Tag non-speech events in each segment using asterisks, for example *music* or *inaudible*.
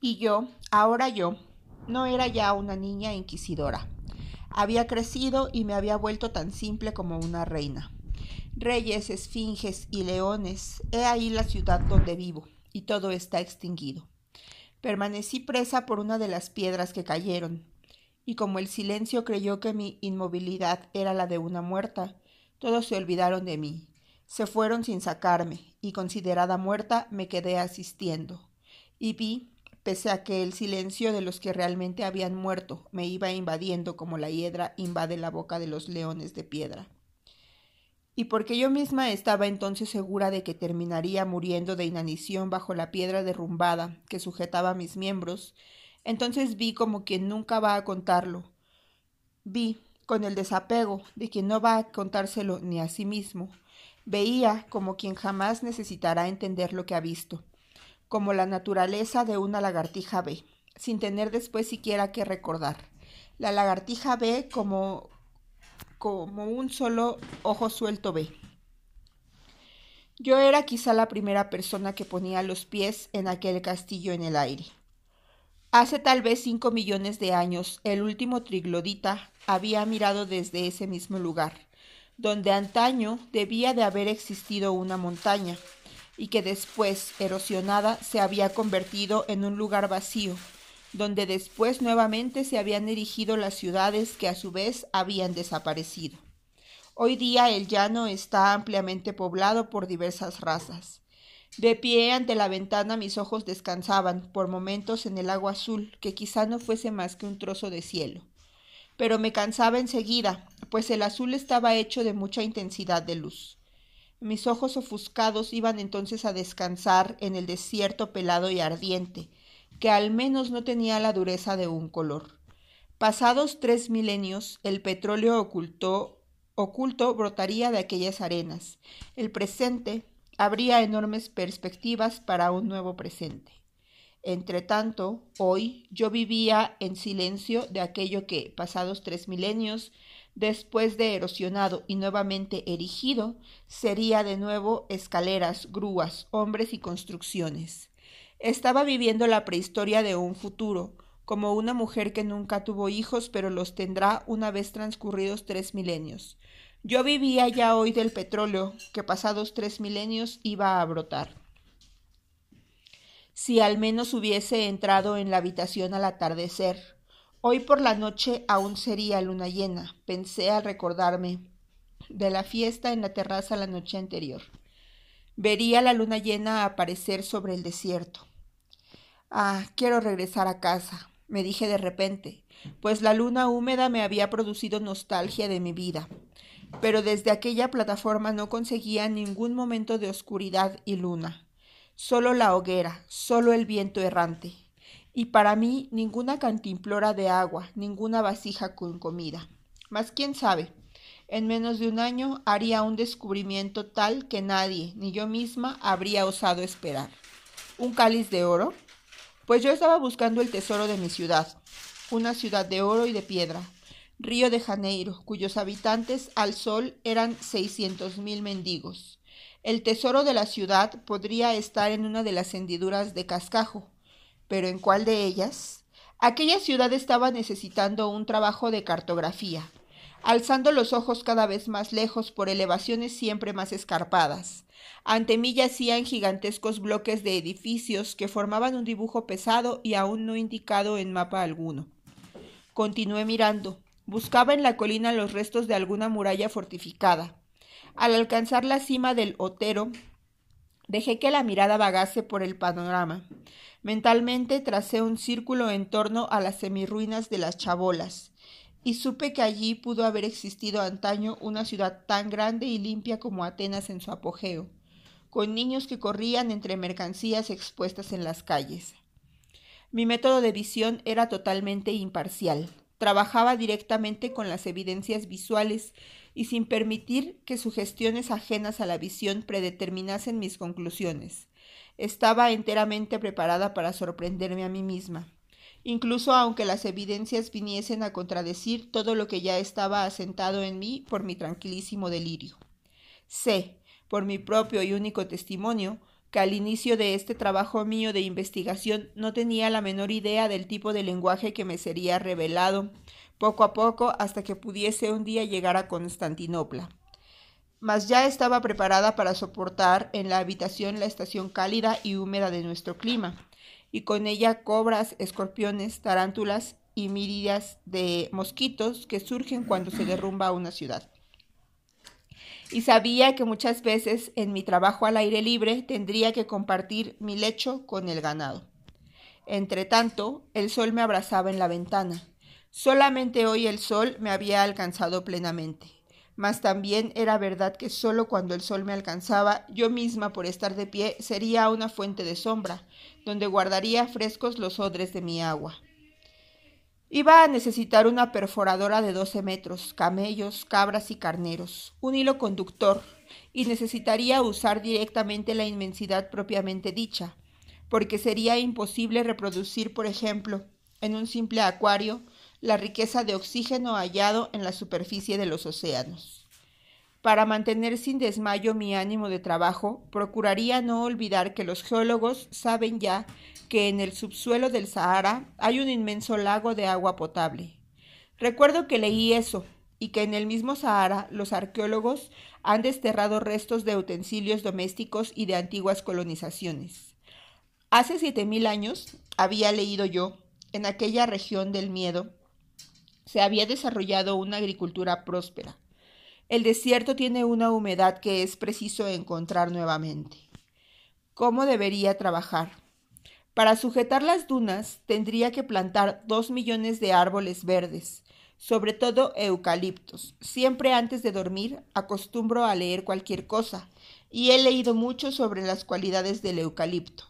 Y yo, ahora yo, no era ya una niña inquisidora. Había crecido y me había vuelto tan simple como una reina. Reyes, esfinges y leones, he ahí la ciudad donde vivo, y todo está extinguido. Permanecí presa por una de las piedras que cayeron, y como el silencio creyó que mi inmovilidad era la de una muerta, todos se olvidaron de mí, se fueron sin sacarme, y considerada muerta me quedé asistiendo, y vi pese a que el silencio de los que realmente habían muerto me iba invadiendo como la hiedra invade la boca de los leones de piedra. Y porque yo misma estaba entonces segura de que terminaría muriendo de inanición bajo la piedra derrumbada que sujetaba mis miembros, entonces vi como quien nunca va a contarlo. Vi, con el desapego de quien no va a contárselo ni a sí mismo, veía como quien jamás necesitará entender lo que ha visto como la naturaleza de una lagartija ve, sin tener después siquiera que recordar. La lagartija ve como, como un solo ojo suelto ve. Yo era quizá la primera persona que ponía los pies en aquel castillo en el aire. Hace tal vez cinco millones de años, el último triglodita había mirado desde ese mismo lugar, donde antaño debía de haber existido una montaña, y que después, erosionada, se había convertido en un lugar vacío, donde después nuevamente se habían erigido las ciudades que a su vez habían desaparecido. Hoy día el llano está ampliamente poblado por diversas razas. De pie ante la ventana mis ojos descansaban por momentos en el agua azul, que quizá no fuese más que un trozo de cielo. Pero me cansaba enseguida, pues el azul estaba hecho de mucha intensidad de luz. Mis ojos ofuscados iban entonces a descansar en el desierto pelado y ardiente, que al menos no tenía la dureza de un color. Pasados tres milenios, el petróleo ocultó, oculto brotaría de aquellas arenas. El presente habría enormes perspectivas para un nuevo presente. Entretanto, hoy yo vivía en silencio de aquello que, pasados tres milenios, después de erosionado y nuevamente erigido, sería de nuevo escaleras, grúas, hombres y construcciones. Estaba viviendo la prehistoria de un futuro, como una mujer que nunca tuvo hijos, pero los tendrá una vez transcurridos tres milenios. Yo vivía ya hoy del petróleo, que pasados tres milenios iba a brotar. Si al menos hubiese entrado en la habitación al atardecer, Hoy por la noche aún sería luna llena, pensé al recordarme de la fiesta en la terraza la noche anterior. Vería la luna llena aparecer sobre el desierto. Ah, quiero regresar a casa, me dije de repente, pues la luna húmeda me había producido nostalgia de mi vida. Pero desde aquella plataforma no conseguía ningún momento de oscuridad y luna, solo la hoguera, solo el viento errante y para mí ninguna cantimplora de agua, ninguna vasija con comida. Mas quién sabe, en menos de un año haría un descubrimiento tal que nadie, ni yo misma, habría osado esperar. ¿Un cáliz de oro? Pues yo estaba buscando el tesoro de mi ciudad, una ciudad de oro y de piedra, Río de Janeiro, cuyos habitantes al sol eran seiscientos mil mendigos. El tesoro de la ciudad podría estar en una de las hendiduras de cascajo, pero ¿en cuál de ellas? Aquella ciudad estaba necesitando un trabajo de cartografía, alzando los ojos cada vez más lejos por elevaciones siempre más escarpadas. Ante mí yacían gigantescos bloques de edificios que formaban un dibujo pesado y aún no indicado en mapa alguno. Continué mirando. Buscaba en la colina los restos de alguna muralla fortificada. Al alcanzar la cima del Otero, dejé que la mirada vagase por el panorama. Mentalmente tracé un círculo en torno a las semirruinas de las chabolas, y supe que allí pudo haber existido antaño una ciudad tan grande y limpia como Atenas en su apogeo, con niños que corrían entre mercancías expuestas en las calles. Mi método de visión era totalmente imparcial. Trabajaba directamente con las evidencias visuales y sin permitir que sugestiones ajenas a la visión predeterminasen mis conclusiones. Estaba enteramente preparada para sorprenderme a mí misma, incluso aunque las evidencias viniesen a contradecir todo lo que ya estaba asentado en mí por mi tranquilísimo delirio. Sé, por mi propio y único testimonio, que al inicio de este trabajo mío de investigación no tenía la menor idea del tipo de lenguaje que me sería revelado poco a poco hasta que pudiese un día llegar a Constantinopla. Mas ya estaba preparada para soportar en la habitación la estación cálida y húmeda de nuestro clima, y con ella cobras, escorpiones, tarántulas y míridas de mosquitos que surgen cuando se derrumba una ciudad y sabía que muchas veces en mi trabajo al aire libre tendría que compartir mi lecho con el ganado. Entretanto, el sol me abrazaba en la ventana. Solamente hoy el sol me había alcanzado plenamente. Mas también era verdad que solo cuando el sol me alcanzaba, yo misma por estar de pie sería una fuente de sombra, donde guardaría frescos los odres de mi agua. Iba a necesitar una perforadora de 12 metros, camellos, cabras y carneros, un hilo conductor, y necesitaría usar directamente la inmensidad propiamente dicha, porque sería imposible reproducir, por ejemplo, en un simple acuario, la riqueza de oxígeno hallado en la superficie de los océanos. Para mantener sin desmayo mi ánimo de trabajo, procuraría no olvidar que los geólogos saben ya que en el subsuelo del Sahara hay un inmenso lago de agua potable. Recuerdo que leí eso y que en el mismo Sahara los arqueólogos han desterrado restos de utensilios domésticos y de antiguas colonizaciones. Hace siete mil años, había leído yo, en aquella región del miedo, se había desarrollado una agricultura próspera. El desierto tiene una humedad que es preciso encontrar nuevamente. ¿Cómo debería trabajar? Para sujetar las dunas tendría que plantar dos millones de árboles verdes, sobre todo eucaliptos. Siempre antes de dormir acostumbro a leer cualquier cosa, y he leído mucho sobre las cualidades del eucalipto.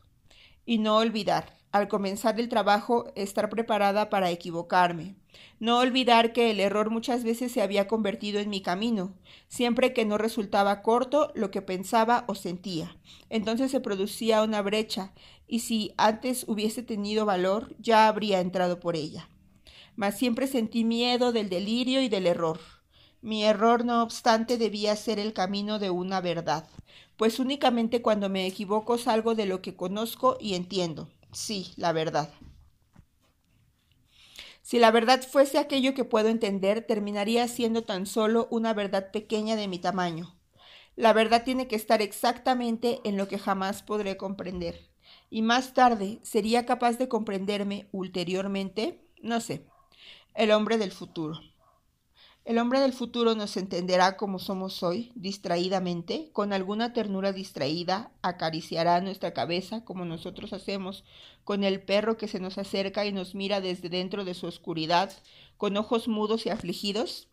Y no olvidar, al comenzar el trabajo, estar preparada para equivocarme. No olvidar que el error muchas veces se había convertido en mi camino, siempre que no resultaba corto lo que pensaba o sentía. Entonces se producía una brecha, y si antes hubiese tenido valor, ya habría entrado por ella. Mas siempre sentí miedo del delirio y del error. Mi error, no obstante, debía ser el camino de una verdad, pues únicamente cuando me equivoco salgo de lo que conozco y entiendo. Sí, la verdad. Si la verdad fuese aquello que puedo entender, terminaría siendo tan solo una verdad pequeña de mi tamaño. La verdad tiene que estar exactamente en lo que jamás podré comprender y más tarde sería capaz de comprenderme ulteriormente, no sé, el hombre del futuro. El hombre del futuro nos entenderá como somos hoy, distraídamente, con alguna ternura distraída, acariciará nuestra cabeza como nosotros hacemos con el perro que se nos acerca y nos mira desde dentro de su oscuridad, con ojos mudos y afligidos.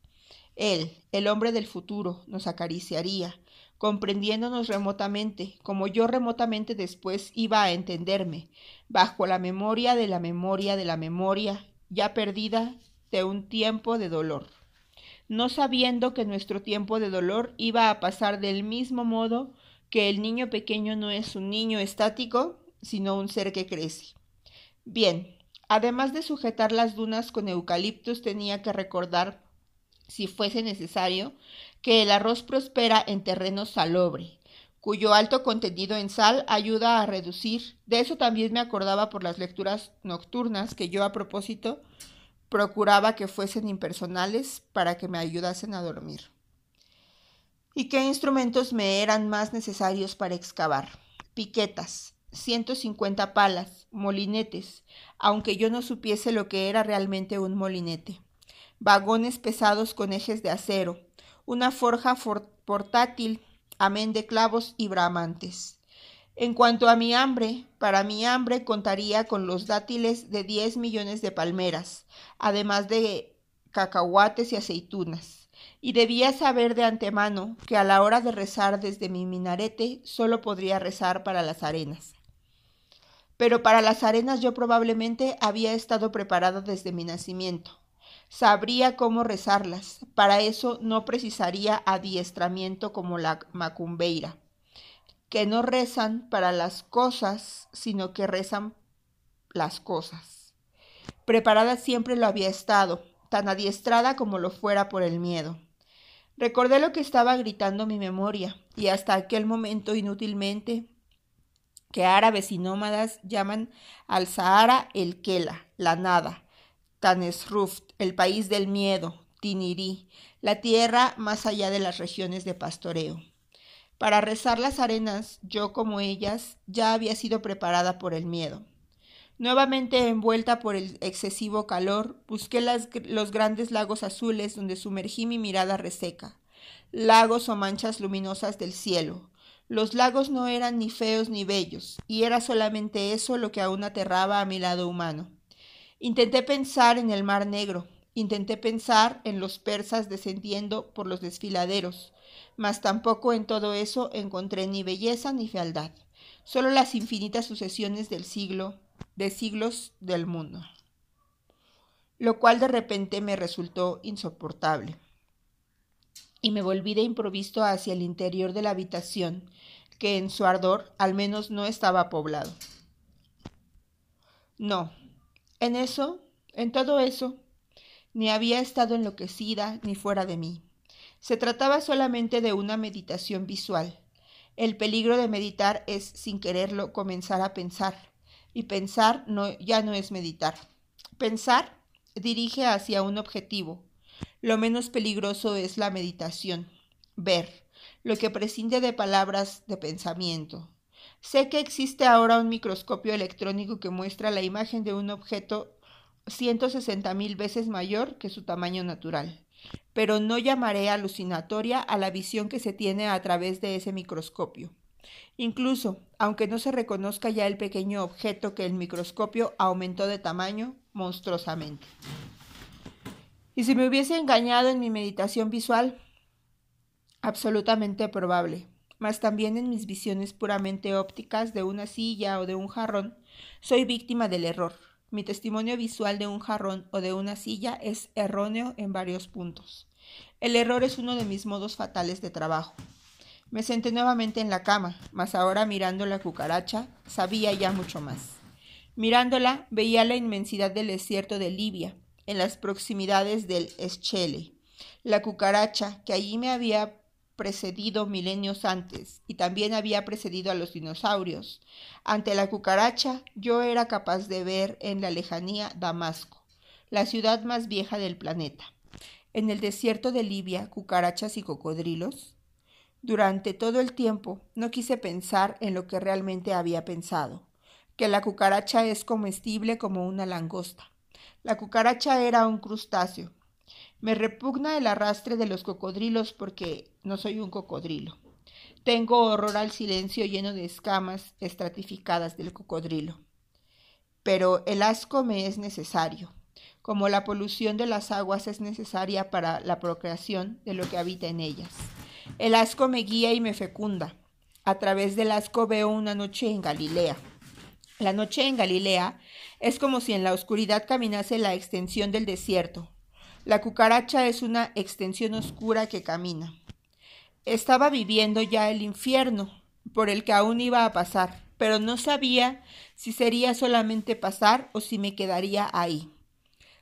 Él, el hombre del futuro, nos acariciaría, comprendiéndonos remotamente, como yo remotamente después iba a entenderme, bajo la memoria de la memoria de la memoria, ya perdida de un tiempo de dolor, no sabiendo que nuestro tiempo de dolor iba a pasar del mismo modo que el niño pequeño no es un niño estático, sino un ser que crece. Bien, además de sujetar las dunas con eucaliptos, tenía que recordar, si fuese necesario, que el arroz prospera en terreno salobre, cuyo alto contenido en sal ayuda a reducir. De eso también me acordaba por las lecturas nocturnas que yo a propósito procuraba que fuesen impersonales para que me ayudasen a dormir. ¿Y qué instrumentos me eran más necesarios para excavar? Piquetas, 150 palas, molinetes, aunque yo no supiese lo que era realmente un molinete, vagones pesados con ejes de acero, una forja portátil, amén de clavos y bramantes. En cuanto a mi hambre, para mi hambre contaría con los dátiles de diez millones de palmeras, además de cacahuates y aceitunas, y debía saber de antemano que a la hora de rezar desde mi minarete solo podría rezar para las arenas. Pero para las arenas yo probablemente había estado preparado desde mi nacimiento sabría cómo rezarlas. Para eso no precisaría adiestramiento como la macumbeira, que no rezan para las cosas, sino que rezan las cosas. Preparada siempre lo había estado, tan adiestrada como lo fuera por el miedo. Recordé lo que estaba gritando mi memoria, y hasta aquel momento inútilmente que árabes y nómadas llaman al Sahara el Kela, la nada, Tanesruft, el país del miedo, Tinirí, la tierra más allá de las regiones de pastoreo. Para rezar las arenas, yo como ellas, ya había sido preparada por el miedo. Nuevamente envuelta por el excesivo calor, busqué los grandes lagos azules donde sumergí mi mirada reseca, lagos o manchas luminosas del cielo. Los lagos no eran ni feos ni bellos, y era solamente eso lo que aún aterraba a mi lado humano. Intenté pensar en el mar negro, intenté pensar en los persas descendiendo por los desfiladeros, mas tampoco en todo eso encontré ni belleza ni fealdad, solo las infinitas sucesiones del siglo, de siglos del mundo, lo cual de repente me resultó insoportable. Y me volví de improviso hacia el interior de la habitación, que en su ardor al menos no estaba poblado. No, en eso, en todo eso, ni había estado enloquecida ni fuera de mí. Se trataba solamente de una meditación visual. El peligro de meditar es, sin quererlo, comenzar a pensar, y pensar ya no es meditar. Pensar dirige hacia un objetivo. Lo menos peligroso es la meditación, ver, lo que prescinde de palabras de pensamiento. Sé que existe ahora un microscopio electrónico que muestra la imagen de un objeto 160 mil veces mayor que su tamaño natural, pero no llamaré alucinatoria a la visión que se tiene a través de ese microscopio. Incluso, aunque no se reconozca ya el pequeño objeto que el microscopio aumentó de tamaño monstruosamente. ¿Y si me hubiese engañado en mi meditación visual? Absolutamente probable, mas también en mis visiones puramente ópticas de una silla o de un jarrón, soy víctima del error. Mi testimonio visual de un jarrón o de una silla es erróneo en varios puntos. El error es uno de mis modos fatales de trabajo. Me senté nuevamente en la cama, mas ahora mirando la cucaracha sabía ya mucho más. Mirándola veía la inmensidad del desierto de Libia, en las proximidades del Eschele. La cucaracha, que allí me había precedido milenios antes y también había precedido a los dinosaurios. Ante la cucaracha yo era capaz de ver en la lejanía Damasco, la ciudad más vieja del planeta. En el desierto de Libia, cucarachas y cocodrilos. Durante todo el tiempo no quise pensar en lo que realmente había pensado, que la cucaracha es comestible como una langosta. La cucaracha era un crustáceo, me repugna el arrastre de los cocodrilos porque no soy un cocodrilo. Tengo horror al silencio lleno de escamas estratificadas del cocodrilo. Pero el asco me es necesario, como la polución de las aguas es necesaria para la procreación de lo que habita en ellas. El asco me guía y me fecunda. A través del asco veo una noche en Galilea. La noche en Galilea es como si en la oscuridad caminase la extensión del desierto, la cucaracha es una extensión oscura que camina. Estaba viviendo ya el infierno, por el que aún iba a pasar, pero no sabía si sería solamente pasar o si me quedaría ahí.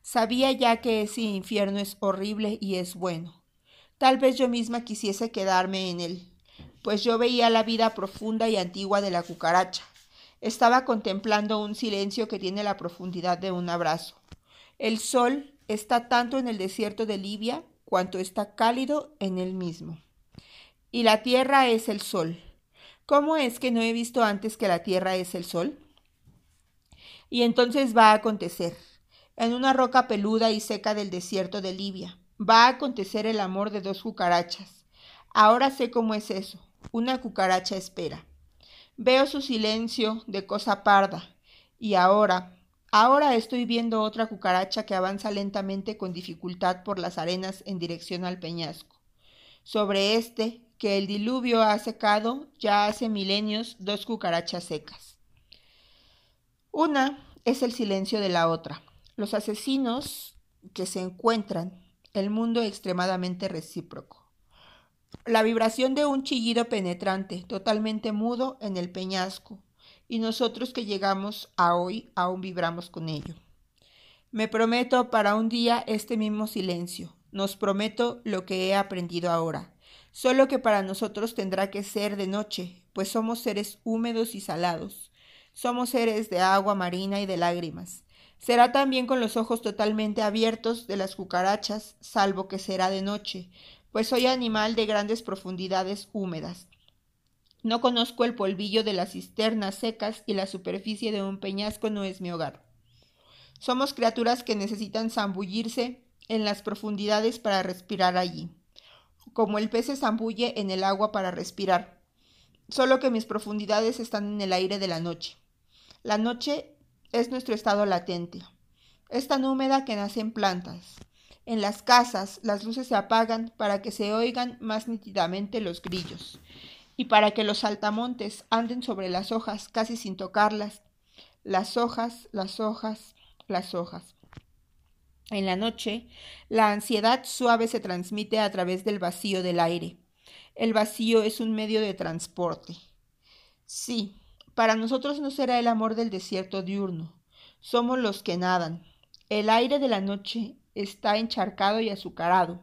Sabía ya que ese infierno es horrible y es bueno. Tal vez yo misma quisiese quedarme en él, pues yo veía la vida profunda y antigua de la cucaracha. Estaba contemplando un silencio que tiene la profundidad de un abrazo. El sol está tanto en el desierto de Libia cuanto está cálido en él mismo. Y la tierra es el sol. ¿Cómo es que no he visto antes que la tierra es el sol? Y entonces va a acontecer, en una roca peluda y seca del desierto de Libia, va a acontecer el amor de dos cucarachas. Ahora sé cómo es eso. Una cucaracha espera. Veo su silencio de cosa parda, y ahora, Ahora estoy viendo otra cucaracha que avanza lentamente con dificultad por las arenas en dirección al peñasco. Sobre este, que el diluvio ha secado ya hace milenios, dos cucarachas secas. Una es el silencio de la otra. Los asesinos que se encuentran, el mundo extremadamente recíproco. La vibración de un chillido penetrante, totalmente mudo en el peñasco, y nosotros que llegamos a hoy aún vibramos con ello. Me prometo para un día este mismo silencio, nos prometo lo que he aprendido ahora, solo que para nosotros tendrá que ser de noche, pues somos seres húmedos y salados. Somos seres de agua marina y de lágrimas. Será también con los ojos totalmente abiertos de las cucarachas, salvo que será de noche, pues soy animal de grandes profundidades húmedas. No conozco el polvillo de las cisternas secas y la superficie de un peñasco no es mi hogar. Somos criaturas que necesitan zambullirse en las profundidades para respirar allí, como el pez se zambulle en el agua para respirar, solo que mis profundidades están en el aire de la noche. La noche es nuestro estado latente. Es tan húmeda que nacen plantas. En las casas las luces se apagan para que se oigan más nítidamente los grillos y para que los saltamontes anden sobre las hojas casi sin tocarlas. Las hojas, las hojas, las hojas. En la noche, la ansiedad suave se transmite a través del vacío del aire. El vacío es un medio de transporte. Sí, para nosotros no será el amor del desierto diurno. Somos los que nadan. El aire de la noche está encharcado y azucarado,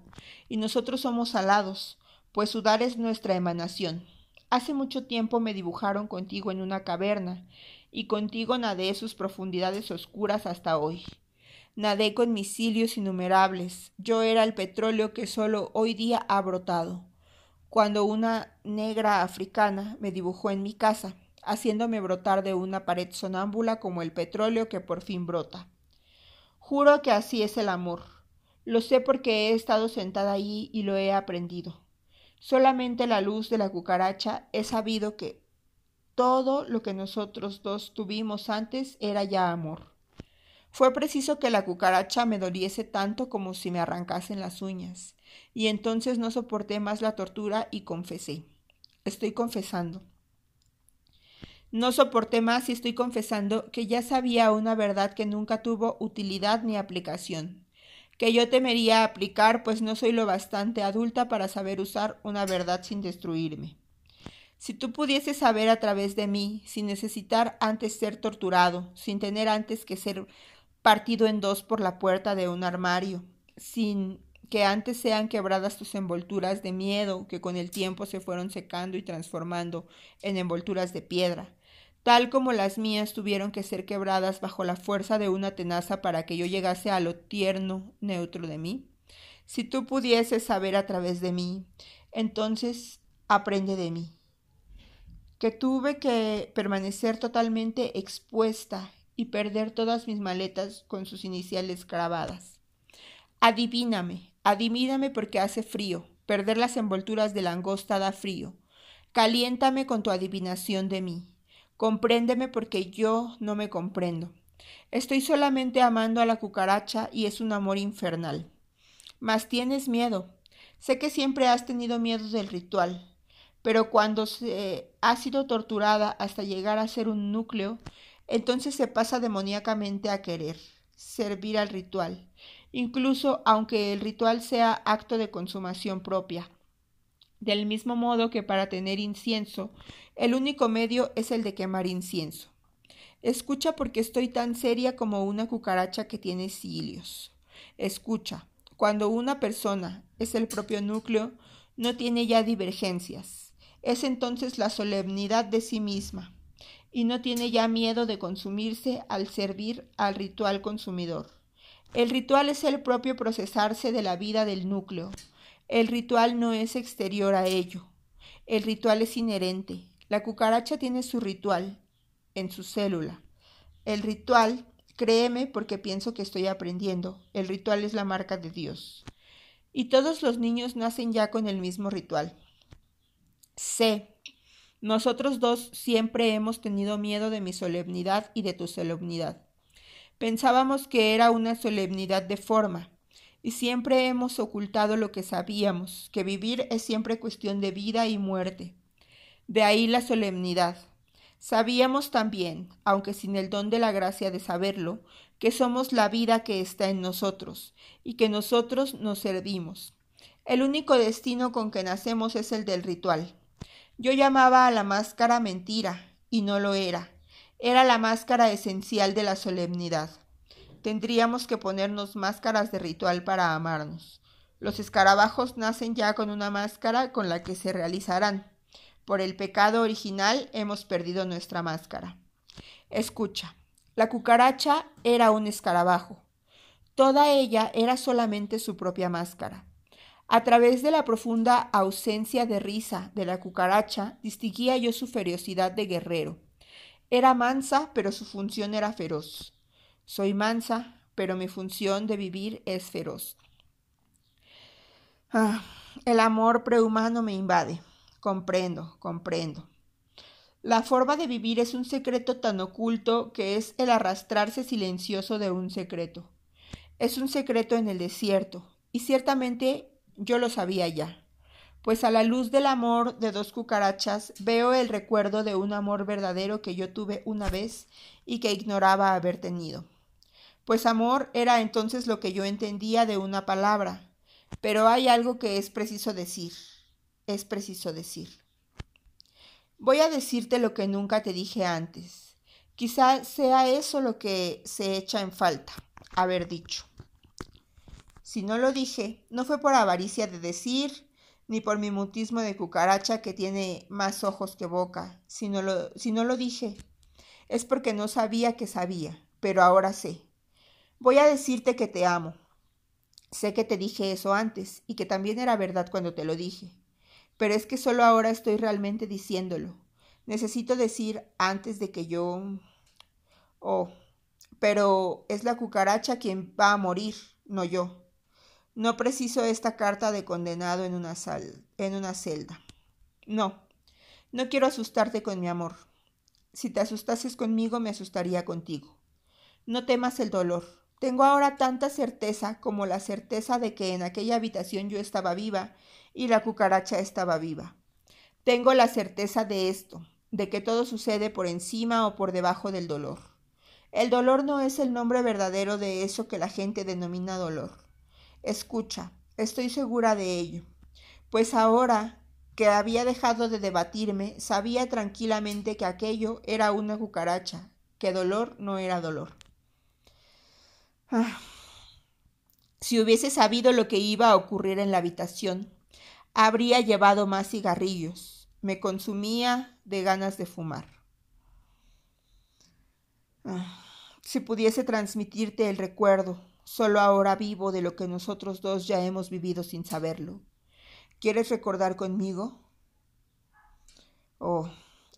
y nosotros somos salados, pues sudar es nuestra emanación. Hace mucho tiempo me dibujaron contigo en una caverna, y contigo nadé sus profundidades oscuras hasta hoy. Nadé con mis cilios innumerables. Yo era el petróleo que solo hoy día ha brotado. Cuando una negra africana me dibujó en mi casa, haciéndome brotar de una pared sonámbula como el petróleo que por fin brota. Juro que así es el amor. Lo sé porque he estado sentada allí y lo he aprendido. Solamente la luz de la cucaracha he sabido que todo lo que nosotros dos tuvimos antes era ya amor. Fue preciso que la cucaracha me doliese tanto como si me arrancasen las uñas, y entonces no soporté más la tortura y confesé. Estoy confesando. No soporté más y estoy confesando que ya sabía una verdad que nunca tuvo utilidad ni aplicación, que yo temería aplicar pues no soy lo bastante adulta para saber usar una verdad sin destruirme. Si tú pudieses saber a través de mí, sin necesitar antes ser torturado, sin tener antes que ser partido en dos por la puerta de un armario, sin que antes sean quebradas tus envolturas de miedo que con el tiempo se fueron secando y transformando en envolturas de piedra, tal como las mías tuvieron que ser quebradas bajo la fuerza de una tenaza para que yo llegase a lo tierno neutro de mí. Si tú pudieses saber a través de mí, entonces aprende de mí. Que tuve que permanecer totalmente expuesta y perder todas mis maletas con sus iniciales grabadas. Adivíname, adivíname porque hace frío. Perder las envolturas de langosta da frío. Caliéntame con tu adivinación de mí. Compréndeme porque yo no me comprendo. Estoy solamente amando a la cucaracha y es un amor infernal. Mas tienes miedo. Sé que siempre has tenido miedo del ritual, pero cuando se ha sido torturada hasta llegar a ser un núcleo, entonces se pasa demoníacamente a querer, servir al ritual, incluso aunque el ritual sea acto de consumación propia. Del mismo modo que para tener incienso, el único medio es el de quemar incienso. Escucha porque estoy tan seria como una cucaracha que tiene cilios. Escucha, cuando una persona es el propio núcleo, no tiene ya divergencias. Es entonces la solemnidad de sí misma y no tiene ya miedo de consumirse al servir al ritual consumidor. El ritual es el propio procesarse de la vida del núcleo. El ritual no es exterior a ello. El ritual es inherente. La cucaracha tiene su ritual en su célula. El ritual, créeme porque pienso que estoy aprendiendo, el ritual es la marca de Dios. Y todos los niños nacen ya con el mismo ritual. Sé, nosotros dos siempre hemos tenido miedo de mi solemnidad y de tu solemnidad. Pensábamos que era una solemnidad de forma, y siempre hemos ocultado lo que sabíamos, que vivir es siempre cuestión de vida y muerte. De ahí la solemnidad. Sabíamos también, aunque sin el don de la gracia de saberlo, que somos la vida que está en nosotros, y que nosotros nos servimos. El único destino con que nacemos es el del ritual. Yo llamaba a la máscara mentira, y no lo era. Era la máscara esencial de la solemnidad. Tendríamos que ponernos máscaras de ritual para amarnos. Los escarabajos nacen ya con una máscara con la que se realizarán, Por el pecado original hemos perdido nuestra máscara. Escucha, la cucaracha era un escarabajo. Toda ella era solamente su propia máscara. A través de la profunda ausencia de risa de la cucaracha, distinguía yo su ferocidad de guerrero. Era mansa, pero su función era feroz. Soy mansa, pero mi función de vivir es feroz. Ah, el amor prehumano me invade. Comprendo, comprendo. La forma de vivir es un secreto tan oculto que es el arrastrarse silencioso de un secreto. Es un secreto en el desierto, y ciertamente yo lo sabía ya, pues a la luz del amor de dos cucarachas veo el recuerdo de un amor verdadero que yo tuve una vez y que ignoraba haber tenido. Pues amor era entonces lo que yo entendía de una palabra, pero hay algo que es preciso decir, es preciso decir. Voy a decirte lo que nunca te dije antes. Quizá sea eso lo que se echa en falta, haber dicho. Si no lo dije, no fue por avaricia de decir, ni por mi mutismo de cucaracha que tiene más ojos que boca. Si no, lo, si no lo dije, es porque no sabía que sabía, pero ahora sé. Voy a decirte que te amo. Sé que te dije eso antes y que también era verdad cuando te lo dije, pero es que solo ahora estoy realmente diciéndolo. Necesito decir antes de que yo... Oh, pero es la cucaracha quien va a morir, no yo. No preciso esta carta de condenado en una, sal, en una celda. No, no quiero asustarte con mi amor. Si te asustases conmigo, me asustaría contigo. No temas el dolor. Tengo ahora tanta certeza como la certeza de que en aquella habitación yo estaba viva y la cucaracha estaba viva. Tengo la certeza de esto, de que todo sucede por encima o por debajo del dolor. El dolor no es el nombre verdadero de eso que la gente denomina dolor. Escucha, estoy segura de ello, pues ahora que había dejado de debatirme, sabía tranquilamente que aquello era una cucaracha, que dolor no era dolor. Ah. Si hubiese sabido lo que iba a ocurrir en la habitación, habría llevado más cigarrillos. Me consumía de ganas de fumar. Ah. Si pudiese transmitirte el recuerdo, Solo ahora vivo de lo que nosotros dos ya hemos vivido sin saberlo. ¿Quieres recordar conmigo? Oh,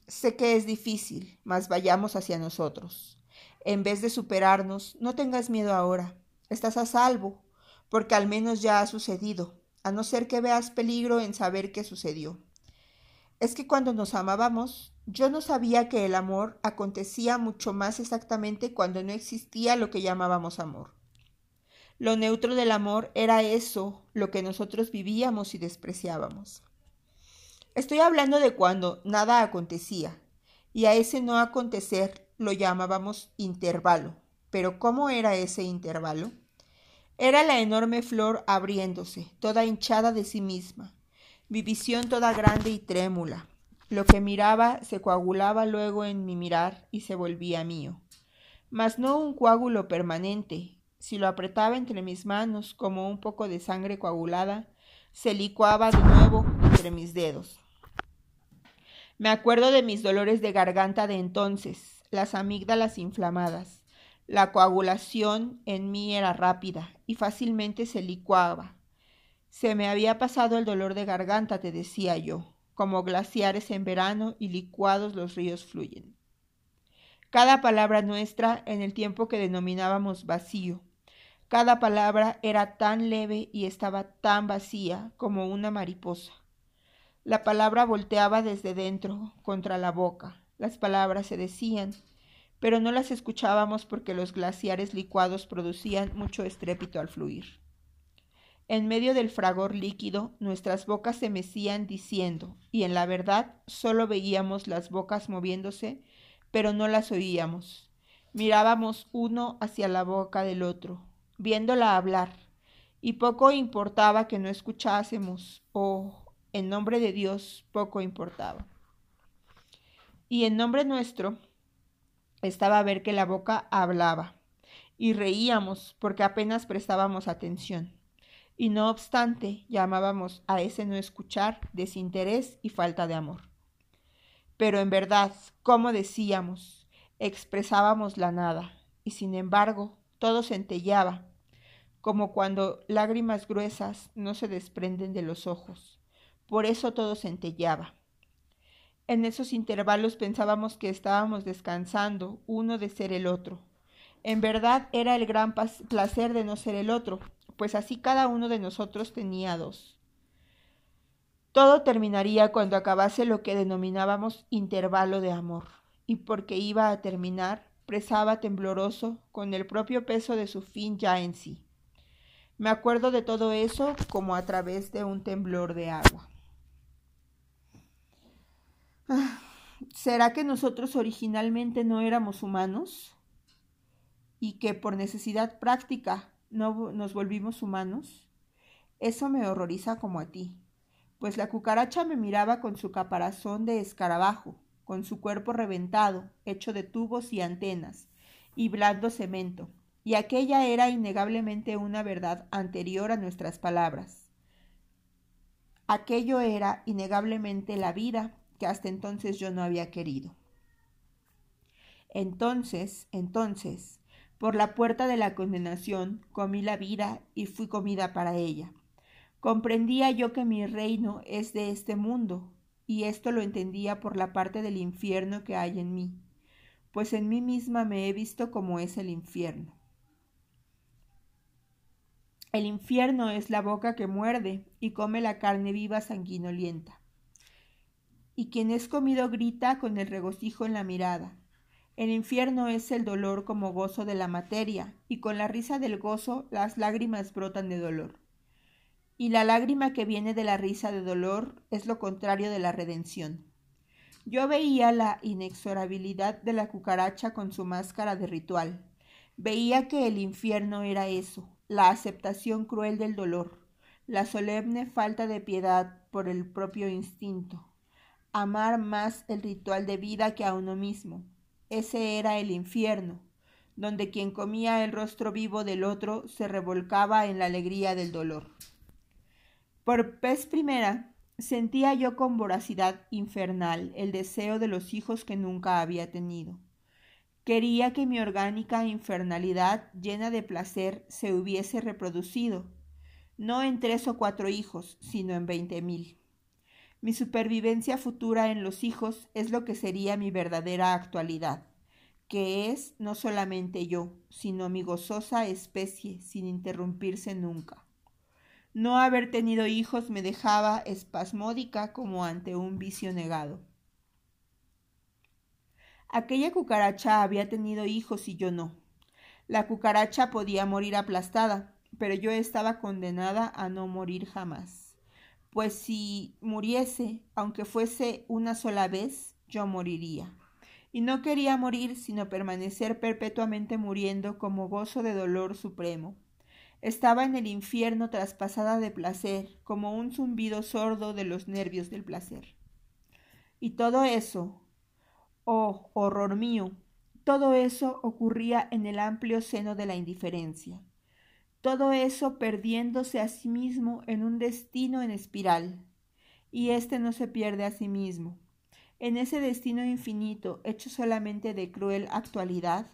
sé que es difícil, mas vayamos hacia nosotros. En vez de superarnos, no tengas miedo ahora. Estás a salvo, porque al menos ya ha sucedido, a no ser que veas peligro en saber qué sucedió. Es que cuando nos amábamos, yo no sabía que el amor acontecía mucho más exactamente cuando no existía lo que llamábamos amor. Lo neutro del amor era eso, lo que nosotros vivíamos y despreciábamos. Estoy hablando de cuando nada acontecía, y a ese no acontecer lo llamábamos intervalo. Pero ¿cómo era ese intervalo? Era la enorme flor abriéndose, toda hinchada de sí misma, mi visión toda grande y trémula. Lo que miraba se coagulaba luego en mi mirar y se volvía mío. Mas no un coágulo permanente, si lo apretaba entre mis manos como un poco de sangre coagulada, se licuaba de nuevo entre mis dedos. Me acuerdo de mis dolores de garganta de entonces, las amígdalas inflamadas. La coagulación en mí era rápida y fácilmente se licuaba. Se me había pasado el dolor de garganta, te decía yo, como glaciares en verano y licuados los ríos fluyen. Cada palabra nuestra en el tiempo que denominábamos vacío, cada palabra era tan leve y estaba tan vacía como una mariposa. La palabra volteaba desde dentro contra la boca. Las palabras se decían, pero no las escuchábamos porque los glaciares licuados producían mucho estrépito al fluir. En medio del fragor líquido, nuestras bocas se mecían diciendo, y en la verdad solo veíamos las bocas moviéndose, pero no las oíamos. Mirábamos uno hacia la boca del otro, viéndola hablar, y poco importaba que no escuchásemos, o, en nombre de Dios, poco importaba. Y en nombre nuestro estaba a ver que la boca hablaba, y reíamos porque apenas prestábamos atención. Y no obstante, llamábamos a ese no escuchar desinterés y falta de amor. Pero en verdad, como decíamos, expresábamos la nada, y sin embargo, todo centellaba, como cuando lágrimas gruesas no se desprenden de los ojos. Por eso todo centellaba. En esos intervalos pensábamos que estábamos descansando uno de ser el otro. En verdad era el gran placer de no ser el otro, pues así cada uno de nosotros tenía dos. Todo terminaría cuando acabase lo que denominábamos intervalo de amor, y porque iba a terminar, presaba tembloroso con el propio peso de su fin ya en sí. Me acuerdo de todo eso como a través de un temblor de agua. ¿Será que nosotros originalmente no éramos humanos? ¿Y que por necesidad práctica no nos volvimos humanos? Eso me horroriza como a ti pues la cucaracha me miraba con su caparazón de escarabajo, con su cuerpo reventado, hecho de tubos y antenas, y blando cemento, y aquella era innegablemente una verdad anterior a nuestras palabras. Aquello era innegablemente la vida que hasta entonces yo no había querido. Entonces, entonces, por la puerta de la condenación comí la vida y fui comida para ella. Comprendía yo que mi reino es de este mundo, y esto lo entendía por la parte del infierno que hay en mí, pues en mí misma me he visto como es el infierno. El infierno es la boca que muerde y come la carne viva sanguinolienta. Y quien es comido grita con el regocijo en la mirada. El infierno es el dolor como gozo de la materia, y con la risa del gozo las lágrimas brotan de dolor y la lágrima que viene de la risa de dolor es lo contrario de la redención. Yo veía la inexorabilidad de la cucaracha con su máscara de ritual. Veía que el infierno era eso, la aceptación cruel del dolor, la solemne falta de piedad por el propio instinto. Amar más el ritual de vida que a uno mismo. Ese era el infierno, donde quien comía el rostro vivo del otro se revolcaba en la alegría del dolor. Por vez primera sentía yo con voracidad infernal el deseo de los hijos que nunca había tenido. Quería que mi orgánica infernalidad llena de placer se hubiese reproducido, no en tres o cuatro hijos, sino en veinte mil. Mi supervivencia futura en los hijos es lo que sería mi verdadera actualidad, que es no solamente yo, sino mi gozosa especie sin interrumpirse nunca. No haber tenido hijos me dejaba espasmódica como ante un vicio negado. Aquella cucaracha había tenido hijos y yo no. La cucaracha podía morir aplastada, pero yo estaba condenada a no morir jamás. Pues si muriese, aunque fuese una sola vez, yo moriría. Y no quería morir, sino permanecer perpetuamente muriendo como gozo de dolor supremo. Estaba en el infierno traspasada de placer, como un zumbido sordo de los nervios del placer. Y todo eso, oh horror mío, todo eso ocurría en el amplio seno de la indiferencia. Todo eso perdiéndose a sí mismo en un destino en espiral. Y éste no se pierde a sí mismo. En ese destino infinito, hecho solamente de cruel actualidad,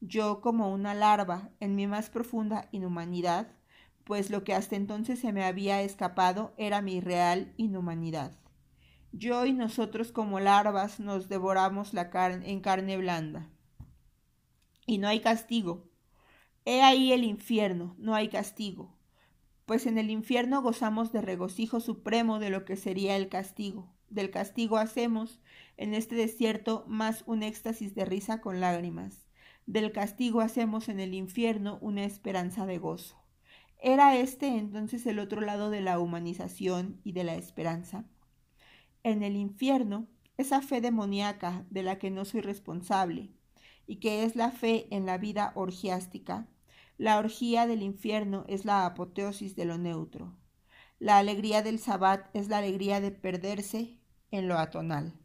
yo como una larva en mi más profunda inhumanidad, pues lo que hasta entonces se me había escapado era mi real inhumanidad. Yo y nosotros como larvas nos devoramos la carne en carne blanda. Y no hay castigo. He ahí el infierno, no hay castigo. Pues en el infierno gozamos de regocijo supremo de lo que sería el castigo. Del castigo hacemos en este desierto más un éxtasis de risa con lágrimas del castigo hacemos en el infierno una esperanza de gozo. ¿Era este entonces el otro lado de la humanización y de la esperanza? En el infierno, esa fe demoníaca de la que no soy responsable, y que es la fe en la vida orgiástica, la orgía del infierno es la apoteosis de lo neutro. La alegría del sabbat es la alegría de perderse en lo atonal.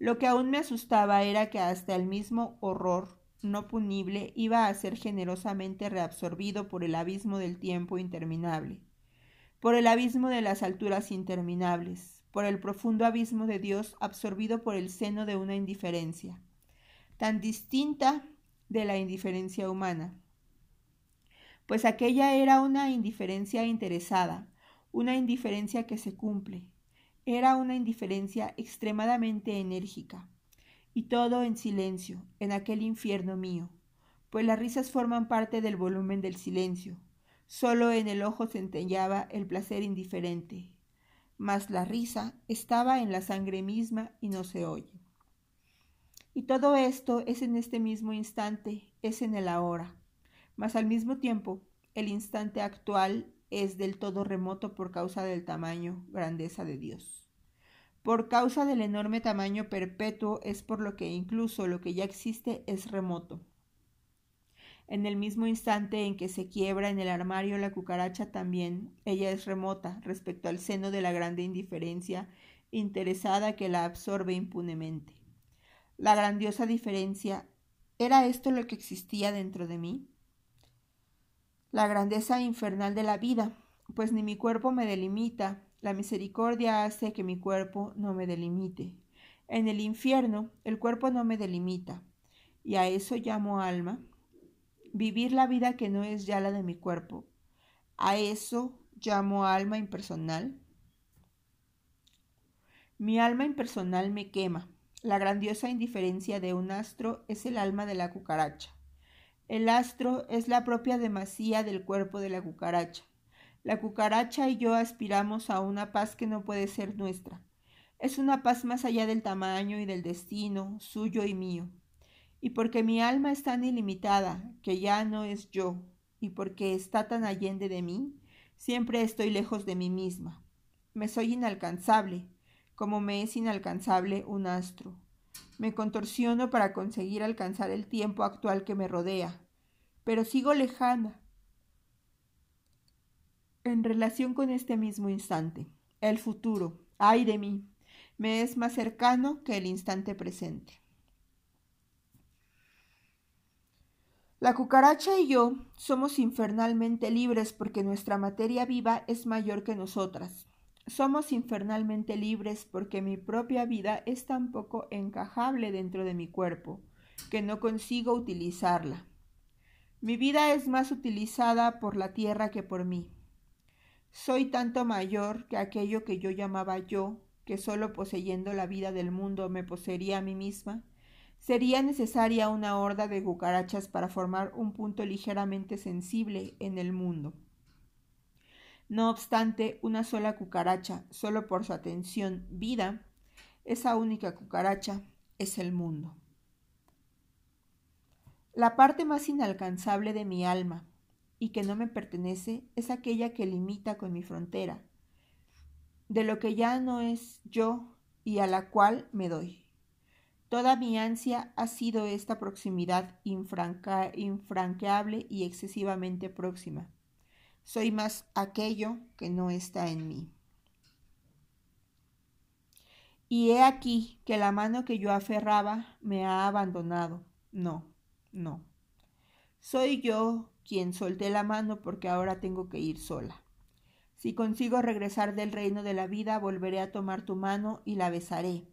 Lo que aún me asustaba era que hasta el mismo horror no punible iba a ser generosamente reabsorbido por el abismo del tiempo interminable, por el abismo de las alturas interminables, por el profundo abismo de Dios absorbido por el seno de una indiferencia, tan distinta de la indiferencia humana. Pues aquella era una indiferencia interesada, una indiferencia que se cumple, era una indiferencia extremadamente enérgica, y todo en silencio, en aquel infierno mío, pues las risas forman parte del volumen del silencio. Solo en el ojo centellaba el placer indiferente, mas la risa estaba en la sangre misma y no se oye. Y todo esto es en este mismo instante, es en el ahora, mas al mismo tiempo el instante actual es del todo remoto por causa del tamaño, grandeza de Dios. Por causa del enorme tamaño perpetuo es por lo que incluso lo que ya existe es remoto. En el mismo instante en que se quiebra en el armario la cucaracha también, ella es remota respecto al seno de la grande indiferencia interesada que la absorbe impunemente. La grandiosa diferencia, ¿era esto lo que existía dentro de mí? La grandeza infernal de la vida, pues ni mi cuerpo me delimita, la misericordia hace que mi cuerpo no me delimite. En el infierno el cuerpo no me delimita, y a eso llamo alma. Vivir la vida que no es ya la de mi cuerpo, a eso llamo alma impersonal. Mi alma impersonal me quema. La grandiosa indiferencia de un astro es el alma de la cucaracha. El astro es la propia demasía del cuerpo de la cucaracha. La cucaracha y yo aspiramos a una paz que no puede ser nuestra. Es una paz más allá del tamaño y del destino, suyo y mío. Y porque mi alma es tan ilimitada, que ya no es yo, y porque está tan allende de mí, siempre estoy lejos de mí misma. Me soy inalcanzable, como me es inalcanzable un astro. Me contorsiono para conseguir alcanzar el tiempo actual que me rodea, pero sigo lejana, en relación con este mismo instante. El futuro, ay de mí, me es más cercano que el instante presente. La cucaracha y yo somos infernalmente libres porque nuestra materia viva es mayor que nosotras. Somos infernalmente libres porque mi propia vida es tan poco encajable dentro de mi cuerpo que no consigo utilizarla. Mi vida es más utilizada por la tierra que por mí. Soy tanto mayor que aquello que yo llamaba yo, que solo poseyendo la vida del mundo me poseería a mí misma, sería necesaria una horda de cucarachas para formar un punto ligeramente sensible en el mundo. No obstante, una sola cucaracha, solo por su atención vida, esa única cucaracha es el mundo. La parte más inalcanzable de mi alma, y que no me pertenece es aquella que limita con mi frontera, de lo que ya no es yo y a la cual me doy. Toda mi ansia ha sido esta proximidad infranqueable y excesivamente próxima. Soy más aquello que no está en mí. Y he aquí que la mano que yo aferraba me ha abandonado. No, no. Soy yo quien solté la mano porque ahora tengo que ir sola. Si consigo regresar del reino de la vida, volveré a tomar tu mano y la besaré,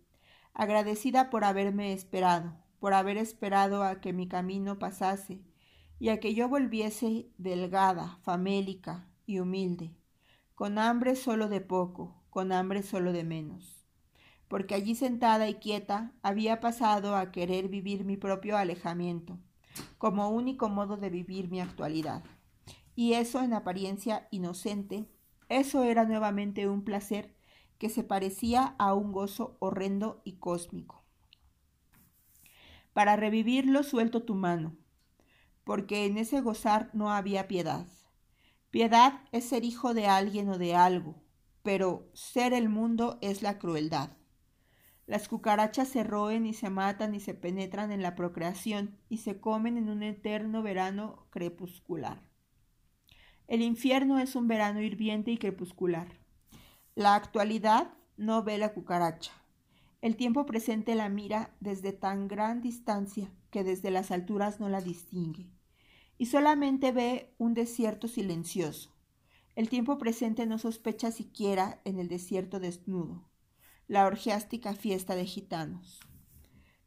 agradecida por haberme esperado, por haber esperado a que mi camino pasase, y a que yo volviese delgada, famélica y humilde, con hambre solo de poco, con hambre solo de menos. Porque allí sentada y quieta había pasado a querer vivir mi propio alejamiento, como único modo de vivir mi actualidad. Y eso en apariencia inocente, eso era nuevamente un placer que se parecía a un gozo horrendo y cósmico. Para revivirlo suelto tu mano, porque en ese gozar no había piedad. Piedad es ser hijo de alguien o de algo, pero ser el mundo es la crueldad. Las cucarachas se roen y se matan y se penetran en la procreación y se comen en un eterno verano crepuscular. El infierno es un verano hirviente y crepuscular. La actualidad no ve la cucaracha. El tiempo presente la mira desde tan gran distancia que desde las alturas no la distingue, y solamente ve un desierto silencioso. El tiempo presente no sospecha siquiera en el desierto desnudo la orgiástica fiesta de gitanos,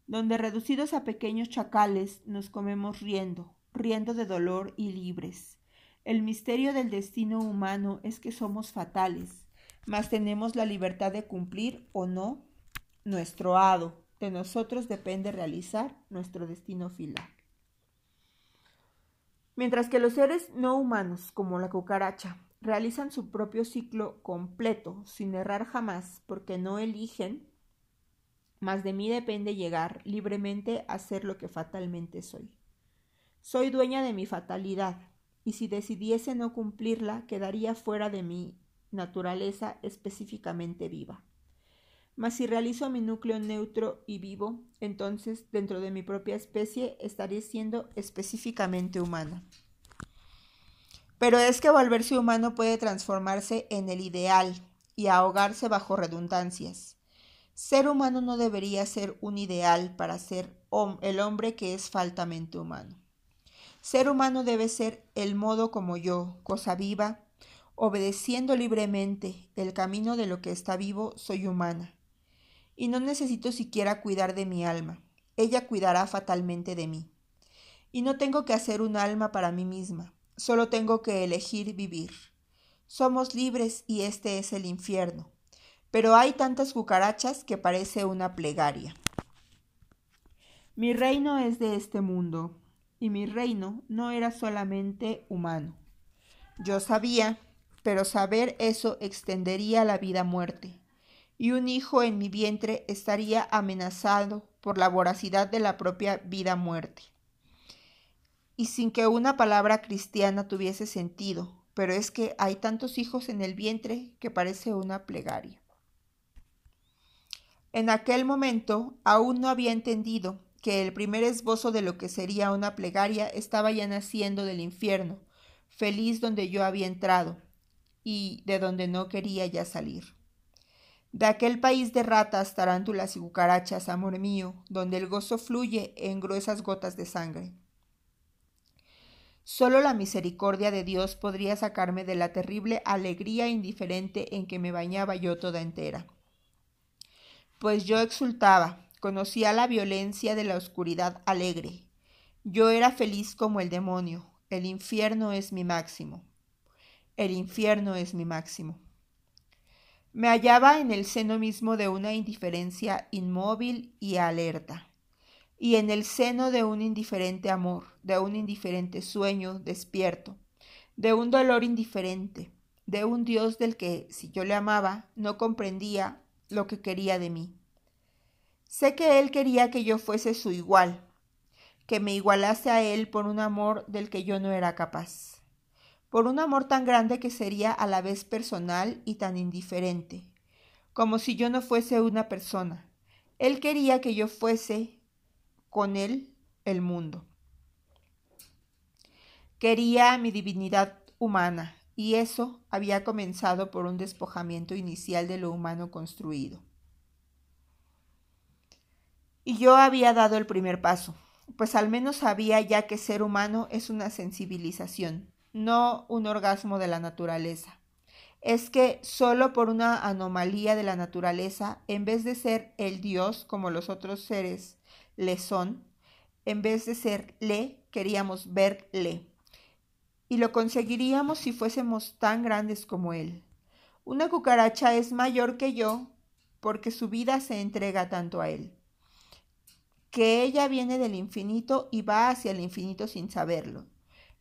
donde reducidos a pequeños chacales nos comemos riendo, riendo de dolor y libres. El misterio del destino humano es que somos fatales, mas tenemos la libertad de cumplir o no nuestro hado. De nosotros depende realizar nuestro destino final. Mientras que los seres no humanos, como la cucaracha, realizan su propio ciclo completo, sin errar jamás, porque no eligen, mas de mí depende llegar libremente a ser lo que fatalmente soy. Soy dueña de mi fatalidad, y si decidiese no cumplirla, quedaría fuera de mi naturaleza específicamente viva. Mas si realizo mi núcleo neutro y vivo, entonces dentro de mi propia especie estaré siendo específicamente humana. Pero es que volverse humano puede transformarse en el ideal y ahogarse bajo redundancias. Ser humano no debería ser un ideal para ser el hombre que es faltamente humano. Ser humano debe ser el modo como yo, cosa viva, obedeciendo libremente el camino de lo que está vivo, soy humana. Y no necesito siquiera cuidar de mi alma, ella cuidará fatalmente de mí. Y no tengo que hacer un alma para mí misma, Solo tengo que elegir vivir. Somos libres y este es el infierno. Pero hay tantas cucarachas que parece una plegaria. Mi reino es de este mundo, y mi reino no era solamente humano. Yo sabía, pero saber eso extendería la vida-muerte, y un hijo en mi vientre estaría amenazado por la voracidad de la propia vida-muerte y sin que una palabra cristiana tuviese sentido, pero es que hay tantos hijos en el vientre que parece una plegaria. En aquel momento aún no había entendido que el primer esbozo de lo que sería una plegaria estaba ya naciendo del infierno, feliz donde yo había entrado y de donde no quería ya salir. De aquel país de ratas, tarántulas y cucarachas, amor mío, donde el gozo fluye en gruesas gotas de sangre. Solo la misericordia de Dios podría sacarme de la terrible alegría indiferente en que me bañaba yo toda entera. Pues yo exultaba, conocía la violencia de la oscuridad alegre. Yo era feliz como el demonio. El infierno es mi máximo. El infierno es mi máximo. Me hallaba en el seno mismo de una indiferencia inmóvil y alerta y en el seno de un indiferente amor, de un indiferente sueño despierto, de un dolor indiferente, de un Dios del que, si yo le amaba, no comprendía lo que quería de mí. Sé que Él quería que yo fuese su igual, que me igualase a Él por un amor del que yo no era capaz, por un amor tan grande que sería a la vez personal y tan indiferente, como si yo no fuese una persona. Él quería que yo fuese con él el mundo. Quería mi divinidad humana, y eso había comenzado por un despojamiento inicial de lo humano construido. Y yo había dado el primer paso, pues al menos sabía ya que ser humano es una sensibilización, no un orgasmo de la naturaleza. Es que solo por una anomalía de la naturaleza, en vez de ser el Dios como los otros seres le son, en vez de ser le, queríamos verle. Y lo conseguiríamos si fuésemos tan grandes como él. Una cucaracha es mayor que yo porque su vida se entrega tanto a él. Que ella viene del infinito y va hacia el infinito sin saberlo.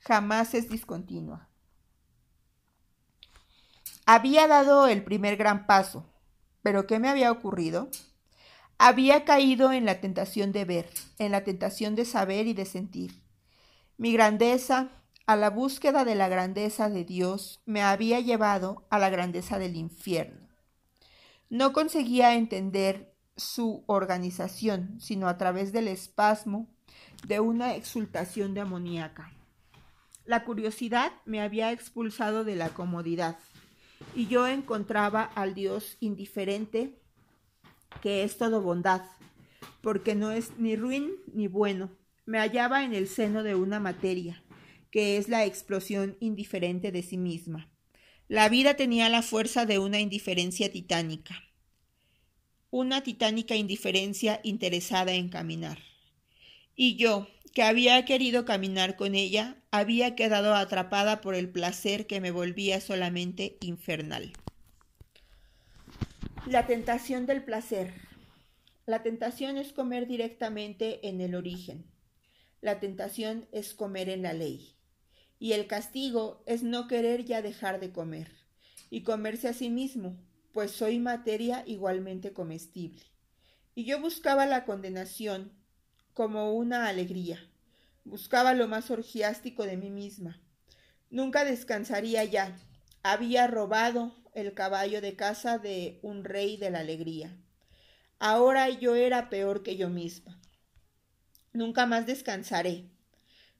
Jamás es discontinua. Había dado el primer gran paso, pero ¿qué me había ocurrido? Había caído en la tentación de ver, en la tentación de saber y de sentir. Mi grandeza, a la búsqueda de la grandeza de Dios, me había llevado a la grandeza del infierno. No conseguía entender su organización, sino a través del espasmo de una exultación demoníaca. La curiosidad me había expulsado de la comodidad, y yo encontraba al Dios indiferente que es todo bondad, porque no es ni ruin ni bueno. Me hallaba en el seno de una materia, que es la explosión indiferente de sí misma. La vida tenía la fuerza de una indiferencia titánica. una titánica indiferencia interesada en caminar. Y yo, que había querido caminar con ella, había quedado atrapada por el placer que me volvía solamente infernal. La tentación del placer. La tentación es comer directamente en el origen. La tentación es comer en la ley. Y el castigo es no querer ya dejar de comer y comerse a sí mismo, pues soy materia igualmente comestible. Y yo buscaba la condenación como una alegría. Buscaba lo más orgiástico de mí misma. Nunca descansaría ya. Había robado el caballo de casa de un rey de la alegría. Ahora yo era peor que yo misma. Nunca más descansaré.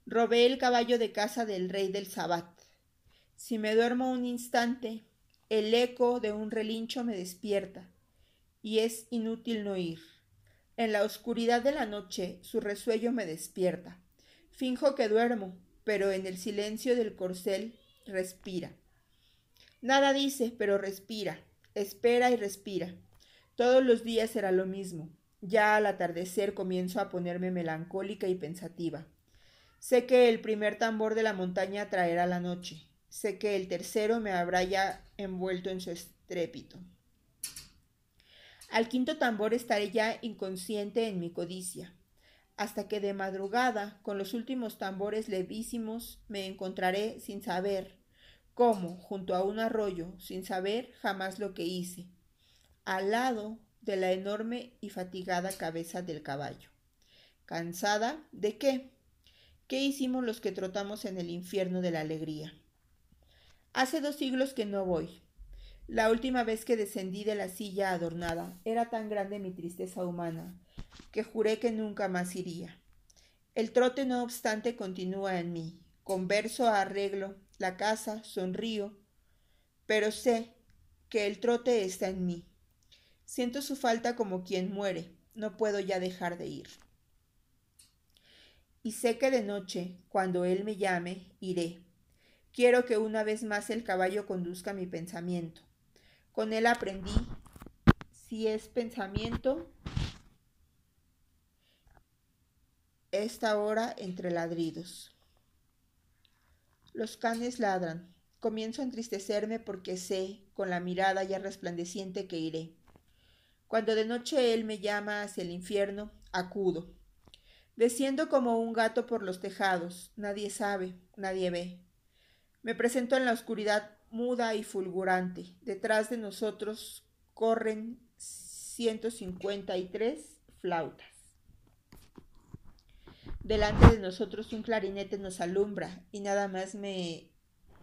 Robé el caballo de casa del rey del Sabbat. Si me duermo un instante, el eco de un relincho me despierta, y es inútil no ir. En la oscuridad de la noche su resuello me despierta. Finjo que duermo, pero en el silencio del corcel respira. Nada dice, pero respira, espera y respira. Todos los días será lo mismo. Ya al atardecer comienzo a ponerme melancólica y pensativa. Sé que el primer tambor de la montaña traerá la noche. Sé que el tercero me habrá ya envuelto en su estrépito. Al quinto tambor estaré ya inconsciente en mi codicia, hasta que de madrugada, con los últimos tambores levísimos, me encontraré sin saber cómo, junto a un arroyo, sin saber jamás lo que hice, al lado de la enorme y fatigada cabeza del caballo. ¿Cansada de qué? ¿Qué hicimos los que trotamos en el infierno de la alegría? Hace dos siglos que no voy. La última vez que descendí de la silla adornada era tan grande mi tristeza humana que juré que nunca más iría. El trote, no obstante, continúa en mí. Converso, arreglo la casa, sonrío, pero sé que el trote está en mí. Siento su falta como quien muere, no puedo ya dejar de ir. Y sé que de noche, cuando él me llame, iré. Quiero que una vez más el caballo conduzca mi pensamiento. Con él aprendí, si es pensamiento, esta hora entre ladridos. Los canes ladran. Comienzo a entristecerme porque sé, con la mirada ya resplandeciente, que iré. Cuando de noche él me llama hacia el infierno, acudo. Desciendo como un gato por los tejados, nadie sabe, nadie ve. Me presento en la oscuridad muda y fulgurante. Detrás de nosotros corren 153 flautas. Delante de nosotros un clarinete nos alumbra y nada más me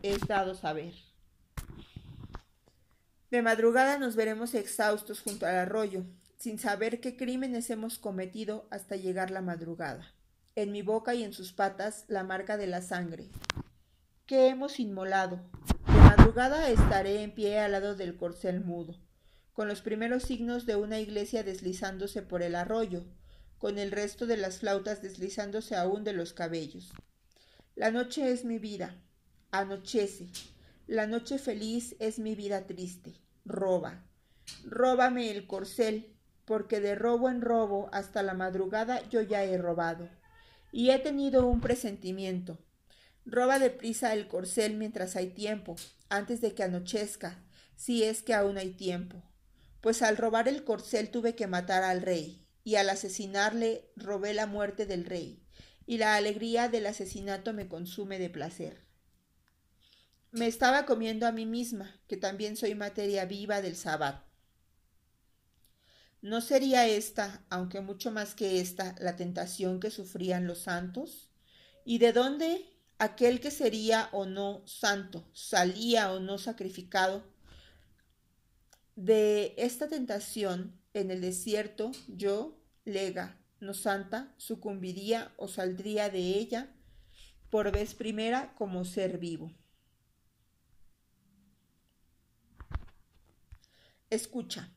es dado saber. De madrugada nos veremos exhaustos junto al arroyo, sin saber qué crímenes hemos cometido hasta llegar la madrugada. En mi boca y en sus patas la marca de la sangre. ¿Qué hemos inmolado? De madrugada estaré en pie al lado del corcel mudo, con los primeros signos de una iglesia deslizándose por el arroyo, con el resto de las flautas deslizándose aún de los cabellos. La noche es mi vida. Anochece. La noche feliz es mi vida triste. Roba. Róbame el corcel, porque de robo en robo hasta la madrugada yo ya he robado. Y he tenido un presentimiento. Roba deprisa el corcel mientras hay tiempo, antes de que anochezca, si es que aún hay tiempo. Pues al robar el corcel tuve que matar al rey, y al asesinarle robé la muerte del rey, y la alegría del asesinato me consume de placer. Me estaba comiendo a mí misma, que también soy materia viva del sabbat. ¿No sería esta, aunque mucho más que esta, la tentación que sufrían los santos? ¿Y de dónde aquel que sería o no santo, salía o no sacrificado? De esta tentación en el desierto, yo, lega, no santa, sucumbiría o saldría de ella por vez primera como ser vivo. Escucha,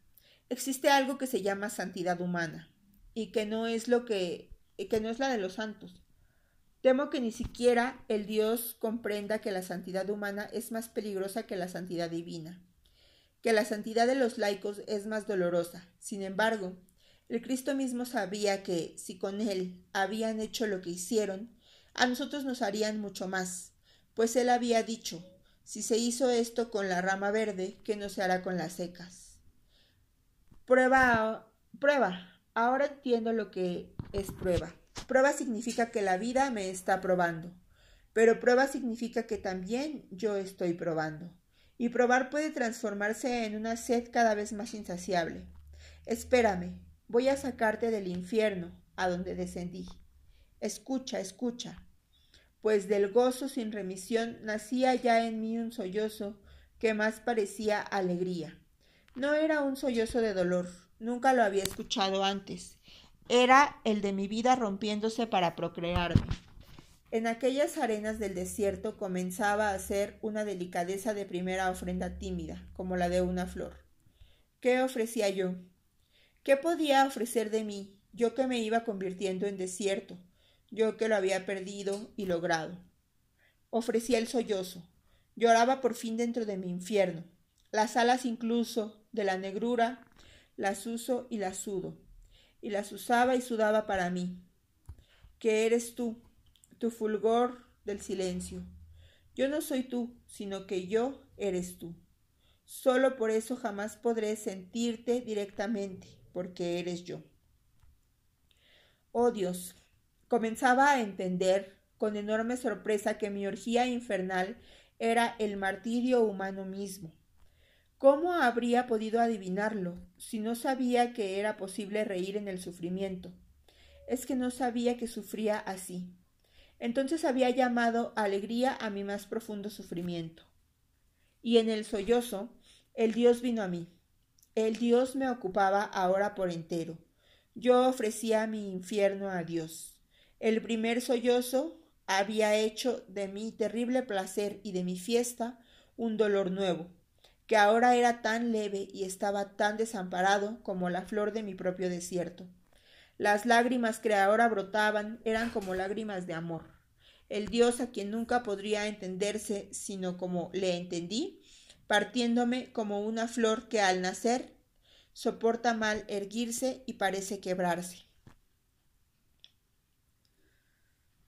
existe algo que se llama santidad humana y que no es lo que, que no es la de los santos. Temo que ni siquiera el Dios comprenda que la santidad humana es más peligrosa que la santidad divina. Que la santidad de los laicos es más dolorosa. Sin embargo, el Cristo mismo sabía que, si con él habían hecho lo que hicieron, a nosotros nos harían mucho más, pues él había dicho, si se hizo esto con la rama verde, ¿qué no se hará con las secas? Prueba, prueba. Ahora entiendo lo que es prueba. Prueba significa que la vida me está probando, pero prueba significa que también yo estoy probando. Y probar puede transformarse en una sed cada vez más insaciable. Espérame, voy a sacarte del infierno a donde descendí. Escucha, escucha, pues del gozo sin remisión nacía ya en mí un sollozo que más parecía alegría. No era un sollozo de dolor, nunca lo había escuchado antes, era el de mi vida rompiéndose para procrearme. En aquellas arenas del desierto comenzaba a ser una delicadeza de primera ofrenda tímida, como la de una flor. ¿Qué ofrecía yo? ¿Qué podía ofrecer de mí, yo que me iba convirtiendo en desierto, yo que lo había perdido y logrado? Ofrecía el sollozo, lloraba por fin dentro de mi infierno, las alas incluso de la negrura las uso y las sudo, y las usaba y sudaba para mí, que eres tú, tu fulgor del silencio. Yo no soy tú, sino que yo eres tú. Solo por eso jamás podré sentirte directamente, porque eres yo. Oh Dios, comenzaba a entender con enorme sorpresa que mi orgía infernal era el martirio humano mismo. ¿Cómo habría podido adivinarlo si no sabía que era posible reír en el sufrimiento? Es que no sabía que sufría así. Entonces había llamado alegría a mi más profundo sufrimiento. Y en el sollozo, el Dios vino a mí. El Dios me ocupaba ahora por entero. Yo ofrecía mi infierno a Dios. El primer sollozo había hecho de mi terrible placer y de mi fiesta un dolor nuevo, que ahora era tan leve y estaba tan desamparado como la flor de mi propio desierto. Las lágrimas que ahora brotaban eran como lágrimas de amor. El Dios a quien nunca podría entenderse sino como le entendí, partiéndome como una flor que al nacer soporta mal erguirse y parece quebrarse.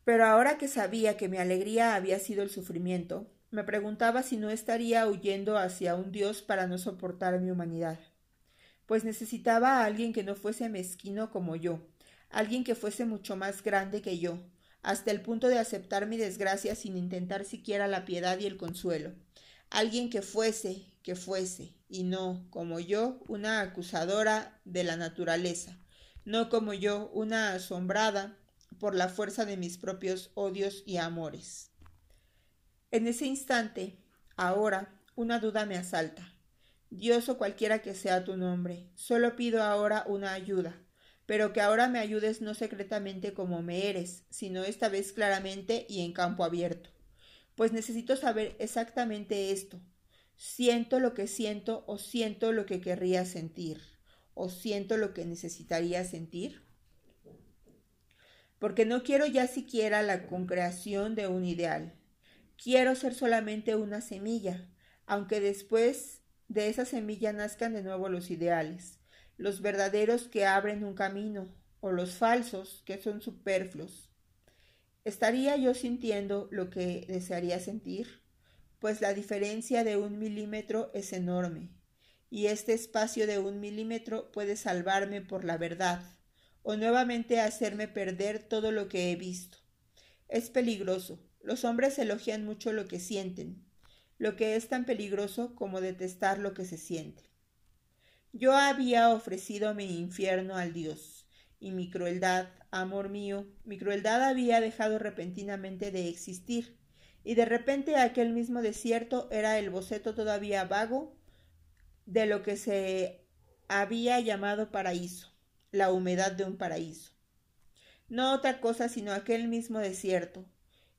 Pero ahora que sabía que mi alegría había sido el sufrimiento, me preguntaba si no estaría huyendo hacia un Dios para no soportar mi humanidad. Pues necesitaba a alguien que no fuese mezquino como yo, alguien que fuese mucho más grande que yo, hasta el punto de aceptar mi desgracia sin intentar siquiera la piedad y el consuelo, alguien que fuese, que fuese, y no, como yo, una acusadora de la naturaleza, no como yo, una asombrada por la fuerza de mis propios odios y amores. En ese instante, ahora, una duda me asalta. Dios o cualquiera que sea tu nombre, solo pido ahora una ayuda, pero que ahora me ayudes no secretamente como me eres, sino esta vez claramente y en campo abierto. Pues necesito saber exactamente esto. Siento lo que siento o siento lo que querría sentir o siento lo que necesitaría sentir. Porque no quiero ya siquiera la concreación de un ideal, Quiero ser solamente una semilla, aunque después de esa semilla nazcan de nuevo los ideales, los verdaderos que abren un camino, o los falsos que son superfluos. ¿Estaría yo sintiendo lo que desearía sentir? Pues la diferencia de un milímetro es enorme, y este espacio de un milímetro puede salvarme por la verdad, o nuevamente hacerme perder todo lo que he visto. Es peligroso, los hombres elogian mucho lo que sienten, lo que es tan peligroso como detestar lo que se siente. Yo había ofrecido mi infierno al Dios, y mi crueldad, amor mío, mi crueldad había dejado repentinamente de existir, y de repente aquel mismo desierto era el boceto todavía vago de lo que se había llamado paraíso, la humedad de un paraíso. No otra cosa sino aquel mismo desierto,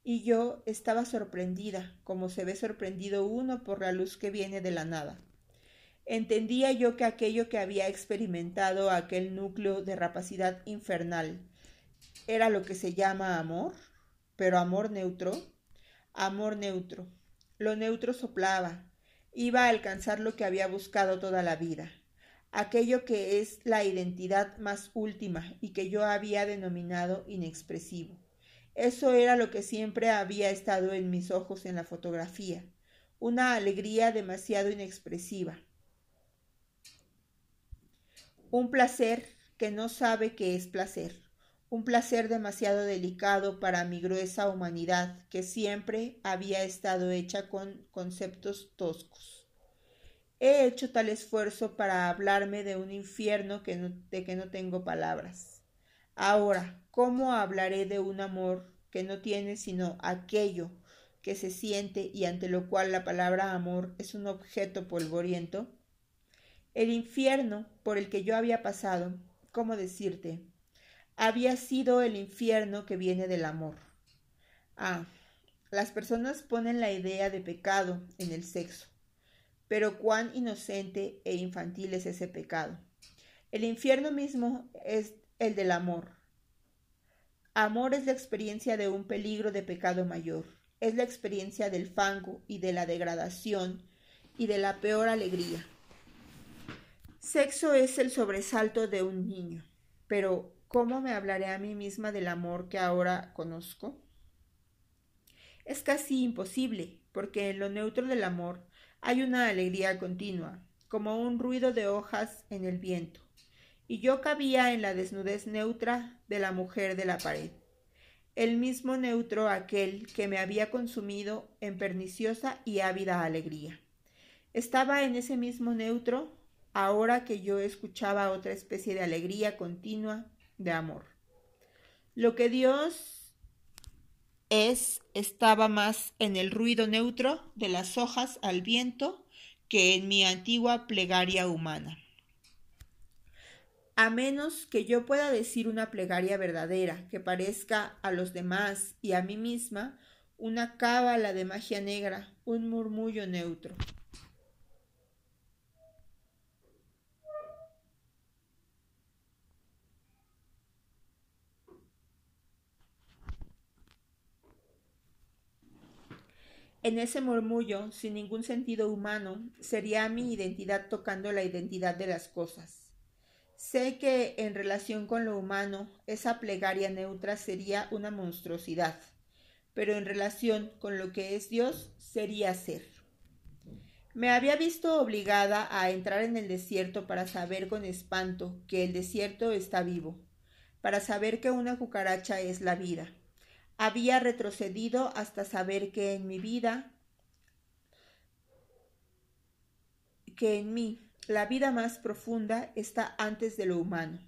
y yo estaba sorprendida, como se ve sorprendido uno por la luz que viene de la nada. Entendía yo que aquello que había experimentado aquel núcleo de rapacidad infernal era lo que se llama amor, pero amor neutro, amor neutro. Lo neutro soplaba, iba a alcanzar lo que había buscado toda la vida, aquello que es la identidad más última y que yo había denominado inexpresivo. Eso era lo que siempre había estado en mis ojos en la fotografía, una alegría demasiado inexpresiva, un placer que no sabe qué es placer, un placer demasiado delicado para mi gruesa humanidad que siempre había estado hecha con conceptos toscos. He hecho tal esfuerzo para hablarme de un infierno que de que no tengo palabras. Ahora, ¿cómo hablaré de un amor que no tiene sino aquello que se siente y ante lo cual la palabra amor es un objeto polvoriento? El infierno por el que yo había pasado, ¿cómo decirte? Había sido el infierno que viene del amor. Ah, las personas ponen la idea de pecado en el sexo, pero cuán inocente e infantil es ese pecado. El infierno mismo es el del amor. Amor es la experiencia de un peligro de pecado mayor, es la experiencia del fango y de la degradación y de la peor alegría. Sexo es el sobresalto de un niño, pero ¿cómo me hablaré a mí misma del amor que ahora conozco? Es casi imposible, porque en lo neutro del amor hay una alegría continua, como un ruido de hojas en el viento, y yo cabía en la desnudez neutra de la mujer de la pared, el mismo neutro aquel que me había consumido en perniciosa y ávida alegría. Estaba en ese mismo neutro ahora que yo escuchaba otra especie de alegría continua de amor. Lo que Dios es estaba más en el ruido neutro de las hojas al viento que en mi antigua plegaria humana. A menos que yo pueda decir una plegaria verdadera que parezca a los demás y a mí misma una cábala de magia negra, un murmullo neutro. En ese murmullo, sin ningún sentido humano, sería mi identidad tocando la identidad de las cosas. Sé que en relación con lo humano, esa plegaria neutra sería una monstruosidad, pero en relación con lo que es Dios, sería ser. Me había visto obligada a entrar en el desierto para saber con espanto que el desierto está vivo, para saber que una cucaracha es la vida, había retrocedido hasta saber que en mi vida, que en mí, la vida más profunda está antes de lo humano.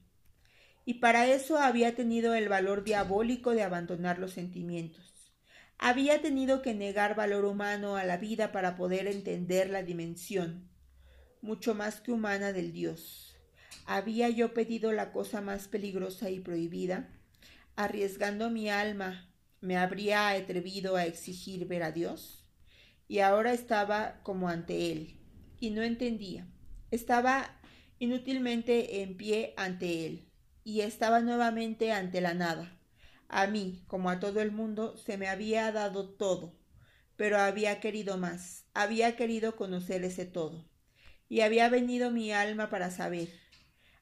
Y para eso había tenido el valor diabólico de abandonar los sentimientos. Había tenido que negar valor humano a la vida para poder entender la dimensión, mucho más que humana, del Dios. Había yo pedido la cosa más peligrosa y prohibida, arriesgando mi alma me habría atrevido a exigir ver a Dios? Y ahora estaba como ante él, y no entendía. Estaba inútilmente en pie ante él, y estaba nuevamente ante la nada. A mí, como a todo el mundo, se me había dado todo, pero había querido más, había querido conocer ese todo, y había venido mi alma para saber.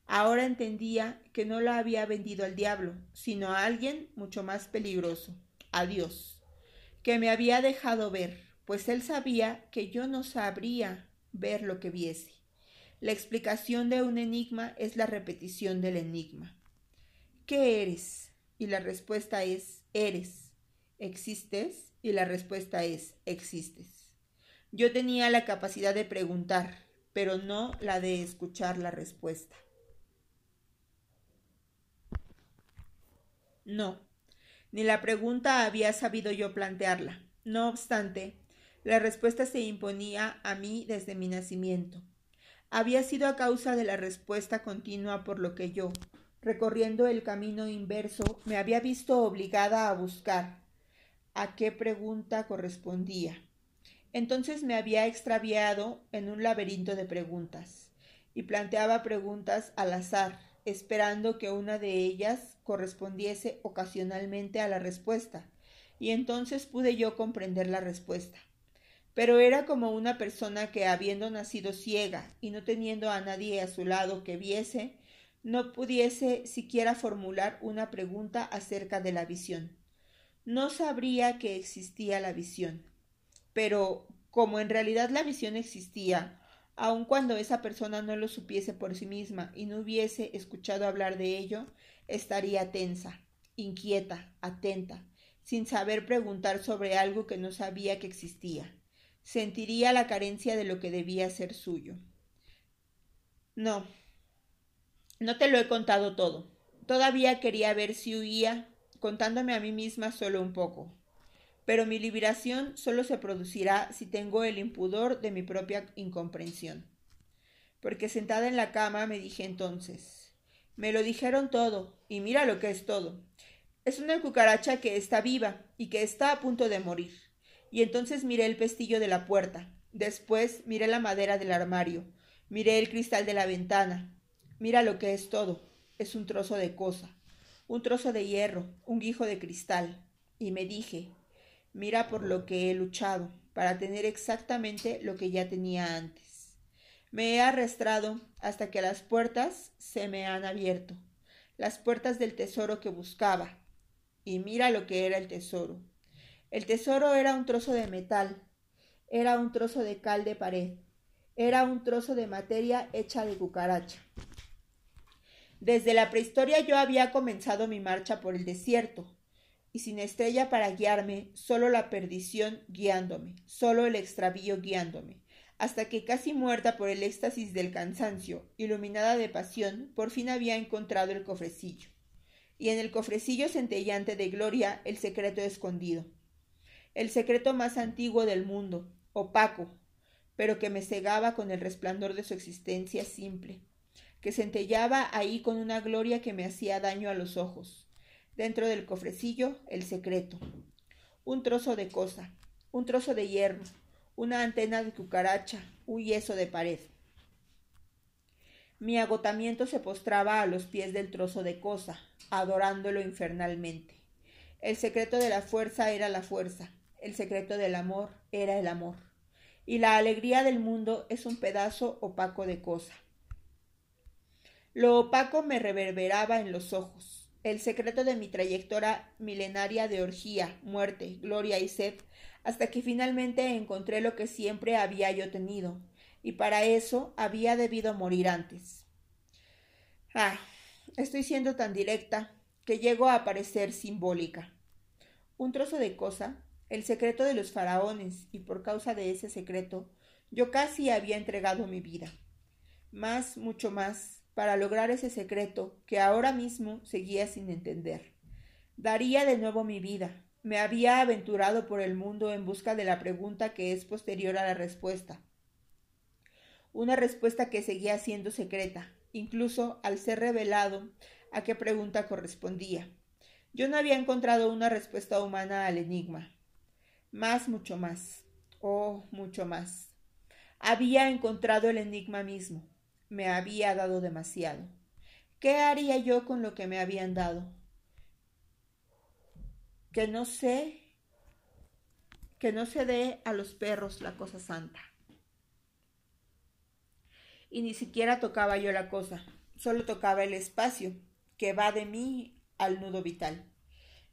Ahora entendía que no la había vendido al diablo, sino a alguien mucho más peligroso a Dios, que me había dejado ver, pues él sabía que yo no sabría ver lo que viese. La explicación de un enigma es la repetición del enigma. ¿Qué eres? Y la respuesta es eres. ¿Existes? Y la respuesta es existes. Yo tenía la capacidad de preguntar, pero no la de escuchar la respuesta. No, ni la pregunta había sabido yo plantearla. No obstante, la respuesta se imponía a mí desde mi nacimiento. Había sido a causa de la respuesta continua por lo que yo, recorriendo el camino inverso, me había visto obligada a buscar a qué pregunta correspondía. Entonces me había extraviado en un laberinto de preguntas y planteaba preguntas al azar, esperando que una de ellas correspondiese ocasionalmente a la respuesta, y entonces pude yo comprender la respuesta. pero era como una persona que, habiendo nacido ciega y no teniendo a nadie a su lado que viese, no pudiese siquiera formular una pregunta acerca de la visión. No sabría que existía la visión. Pero, como en realidad la visión existía, aun cuando esa persona no lo supiese por sí misma y no hubiese escuchado hablar de ello, estaría tensa, inquieta, atenta, sin saber preguntar sobre algo que no sabía que existía sentiría la carencia de lo que debía ser suyo. No, no te lo he contado todo. Todavía quería ver si huía, contándome a mí misma solo un poco. Pero mi liberación solo se producirá si tengo el impudor de mi propia incomprensión. Porque sentada en la cama me dije entonces, me lo dijeron todo, y mira lo que es todo. Es una cucaracha que está viva y que está a punto de morir y entonces miré el pestillo de la puerta. Después miré la madera del armario. Miré el cristal de la ventana. Mira lo que es todo. Es un trozo de cosa. Un trozo de hierro, un guijo de cristal. Y me dije, mira por lo que he luchado, para tener exactamente lo que ya tenía antes. Me he arrastrado hasta que las puertas se me han abierto, las puertas del tesoro que buscaba. Y mira lo que era el tesoro el tesoro era un trozo de metal, era un trozo de cal de pared, era un trozo de materia hecha de cucaracha. Desde la prehistoria yo había comenzado mi marcha por el desierto, y sin estrella para guiarme, solo la perdición guiándome, solo el extravío guiándome, hasta que casi muerta por el éxtasis del cansancio, iluminada de pasión, por fin había encontrado el cofrecillo, y en el cofrecillo centellante de gloria el secreto escondido el secreto más antiguo del mundo, opaco, pero que me cegaba con el resplandor de su existencia simple, que centellaba ahí con una gloria que me hacía daño a los ojos. Dentro del cofrecillo, el secreto. Un trozo de cosa, un trozo de hierro, una antena de cucaracha, un yeso de pared. Mi agotamiento se postraba a los pies del trozo de cosa, adorándolo infernalmente. El secreto de la fuerza era la fuerza, el secreto del amor era el amor. Y la alegría del mundo es un pedazo opaco de cosa. Lo opaco me reverberaba en los ojos. El secreto de mi trayectoria milenaria de orgía, muerte, gloria y sed, hasta que finalmente encontré lo que siempre había yo tenido, y para eso había debido morir antes. Ah, estoy siendo tan directa que llego a parecer simbólica. Un trozo de cosa el secreto de los faraones, y por causa de ese secreto, yo casi había entregado mi vida. Más, mucho más, para lograr ese secreto que ahora mismo seguía sin entender. Daría de nuevo mi vida. Me había aventurado por el mundo en busca de la pregunta que es posterior a la respuesta. Una respuesta que seguía siendo secreta, incluso al ser revelado a qué pregunta correspondía. Yo no había encontrado una respuesta humana al enigma, más, mucho más. Oh, mucho más. Había encontrado el enigma mismo. Me había dado demasiado. ¿Qué haría yo con lo que me habían dado? Que no sé, que no se dé a los perros la cosa santa. Y ni siquiera tocaba yo la cosa, solo tocaba el espacio que va de mí al nudo vital.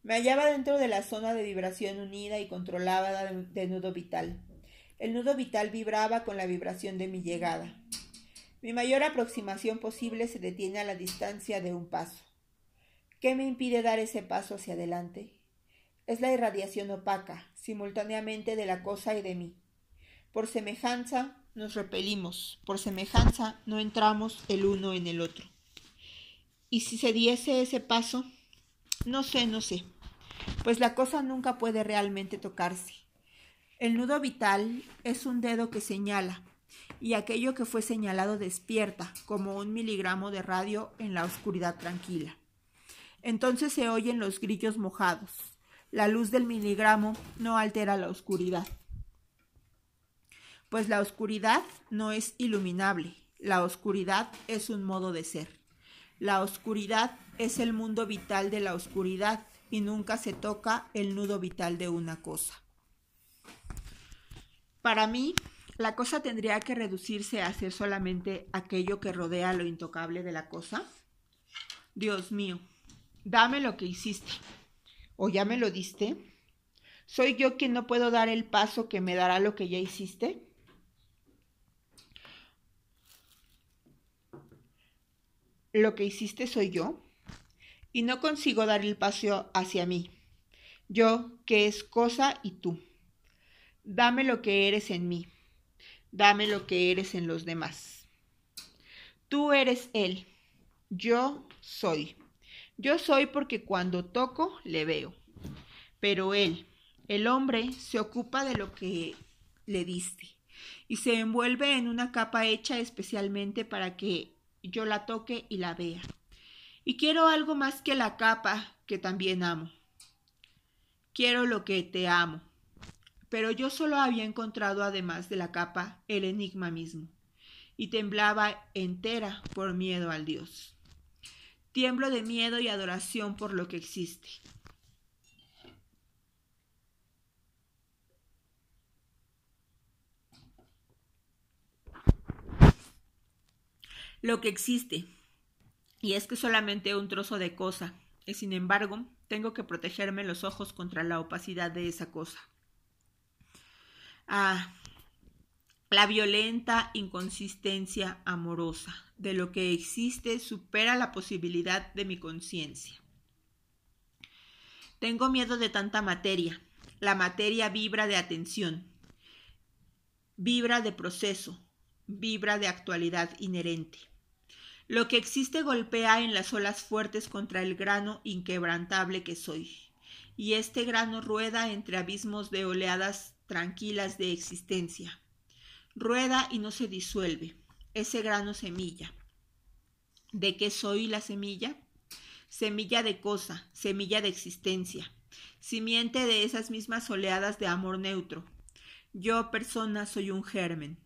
Me hallaba dentro de la zona de vibración unida y controlada de nudo vital. El nudo vital vibraba con la vibración de mi llegada. Mi mayor aproximación posible se detiene a la distancia de un paso. ¿Qué me impide dar ese paso hacia adelante? Es la irradiación opaca, simultáneamente de la cosa y de mí. Por semejanza nos repelimos, por semejanza no entramos el uno en el otro. ¿Y si se diese ese paso? No sé, no sé pues la cosa nunca puede realmente tocarse. El nudo vital es un dedo que señala, y aquello que fue señalado despierta, como un miligramo de radio en la oscuridad tranquila. Entonces se oyen los grillos mojados. La luz del miligramo no altera la oscuridad. Pues la oscuridad no es iluminable, la oscuridad es un modo de ser. La oscuridad es el mundo vital de la oscuridad y nunca se toca el nudo vital de una cosa. Para mí, la cosa tendría que reducirse a ser solamente aquello que rodea lo intocable de la cosa. Dios mío, dame lo que hiciste. ¿O ya me lo diste? ¿Soy yo quien no puedo dar el paso que me dará lo que ya hiciste? Lo que hiciste soy yo y no consigo dar el paso hacia mí. Yo, que es cosa y tú. Dame lo que eres en mí. Dame lo que eres en los demás. Tú eres Él. Yo soy. Yo soy porque cuando toco le veo. Pero Él, el hombre, se ocupa de lo que le diste y se envuelve en una capa hecha especialmente para que yo la toque y la vea. Y quiero algo más que la capa que también amo. Quiero lo que te amo. Pero yo solo había encontrado, además de la capa, el enigma mismo, y temblaba entera por miedo al Dios. Tiemblo de miedo y adoración por lo que existe. Lo que existe, y es que solamente un trozo de cosa, y sin embargo tengo que protegerme los ojos contra la opacidad de esa cosa. Ah, la violenta inconsistencia amorosa de lo que existe supera la posibilidad de mi conciencia. Tengo miedo de tanta materia. La materia vibra de atención, vibra de proceso, vibra de actualidad inherente. Lo que existe golpea en las olas fuertes contra el grano inquebrantable que soy, y este grano rueda entre abismos de oleadas tranquilas de existencia. Rueda y no se disuelve. Ese grano semilla. ¿De qué soy la semilla? Semilla de cosa, semilla de existencia, simiente de esas mismas oleadas de amor neutro. Yo, persona, soy un germen.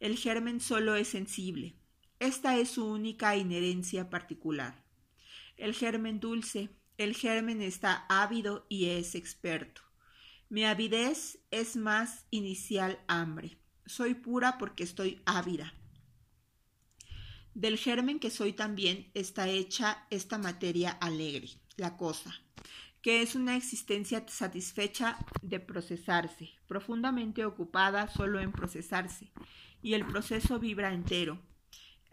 El germen solo es sensible, esta es su única inherencia particular. El germen dulce, el germen está ávido y es experto. Mi avidez es más inicial hambre. Soy pura porque estoy ávida. Del germen que soy también está hecha esta materia alegre, la cosa, que es una existencia satisfecha de procesarse, profundamente ocupada solo en procesarse, y el proceso vibra entero,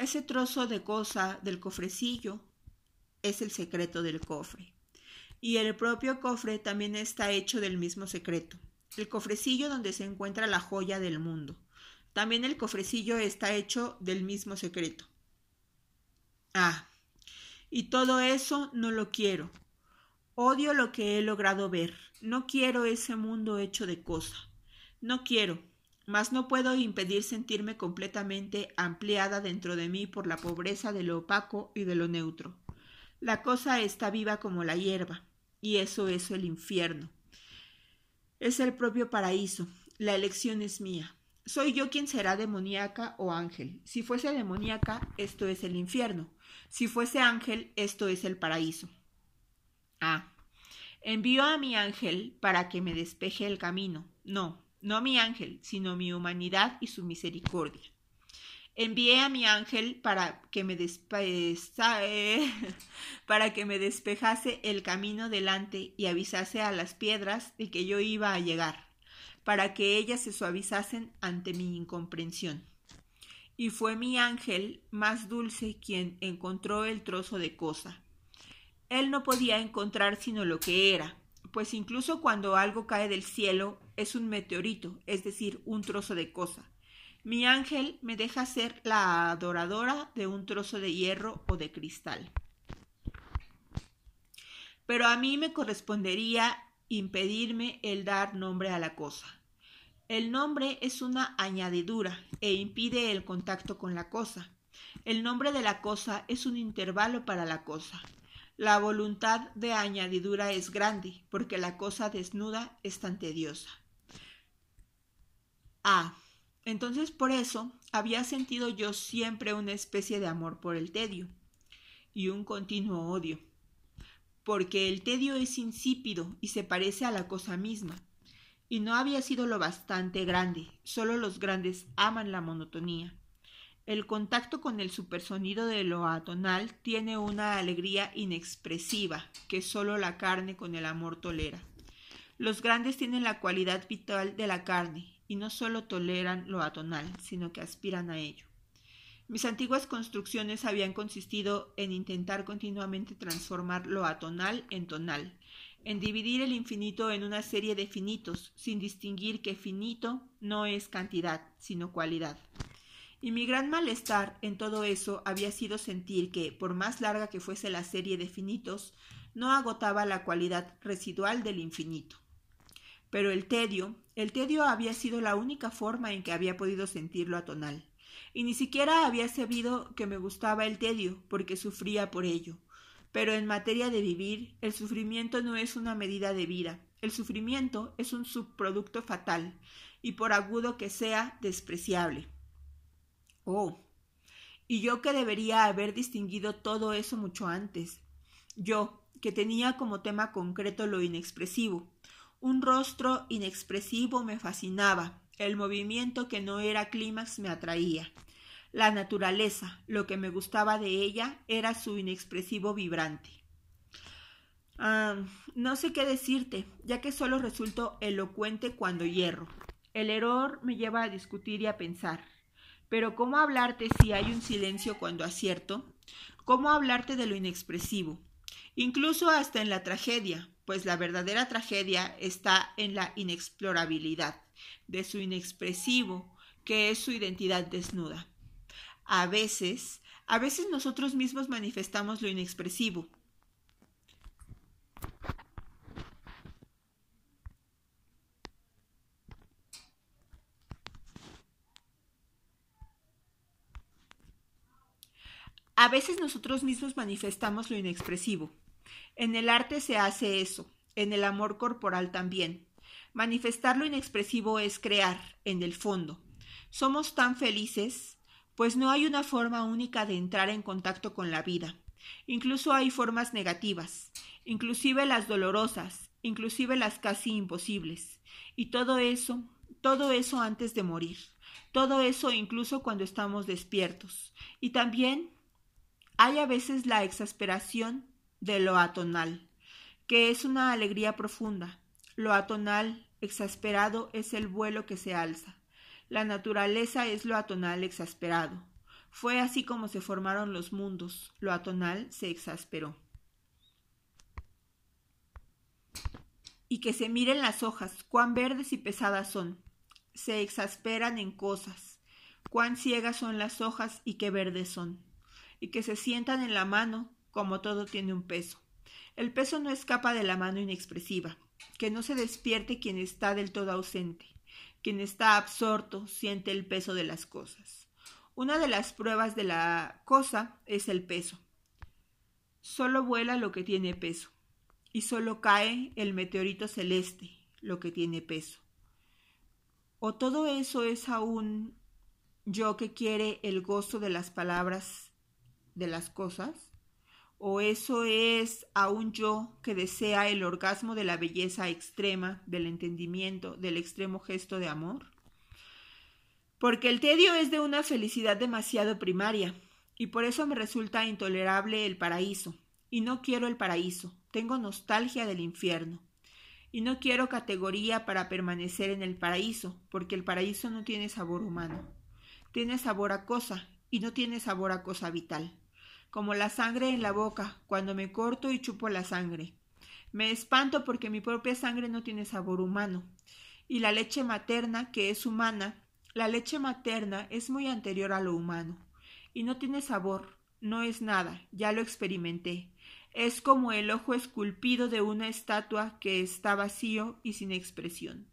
ese trozo de cosa del cofrecillo es el secreto del cofre. Y el propio cofre también está hecho del mismo secreto. El cofrecillo donde se encuentra la joya del mundo. También el cofrecillo está hecho del mismo secreto. Ah, y todo eso no lo quiero. Odio lo que he logrado ver. No quiero ese mundo hecho de cosa. No quiero mas no puedo impedir sentirme completamente ampliada dentro de mí por la pobreza de lo opaco y de lo neutro. La cosa está viva como la hierba, y eso es el infierno. Es el propio paraíso. La elección es mía. Soy yo quien será demoníaca o ángel. Si fuese demoníaca, esto es el infierno. Si fuese ángel, esto es el paraíso. Ah. Envío a mi ángel para que me despeje el camino. No, no mi ángel, sino mi humanidad y su misericordia. Envié a mi ángel para que me *laughs* para que me despejase el camino delante y avisase a las piedras de que yo iba a llegar, para que ellas se suavizasen ante mi incomprensión. Y fue mi ángel más dulce quien encontró el trozo de cosa. Él no podía encontrar sino lo que era, pues incluso cuando algo cae del cielo es un meteorito, es decir, un trozo de cosa. Mi ángel me deja ser la adoradora de un trozo de hierro o de cristal. Pero a mí me correspondería impedirme el dar nombre a la cosa. El nombre es una añadidura e impide el contacto con la cosa. El nombre de la cosa es un intervalo para la cosa. La voluntad de añadidura es grande, porque la cosa desnuda es tan tediosa. Ah, entonces por eso había sentido yo siempre una especie de amor por el tedio y un continuo odio, porque el tedio es insípido y se parece a la cosa misma. y no había sido lo bastante grande. Solo los grandes aman la monotonía. El contacto con el supersonido de lo atonal tiene una alegría inexpresiva que solo la carne con el amor tolera. Los grandes tienen la cualidad vital de la carne y no solo toleran lo atonal, sino que aspiran a ello. Mis antiguas construcciones habían consistido en intentar continuamente transformar lo atonal en tonal, en dividir el infinito en una serie de finitos, sin distinguir que finito no es cantidad, sino cualidad. Y mi gran malestar en todo eso había sido sentir que, por más larga que fuese la serie de finitos, no agotaba la cualidad residual del infinito. Pero el tedio, el tedio había sido la única forma en que había podido sentirlo atonal. Y ni siquiera había sabido que me gustaba el tedio, porque sufría por ello. Pero en materia de vivir, el sufrimiento no es una medida de vida. El sufrimiento es un subproducto fatal, y por agudo que sea, despreciable. Oh. Y yo que debería haber distinguido todo eso mucho antes. Yo, que tenía como tema concreto lo inexpresivo. Un rostro inexpresivo me fascinaba, el movimiento que no era clímax me atraía. La naturaleza, lo que me gustaba de ella, era su inexpresivo vibrante. Ah, no sé qué decirte, ya que solo resulto elocuente cuando hierro. El error me lleva a discutir y a pensar. Pero ¿cómo hablarte si hay un silencio cuando acierto? ¿Cómo hablarte de lo inexpresivo? Incluso hasta en la tragedia, pues la verdadera tragedia está en la inexplorabilidad de su inexpresivo, que es su identidad desnuda. A veces, a veces nosotros mismos manifestamos lo inexpresivo, A veces nosotros mismos manifestamos lo inexpresivo. En el arte se hace eso, en el amor corporal también. Manifestar lo inexpresivo es crear, en el fondo. Somos tan felices, pues no hay una forma única de entrar en contacto con la vida. Incluso hay formas negativas, inclusive las dolorosas, inclusive las casi imposibles. Y todo eso, todo eso antes de morir. Todo eso incluso cuando estamos despiertos. Y también hay a veces la exasperación de lo atonal, que es una alegría profunda. Lo atonal, exasperado, es el vuelo que se alza. La naturaleza es lo atonal exasperado. Fue así como se formaron los mundos. Lo atonal se exasperó. Y que se miren las hojas, cuán verdes y pesadas son. Se exasperan en cosas. Cuán ciegas son las hojas y qué verdes son y que se sientan en la mano, como todo tiene un peso. El peso no escapa de la mano inexpresiva, que no se despierte quien está del todo ausente. Quien está absorto siente el peso de las cosas. Una de las pruebas de la cosa es el peso. Solo vuela lo que tiene peso, y solo cae el meteorito celeste, lo que tiene peso. O todo eso es aún yo que quiere el gozo de las palabras de las cosas? ¿O eso es aún yo que desea el orgasmo de la belleza extrema, del entendimiento, del extremo gesto de amor? Porque el tedio es de una felicidad demasiado primaria, y por eso me resulta intolerable el paraíso, y no quiero el paraíso, tengo nostalgia del infierno, y no quiero categoría para permanecer en el paraíso, porque el paraíso no tiene sabor humano, tiene sabor a cosa, y no tiene sabor a cosa vital como la sangre en la boca, cuando me corto y chupo la sangre. Me espanto porque mi propia sangre no tiene sabor humano. Y la leche materna, que es humana, la leche materna es muy anterior a lo humano. Y no tiene sabor, no es nada, ya lo experimenté. Es como el ojo esculpido de una estatua que está vacío y sin expresión.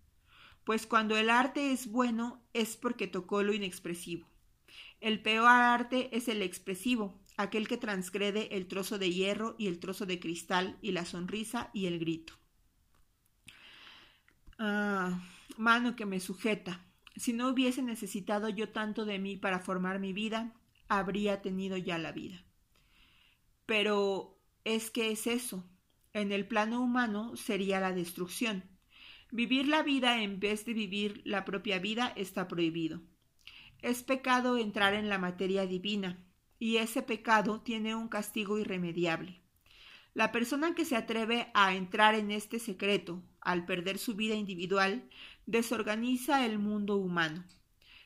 Pues cuando el arte es bueno es porque tocó lo inexpresivo. El peor arte es el expresivo, aquel que transgrede el trozo de hierro y el trozo de cristal y la sonrisa y el grito. Ah, mano que me sujeta. Si no hubiese necesitado yo tanto de mí para formar mi vida, habría tenido ya la vida. Pero es que es eso. En el plano humano sería la destrucción. Vivir la vida en vez de vivir la propia vida está prohibido. Es pecado entrar en la materia divina, y ese pecado tiene un castigo irremediable. La persona que se atreve a entrar en este secreto, al perder su vida individual, desorganiza el mundo humano.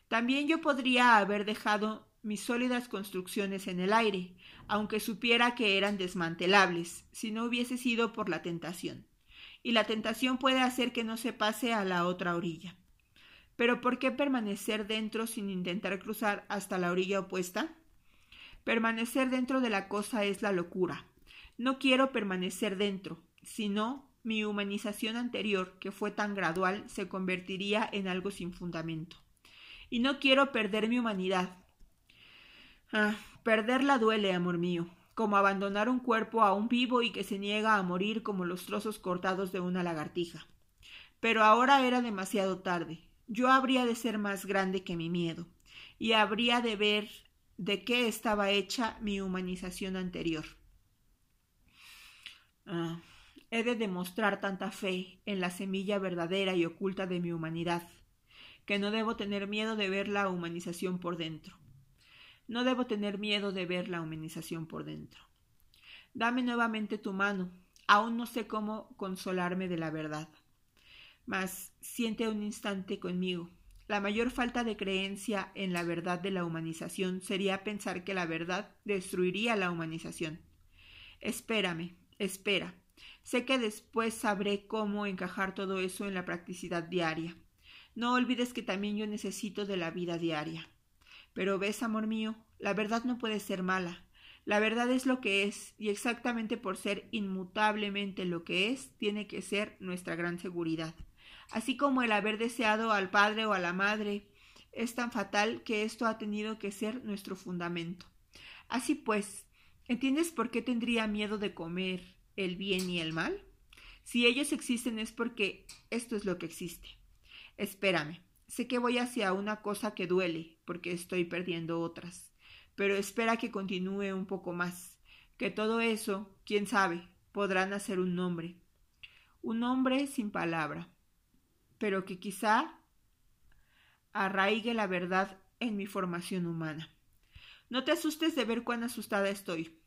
También yo podría haber dejado mis sólidas construcciones en el aire, aunque supiera que eran desmantelables, si no hubiese sido por la tentación. Y la tentación puede hacer que no se pase a la otra orilla. Pero ¿por qué permanecer dentro sin intentar cruzar hasta la orilla opuesta? Permanecer dentro de la cosa es la locura. No quiero permanecer dentro, sino mi humanización anterior, que fue tan gradual, se convertiría en algo sin fundamento. Y no quiero perder mi humanidad. Ah, perderla duele, amor mío, como abandonar un cuerpo aún vivo y que se niega a morir como los trozos cortados de una lagartija. Pero ahora era demasiado tarde. Yo habría de ser más grande que mi miedo, y habría de ver de qué estaba hecha mi humanización anterior. Ah, he de demostrar tanta fe en la semilla verdadera y oculta de mi humanidad, que no debo tener miedo de ver la humanización por dentro. No debo tener miedo de ver la humanización por dentro. Dame nuevamente tu mano. Aún no sé cómo consolarme de la verdad. Mas siente un instante conmigo la mayor falta de creencia en la verdad de la humanización sería pensar que la verdad destruiría la humanización. Espérame, espera. Sé que después sabré cómo encajar todo eso en la practicidad diaria. No olvides que también yo necesito de la vida diaria. Pero ves, amor mío, la verdad no puede ser mala. La verdad es lo que es, y exactamente por ser inmutablemente lo que es, tiene que ser nuestra gran seguridad así como el haber deseado al padre o a la madre es tan fatal que esto ha tenido que ser nuestro fundamento. Así pues, ¿entiendes por qué tendría miedo de comer el bien y el mal? Si ellos existen es porque esto es lo que existe. Espérame, sé que voy hacia una cosa que duele, porque estoy perdiendo otras, pero espera que continúe un poco más, que todo eso, quién sabe, podrán hacer un nombre. Un nombre sin palabra, pero que quizá arraigue la verdad en mi formación humana. No te asustes de ver cuán asustada estoy.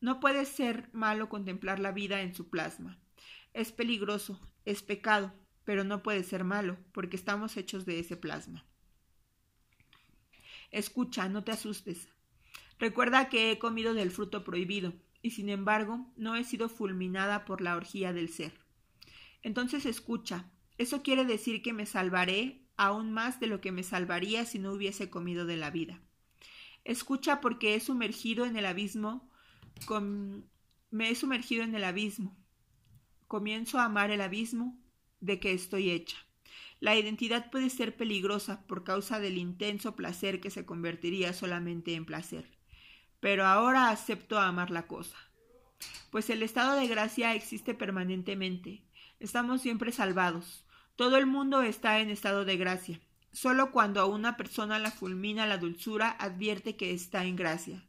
No puede ser malo contemplar la vida en su plasma. Es peligroso, es pecado, pero no puede ser malo, porque estamos hechos de ese plasma. Escucha, no te asustes. Recuerda que he comido del fruto prohibido, y sin embargo no he sido fulminada por la orgía del ser. Entonces escucha, eso quiere decir que me salvaré aún más de lo que me salvaría si no hubiese comido de la vida. Escucha porque he sumergido en el abismo, me he sumergido en el abismo. Comienzo a amar el abismo de que estoy hecha. La identidad puede ser peligrosa por causa del intenso placer que se convertiría solamente en placer. Pero ahora acepto amar la cosa. Pues el estado de gracia existe permanentemente. Estamos siempre salvados. Todo el mundo está en estado de gracia. Solo cuando a una persona la fulmina la dulzura advierte que está en gracia.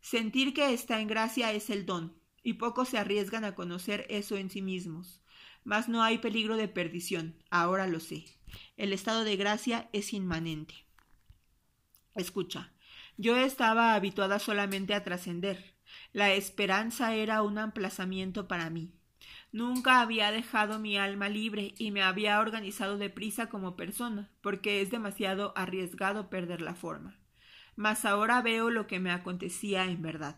Sentir que está en gracia es el don, y pocos se arriesgan a conocer eso en sí mismos. Mas no hay peligro de perdición, ahora lo sé. El estado de gracia es inmanente. Escucha, yo estaba habituada solamente a trascender. La esperanza era un emplazamiento para mí. Nunca había dejado mi alma libre y me había organizado deprisa como persona, porque es demasiado arriesgado perder la forma. Mas ahora veo lo que me acontecía en verdad.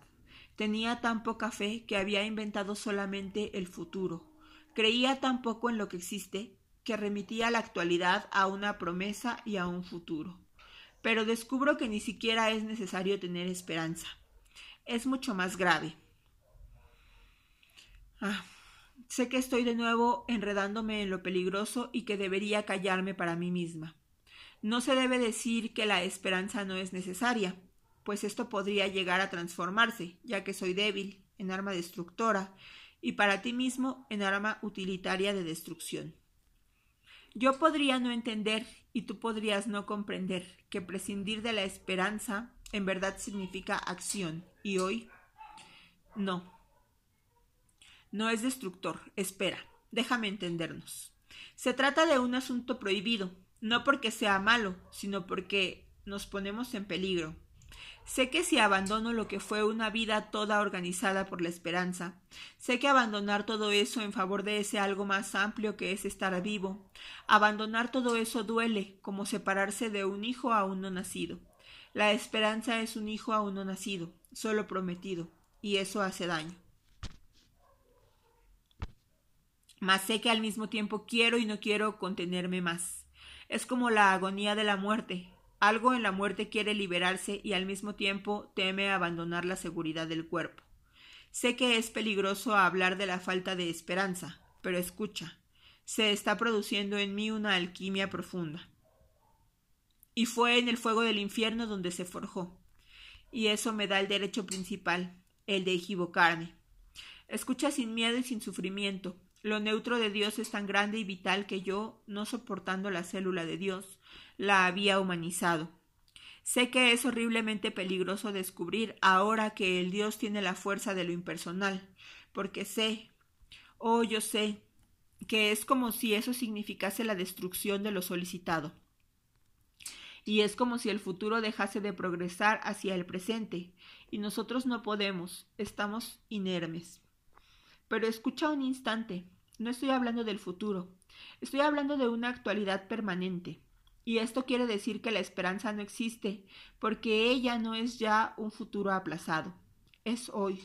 Tenía tan poca fe que había inventado solamente el futuro. Creía tan poco en lo que existe que remitía la actualidad a una promesa y a un futuro. Pero descubro que ni siquiera es necesario tener esperanza. Es mucho más grave. Ah, Sé que estoy de nuevo enredándome en lo peligroso y que debería callarme para mí misma. No se debe decir que la esperanza no es necesaria, pues esto podría llegar a transformarse, ya que soy débil, en arma destructora, y para ti mismo en arma utilitaria de destrucción. Yo podría no entender y tú podrías no comprender que prescindir de la esperanza en verdad significa acción, y hoy no. No es destructor. Espera, déjame entendernos. Se trata de un asunto prohibido, no porque sea malo, sino porque nos ponemos en peligro. Sé que si abandono lo que fue una vida toda organizada por la esperanza, sé que abandonar todo eso en favor de ese algo más amplio que es estar vivo, abandonar todo eso duele como separarse de un hijo aún no nacido. La esperanza es un hijo aún no nacido, solo prometido, y eso hace daño. Mas sé que al mismo tiempo quiero y no quiero contenerme más. Es como la agonía de la muerte, algo en la muerte quiere liberarse y al mismo tiempo teme abandonar la seguridad del cuerpo. Sé que es peligroso hablar de la falta de esperanza, pero escucha, se está produciendo en mí una alquimia profunda. Y fue en el fuego del infierno donde se forjó. Y eso me da el derecho principal, el de equivocarme. Escucha sin miedo y sin sufrimiento. Lo neutro de Dios es tan grande y vital que yo, no soportando la célula de Dios, la había humanizado. Sé que es horriblemente peligroso descubrir ahora que el Dios tiene la fuerza de lo impersonal, porque sé, oh yo sé, que es como si eso significase la destrucción de lo solicitado. Y es como si el futuro dejase de progresar hacia el presente, y nosotros no podemos, estamos inermes. Pero escucha un instante, no estoy hablando del futuro, estoy hablando de una actualidad permanente. Y esto quiere decir que la esperanza no existe, porque ella no es ya un futuro aplazado. Es hoy,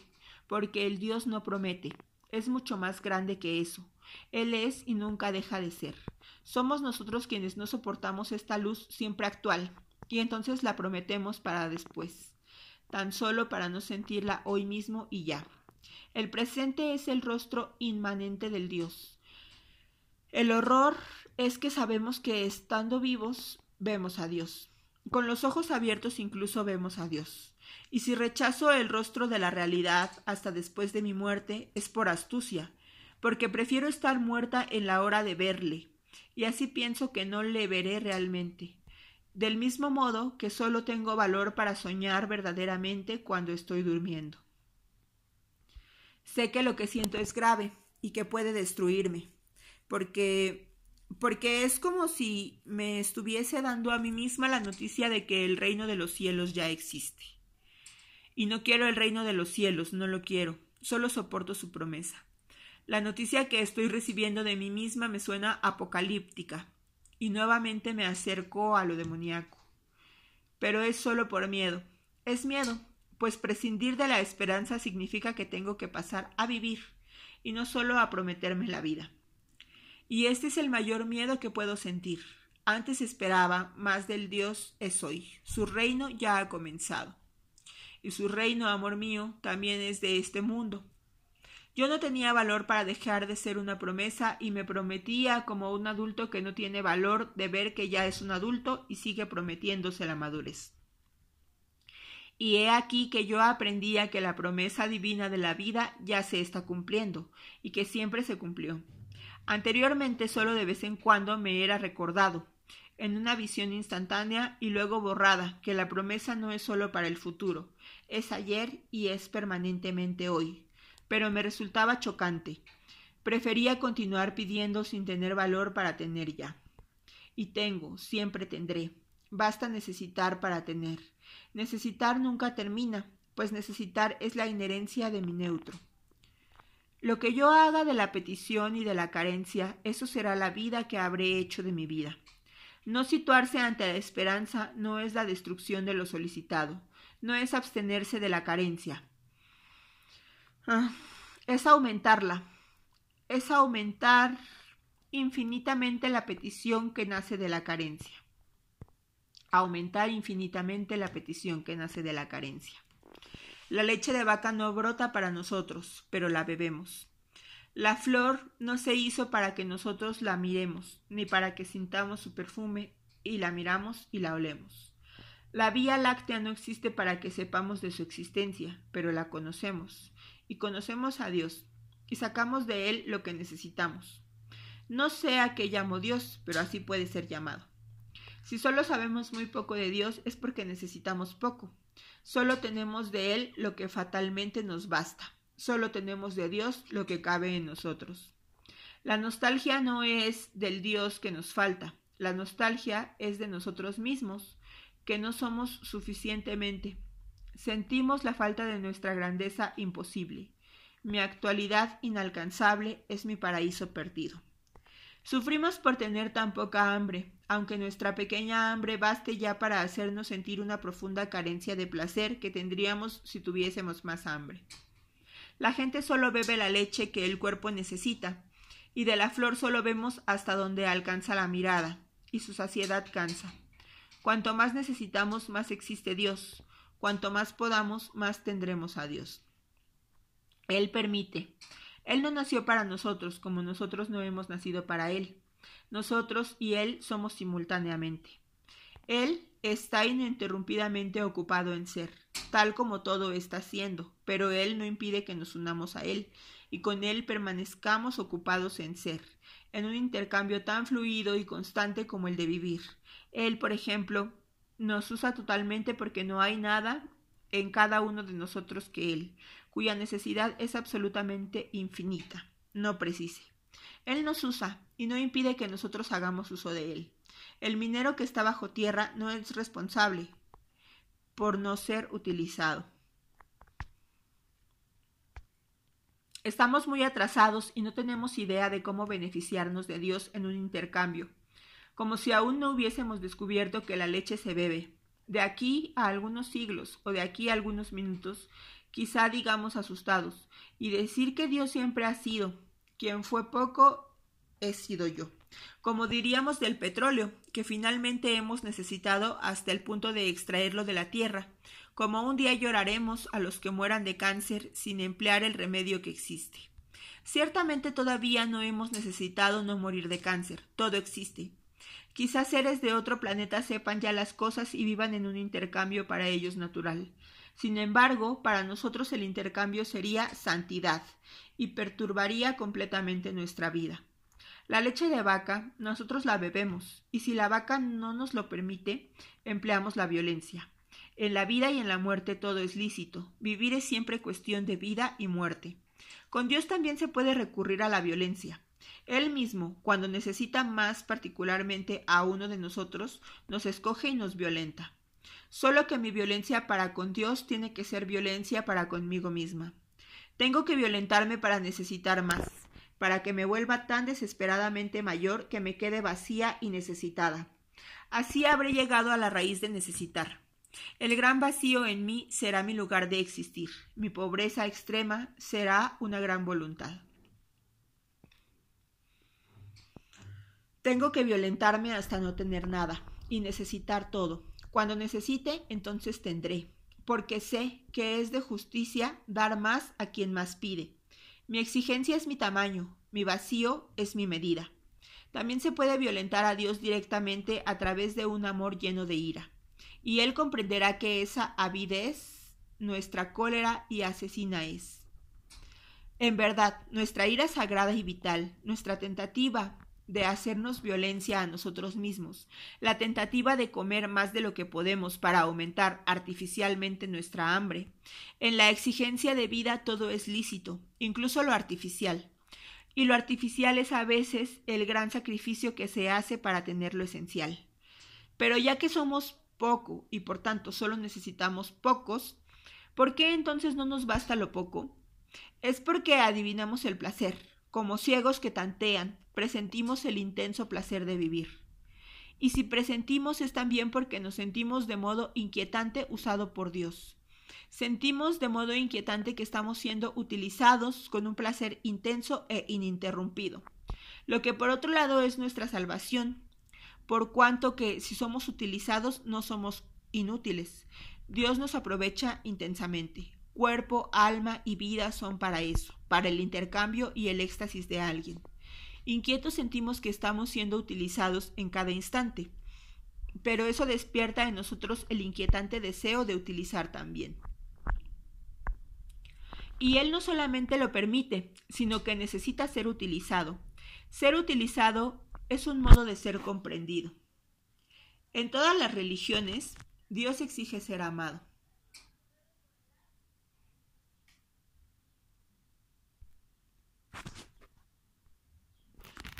porque el Dios no promete. Es mucho más grande que eso. Él es y nunca deja de ser. Somos nosotros quienes no soportamos esta luz siempre actual, y entonces la prometemos para después, tan solo para no sentirla hoy mismo y ya. El presente es el rostro inmanente del Dios. El horror es que sabemos que estando vivos vemos a Dios. Con los ojos abiertos incluso vemos a Dios. Y si rechazo el rostro de la realidad hasta después de mi muerte, es por astucia, porque prefiero estar muerta en la hora de verle, y así pienso que no le veré realmente. Del mismo modo que solo tengo valor para soñar verdaderamente cuando estoy durmiendo. Sé que lo que siento es grave y que puede destruirme, porque porque es como si me estuviese dando a mí misma la noticia de que el reino de los cielos ya existe. Y no quiero el reino de los cielos, no lo quiero, solo soporto su promesa. La noticia que estoy recibiendo de mí misma me suena apocalíptica, y nuevamente me acerco a lo demoníaco. Pero es solo por miedo. Es miedo, pues prescindir de la esperanza significa que tengo que pasar a vivir, y no solo a prometerme la vida. Y este es el mayor miedo que puedo sentir. Antes esperaba más del Dios es hoy. Su reino ya ha comenzado. Y su reino, amor mío, también es de este mundo. Yo no tenía valor para dejar de ser una promesa y me prometía como un adulto que no tiene valor de ver que ya es un adulto y sigue prometiéndose la madurez. Y he aquí que yo aprendía que la promesa divina de la vida ya se está cumpliendo y que siempre se cumplió. Anteriormente solo de vez en cuando me era recordado, en una visión instantánea y luego borrada, que la promesa no es solo para el futuro, es ayer y es permanentemente hoy. Pero me resultaba chocante. Prefería continuar pidiendo sin tener valor para tener ya. Y tengo, siempre tendré. Basta necesitar para tener. Necesitar nunca termina, pues necesitar es la inherencia de mi neutro. Lo que yo haga de la petición y de la carencia, eso será la vida que habré hecho de mi vida. No situarse ante la esperanza no es la destrucción de lo solicitado, no es abstenerse de la carencia. Ah, es aumentarla, es aumentar infinitamente la petición que nace de la carencia. Aumentar infinitamente la petición que nace de la carencia. La leche de vaca no brota para nosotros, pero la bebemos. La flor no se hizo para que nosotros la miremos, ni para que sintamos su perfume, y la miramos y la olemos. La Vía Láctea no existe para que sepamos de su existencia, pero la conocemos, y conocemos a Dios, y sacamos de Él lo que necesitamos. No sé a qué llamo Dios, pero así puede ser llamado. Si solo sabemos muy poco de Dios es porque necesitamos poco, Solo tenemos de Él lo que fatalmente nos basta. Solo tenemos de Dios lo que cabe en nosotros. La nostalgia no es del Dios que nos falta, la nostalgia es de nosotros mismos, que no somos suficientemente. Sentimos la falta de nuestra grandeza imposible. Mi actualidad inalcanzable es mi paraíso perdido. Sufrimos por tener tan poca hambre, aunque nuestra pequeña hambre baste ya para hacernos sentir una profunda carencia de placer que tendríamos si tuviésemos más hambre. La gente solo bebe la leche que el cuerpo necesita, y de la flor solo vemos hasta donde alcanza la mirada, y su saciedad cansa. Cuanto más necesitamos, más existe Dios. Cuanto más podamos, más tendremos a Dios. Él permite. Él no nació para nosotros como nosotros no hemos nacido para Él. Nosotros y Él somos simultáneamente. Él está ininterrumpidamente ocupado en ser, tal como todo está siendo, pero Él no impide que nos unamos a Él y con Él permanezcamos ocupados en ser, en un intercambio tan fluido y constante como el de vivir. Él, por ejemplo, nos usa totalmente porque no hay nada en cada uno de nosotros que Él, cuya necesidad es absolutamente infinita, no precise. Él nos usa y no impide que nosotros hagamos uso de Él. El minero que está bajo tierra no es responsable por no ser utilizado. Estamos muy atrasados y no tenemos idea de cómo beneficiarnos de Dios en un intercambio, como si aún no hubiésemos descubierto que la leche se bebe. De aquí a algunos siglos o de aquí a algunos minutos quizá digamos asustados, y decir que Dios siempre ha sido, quien fue poco, he sido yo. Como diríamos del petróleo, que finalmente hemos necesitado hasta el punto de extraerlo de la tierra, como un día lloraremos a los que mueran de cáncer sin emplear el remedio que existe. Ciertamente todavía no hemos necesitado no morir de cáncer, todo existe. Quizás seres de otro planeta sepan ya las cosas y vivan en un intercambio para ellos natural. Sin embargo, para nosotros el intercambio sería santidad y perturbaría completamente nuestra vida. La leche de vaca nosotros la bebemos y si la vaca no nos lo permite, empleamos la violencia. En la vida y en la muerte todo es lícito. Vivir es siempre cuestión de vida y muerte. Con Dios también se puede recurrir a la violencia. Él mismo, cuando necesita más particularmente a uno de nosotros, nos escoge y nos violenta. Solo que mi violencia para con Dios tiene que ser violencia para conmigo misma. Tengo que violentarme para necesitar más, para que me vuelva tan desesperadamente mayor que me quede vacía y necesitada. Así habré llegado a la raíz de necesitar. El gran vacío en mí será mi lugar de existir. Mi pobreza extrema será una gran voluntad. Tengo que violentarme hasta no tener nada y necesitar todo, cuando necesite, entonces tendré, porque sé que es de justicia dar más a quien más pide. Mi exigencia es mi tamaño, mi vacío es mi medida. También se puede violentar a Dios directamente a través de un amor lleno de ira, y Él comprenderá que esa avidez nuestra cólera y asesina es. En verdad, nuestra ira sagrada y vital, nuestra tentativa de hacernos violencia a nosotros mismos, la tentativa de comer más de lo que podemos para aumentar artificialmente nuestra hambre. En la exigencia de vida todo es lícito, incluso lo artificial. Y lo artificial es a veces el gran sacrificio que se hace para tener lo esencial. Pero ya que somos poco y por tanto solo necesitamos pocos, ¿por qué entonces no nos basta lo poco? Es porque adivinamos el placer, como ciegos que tantean, presentimos el intenso placer de vivir. Y si presentimos es también porque nos sentimos de modo inquietante usado por Dios. Sentimos de modo inquietante que estamos siendo utilizados con un placer intenso e ininterrumpido. Lo que por otro lado es nuestra salvación, por cuanto que si somos utilizados no somos inútiles. Dios nos aprovecha intensamente. Cuerpo, alma y vida son para eso, para el intercambio y el éxtasis de alguien. Inquietos sentimos que estamos siendo utilizados en cada instante, pero eso despierta en nosotros el inquietante deseo de utilizar también. Y él no solamente lo permite, sino que necesita ser utilizado. Ser utilizado es un modo de ser comprendido. En todas las religiones, Dios exige ser amado.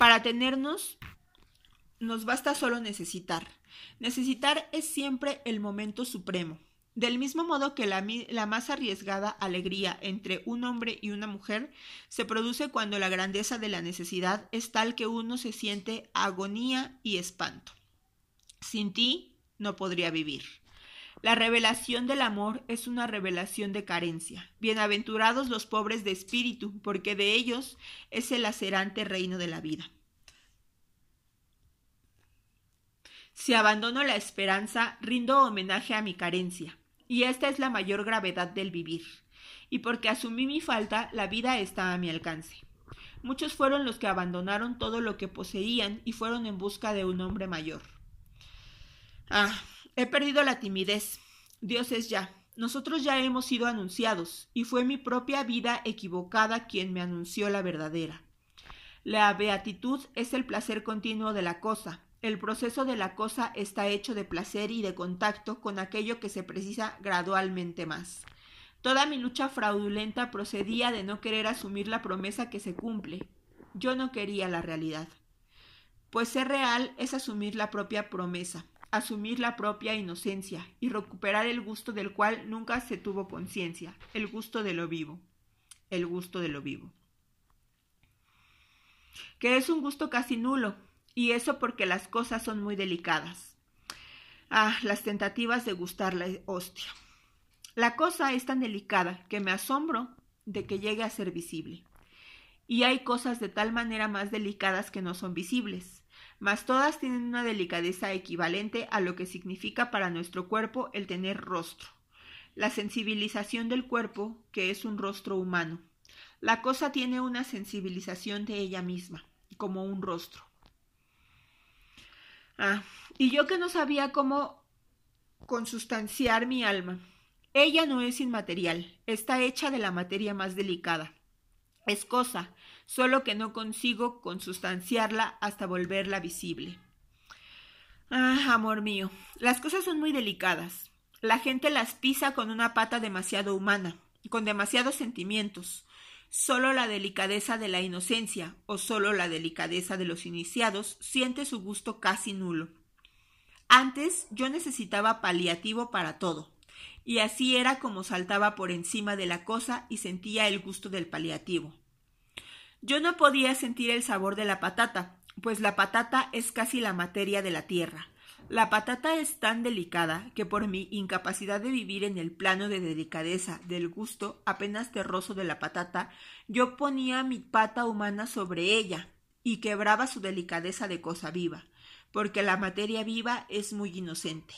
Para tenernos, nos basta solo necesitar. Necesitar es siempre el momento supremo. Del mismo modo que la, más arriesgada alegría entre un hombre y una mujer se produce cuando la grandeza de la necesidad es tal que uno se siente agonía y espanto. Sin ti no podría vivir. La revelación del amor es una revelación de carencia. Bienaventurados los pobres de espíritu, porque de ellos es el lacerante reino de la vida. Si abandono la esperanza, rindo homenaje a mi carencia, y esta es la mayor gravedad del vivir. Y porque asumí mi falta, la vida está a mi alcance. Muchos fueron los que abandonaron todo lo que poseían y fueron en busca de un hombre mayor. Ah, he perdido la timidez. Dios es ya. Nosotros ya hemos sido anunciados, y fue mi propia vida equivocada quien me anunció la verdadera. La beatitud es el placer continuo de la cosa. El proceso de la cosa está hecho de placer y de contacto con aquello que se precisa gradualmente más. Toda mi lucha fraudulenta procedía de no querer asumir la promesa que se cumple. Yo no quería la realidad. Pues ser real es asumir la propia promesa asumir la propia inocencia y recuperar el gusto del cual nunca se tuvo conciencia, el gusto de lo vivo, el gusto de lo vivo. Que es un gusto casi nulo, y eso porque las cosas son muy delicadas. Ah, las tentativas de gustar la hostia. La cosa es tan delicada que me asombro de que llegue a ser visible. Y hay cosas de tal manera más delicadas que no son visibles mas todas tienen una delicadeza equivalente a lo que significa para nuestro cuerpo el tener rostro. La sensibilización del cuerpo, que es un rostro humano. La cosa tiene una sensibilización de ella misma, como un rostro. Ah, y yo que no sabía cómo consustanciar mi alma. Ella no es inmaterial, está hecha de la materia más delicada. Es cosa, solo que no consigo consustanciarla hasta volverla visible. Ah, amor mío, las cosas son muy delicadas. La gente las pisa con una pata demasiado humana, con demasiados sentimientos. Solo la delicadeza de la inocencia, o solo la delicadeza de los iniciados, siente su gusto casi nulo. Antes yo necesitaba paliativo para todo, y así era como saltaba por encima de la cosa y sentía el gusto del paliativo. Yo no podía sentir el sabor de la patata, pues la patata es casi la materia de la tierra. La patata es tan delicada que por mi incapacidad de vivir en el plano de delicadeza del gusto apenas terroso de la patata, yo ponía mi pata humana sobre ella y quebraba su delicadeza de cosa viva, porque la materia viva es muy inocente.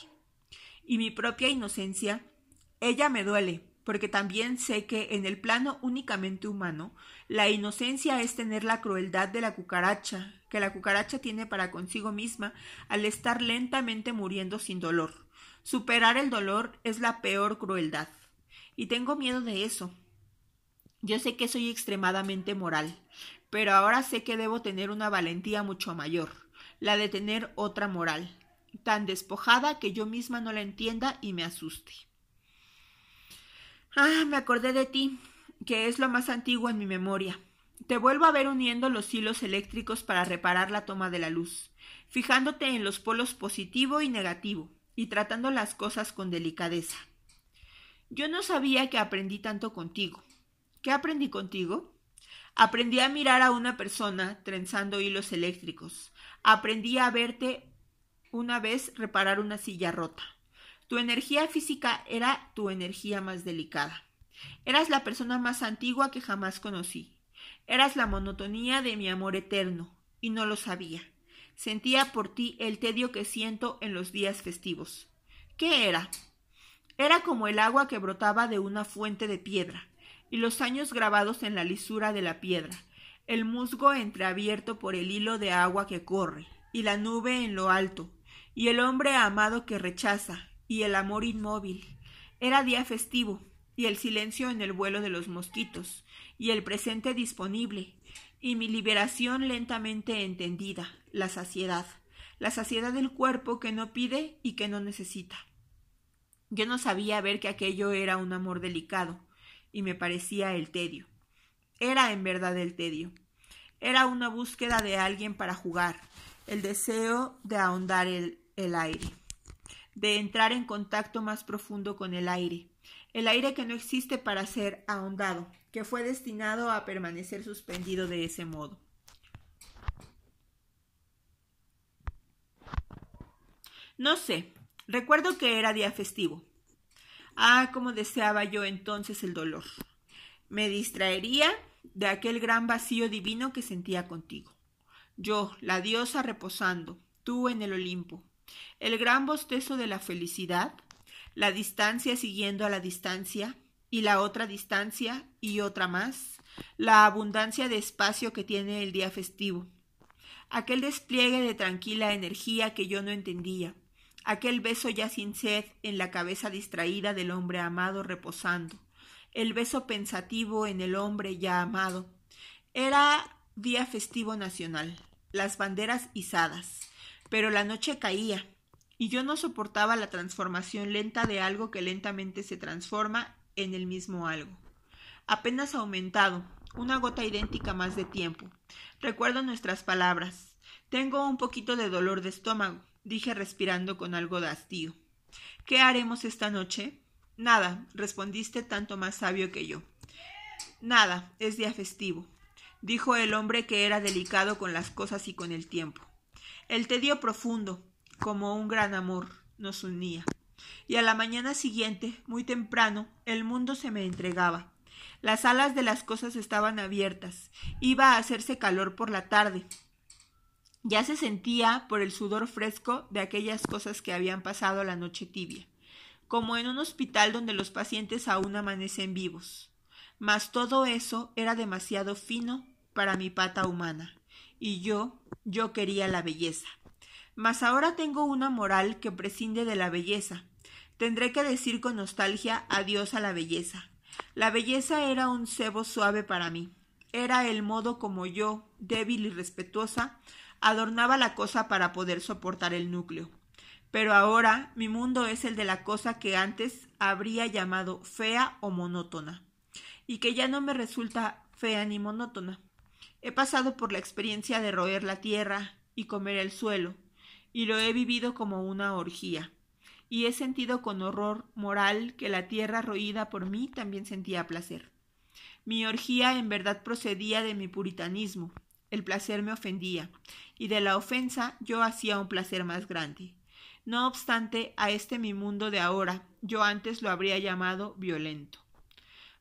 Y mi propia inocencia, ella me duele, porque también sé que en el plano únicamente humano, la inocencia es tener la crueldad de la cucaracha, que la cucaracha tiene para consigo misma al estar lentamente muriendo sin dolor. Superar el dolor es la peor crueldad. Y tengo miedo de eso. Yo sé que soy extremadamente moral, pero ahora sé que debo tener una valentía mucho mayor, la de tener otra moral, tan despojada que yo misma no la entienda y me asuste. Ah, me acordé de ti, que es lo más antiguo en mi memoria. Te vuelvo a ver uniendo los hilos eléctricos para reparar la toma de la luz, fijándote en los polos positivo y negativo, y tratando las cosas con delicadeza. Yo no sabía que aprendí tanto contigo. ¿Qué aprendí contigo? Aprendí a mirar a una persona trenzando hilos eléctricos. Aprendí a verte una vez reparar una silla rota. Tu energía física era tu energía más delicada. Eras la persona más antigua que jamás conocí. Eras la monotonía de mi amor eterno, y no lo sabía. Sentía por ti el tedio que siento en los días festivos. ¿Qué era? Era como el agua que brotaba de una fuente de piedra, y los años grabados en la lisura de la piedra, el musgo entreabierto por el hilo de agua que corre, y la nube en lo alto, y el hombre amado que rechaza, y el amor inmóvil. Era día festivo, y el silencio en el vuelo de los mosquitos, y el presente disponible, y mi liberación lentamente entendida, la saciedad, la saciedad del cuerpo que no pide y que no necesita. Yo no sabía ver que aquello era un amor delicado, y me parecía el tedio. Era en verdad el tedio. Era una búsqueda de alguien para jugar, el deseo de ahondar el, el aire, de entrar en contacto más profundo con el aire, el aire que no existe para ser ahondado, que fue destinado a permanecer suspendido de ese modo. No sé, recuerdo que era día festivo. Ah, cómo deseaba yo entonces el dolor. Me distraería de aquel gran vacío divino que sentía contigo. Yo, la diosa reposando, tú en el Olimpo, el gran bostezo de la felicidad, la distancia siguiendo a la distancia, y la otra distancia y otra más, la abundancia de espacio que tiene el día festivo, aquel despliegue de tranquila energía que yo no entendía, aquel beso ya sin sed en la cabeza distraída del hombre amado reposando, el beso pensativo en el hombre ya amado. Era día festivo nacional, las banderas izadas, pero la noche caía, y yo no soportaba la transformación lenta de algo que lentamente se transforma en el mismo algo. Apenas aumentado, una gota idéntica más de tiempo. Recuerdo nuestras palabras. Tengo un poquito de dolor de estómago, dije respirando con algo de hastío. ¿Qué haremos esta noche? Nada, respondiste tanto más sabio que yo. Nada, es día festivo, dijo el hombre que era delicado con las cosas y con el tiempo. El tedio profundo, como un gran amor, nos unía. Y a la mañana siguiente, muy temprano, el mundo se me entregaba. Las alas de las cosas estaban abiertas. Iba a hacerse calor por la tarde. Ya se sentía por el sudor fresco de aquellas cosas que habían pasado la noche tibia, como en un hospital donde los pacientes aún amanecen vivos. Mas todo eso era demasiado fino para mi pata humana, y yo, yo quería la belleza. Mas ahora tengo una moral que prescinde de la belleza. Tendré que decir con nostalgia adiós a la belleza. La belleza era un cebo suave para mí. Era el modo como yo, débil y respetuosa, adornaba la cosa para poder soportar el núcleo. Pero ahora mi mundo es el de la cosa que antes habría llamado fea o monótona, y que ya no me resulta fea ni monótona. He pasado por la experiencia de roer la tierra y comer el suelo, y lo he vivido como una orgía, y he sentido con horror moral que la tierra roída por mí también sentía placer. Mi orgía en verdad procedía de mi puritanismo, el placer me ofendía, y de la ofensa yo hacía un placer más grande. No obstante, a este mi mundo de ahora, yo antes lo habría llamado violento.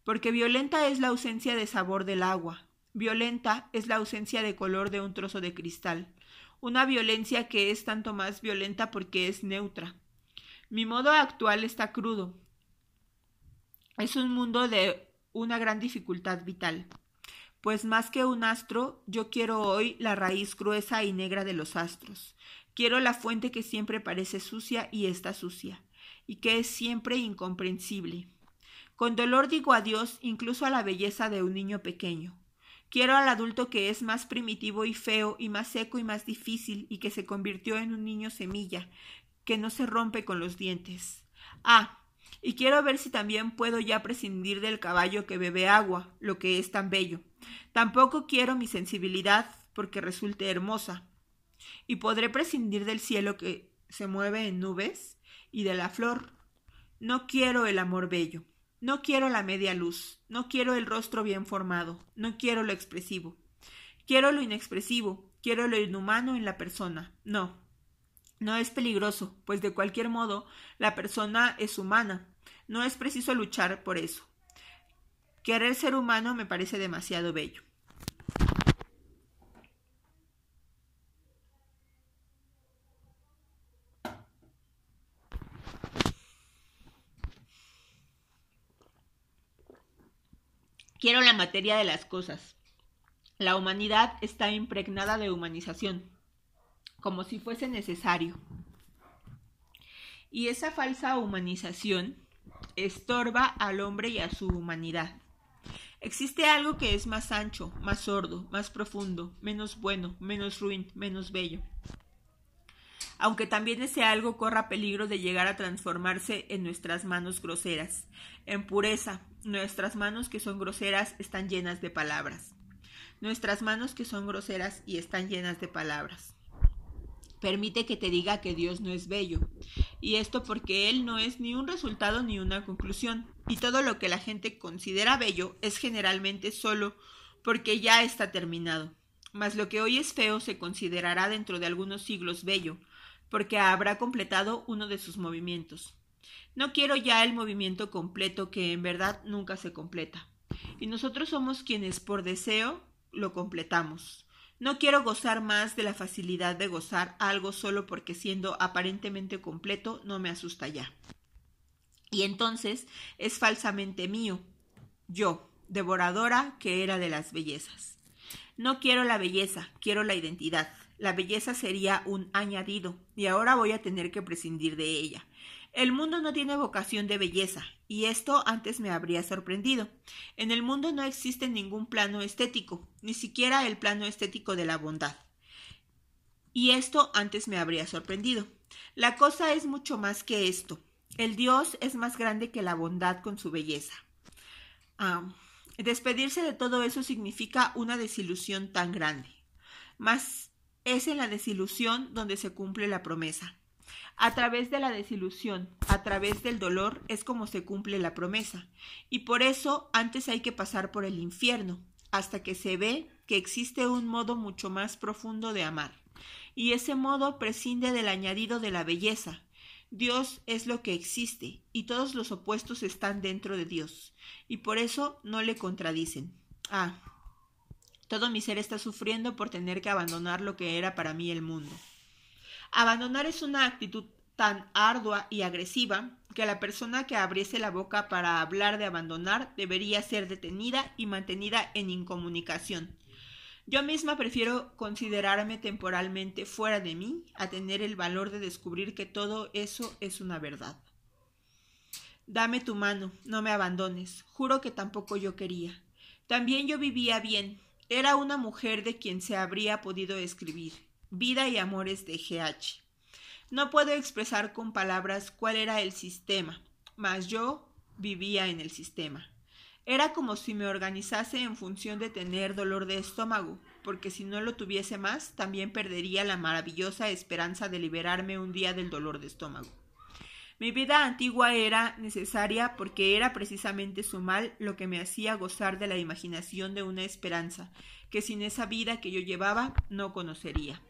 Porque violenta es la ausencia de sabor del agua, violenta es la ausencia de color de un trozo de cristal, una violencia que es tanto más violenta porque es neutra. Mi modo actual está crudo. Es un mundo de una gran dificultad vital. Pues más que un astro, yo quiero hoy la raíz gruesa y negra de los astros. Quiero la fuente que siempre parece sucia y está sucia, y que es siempre incomprensible. Con dolor digo adiós incluso a la belleza de un niño pequeño. Quiero al adulto que es más primitivo y feo y más seco y más difícil y que se convirtió en un niño semilla, que no se rompe con los dientes. Ah, y quiero ver si también puedo ya prescindir del caballo que bebe agua, lo que es tan bello. Tampoco quiero mi sensibilidad porque resulte hermosa. Y podré prescindir del cielo que se mueve en nubes y de la flor. No quiero el amor bello. No quiero la media luz, no quiero el rostro bien formado, no quiero lo expresivo. Quiero lo inexpresivo, quiero lo inhumano en la persona. No. No es peligroso, pues de cualquier modo la persona es humana. No es preciso luchar por eso. Querer ser humano me parece demasiado bello. Quiero la materia de las cosas. La humanidad está impregnada de humanización, como si fuese necesario. Y esa falsa humanización estorba al hombre y a su humanidad. Existe algo que es más ancho, más sordo, más profundo, menos bueno, menos ruin, menos bello. Aunque también ese algo corra peligro de llegar a transformarse en nuestras manos groseras, en pureza, Nuestras manos que son groseras están llenas de palabras. nuestras manos que son groseras y están llenas de palabras. Permite que te diga que Dios no es bello, y esto porque Él no es ni un resultado ni una conclusión, y todo lo que la gente considera bello es generalmente solo porque ya está terminado. Mas lo que hoy es feo se considerará dentro de algunos siglos bello, porque habrá completado uno de sus movimientos. No quiero ya el movimiento completo que en verdad nunca se completa. Y nosotros somos quienes por deseo lo completamos. No quiero gozar más de la facilidad de gozar algo solo porque siendo aparentemente completo no me asusta ya. Y entonces es falsamente mío, yo, devoradora que era de las bellezas. No quiero la belleza, quiero la identidad. La belleza sería un añadido, y ahora voy a tener que prescindir de ella. El mundo no tiene vocación de belleza, y esto antes me habría sorprendido. En el mundo no existe ningún plano estético, ni siquiera el plano estético de la bondad. Y esto antes me habría sorprendido. La cosa es mucho más que esto. El Dios es más grande que la bondad con su belleza. Ah, despedirse de todo eso significa una desilusión tan grande. Mas es en la desilusión donde se cumple la promesa. A través de la desilusión, a través del dolor, es como se cumple la promesa. Y por eso antes hay que pasar por el infierno, hasta que se ve que existe un modo mucho más profundo de amar. Y ese modo prescinde del añadido de la belleza. Dios es lo que existe, y todos los opuestos están dentro de Dios, y por eso no le contradicen. Ah, todo mi ser está sufriendo por tener que abandonar lo que era para mí el mundo. Abandonar es una actitud tan ardua y agresiva que la persona que abriese la boca para hablar de abandonar debería ser detenida y mantenida en incomunicación. Yo misma prefiero considerarme temporalmente fuera de mí a tener el valor de descubrir que todo eso es una verdad. Dame tu mano, no me abandones, juro que tampoco yo quería. También yo vivía bien, era una mujer de quien se habría podido escribir. Vida y Amores de GH. No puedo expresar con palabras cuál era el sistema, mas yo vivía en el sistema. Era como si me organizase en función de tener dolor de estómago, porque si no lo tuviese más, también perdería la maravillosa esperanza de liberarme un día del dolor de estómago. Mi vida antigua era necesaria porque era precisamente su mal lo que me hacía gozar de la imaginación de una esperanza que sin esa vida que yo llevaba no conocería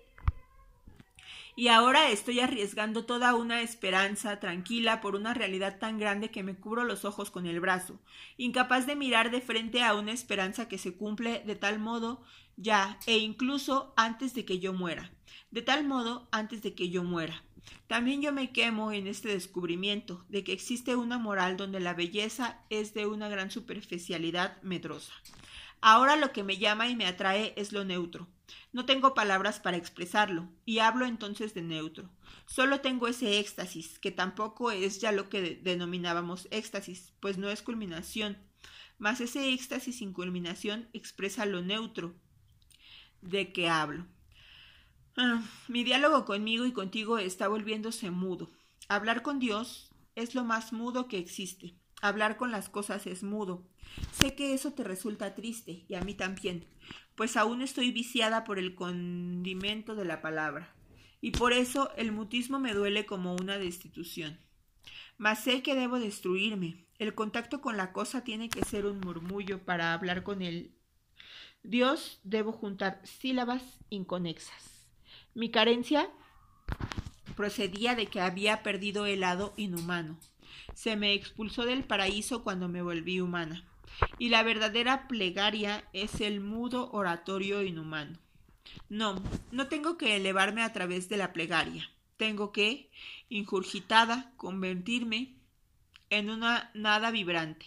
y ahora estoy arriesgando toda una esperanza tranquila por una realidad tan grande que me cubro los ojos con el brazo, incapaz de mirar de frente a una esperanza que se cumple de tal modo ya e incluso antes de que yo muera, de tal modo antes de que yo muera. También yo me quemo en este descubrimiento de que existe una moral donde la belleza es de una gran superficialidad medrosa. Ahora lo que me llama y me atrae es lo neutro, no tengo palabras para expresarlo, y hablo entonces de neutro. Solo tengo ese éxtasis, que tampoco es ya lo que denominábamos éxtasis, pues no es culminación, mas ese éxtasis sin culminación expresa lo neutro de que hablo. Ah, mi diálogo conmigo y contigo está volviéndose mudo. Hablar con Dios es lo más mudo que existe. Hablar con las cosas es mudo. Sé que eso te resulta triste, y a mí también, pues aún estoy viciada por el condimento de la palabra, y por eso el mutismo me duele como una destitución. Mas sé que debo destruirme. El contacto con la cosa tiene que ser un murmullo para hablar con él. Dios debo juntar sílabas inconexas. Mi carencia procedía de que había perdido el lado inhumano. Se me expulsó del paraíso cuando me volví humana y la verdadera plegaria es el mudo oratorio inhumano. No, no tengo que elevarme a través de la plegaria. Tengo que, injurgitada, convertirme en una nada vibrante.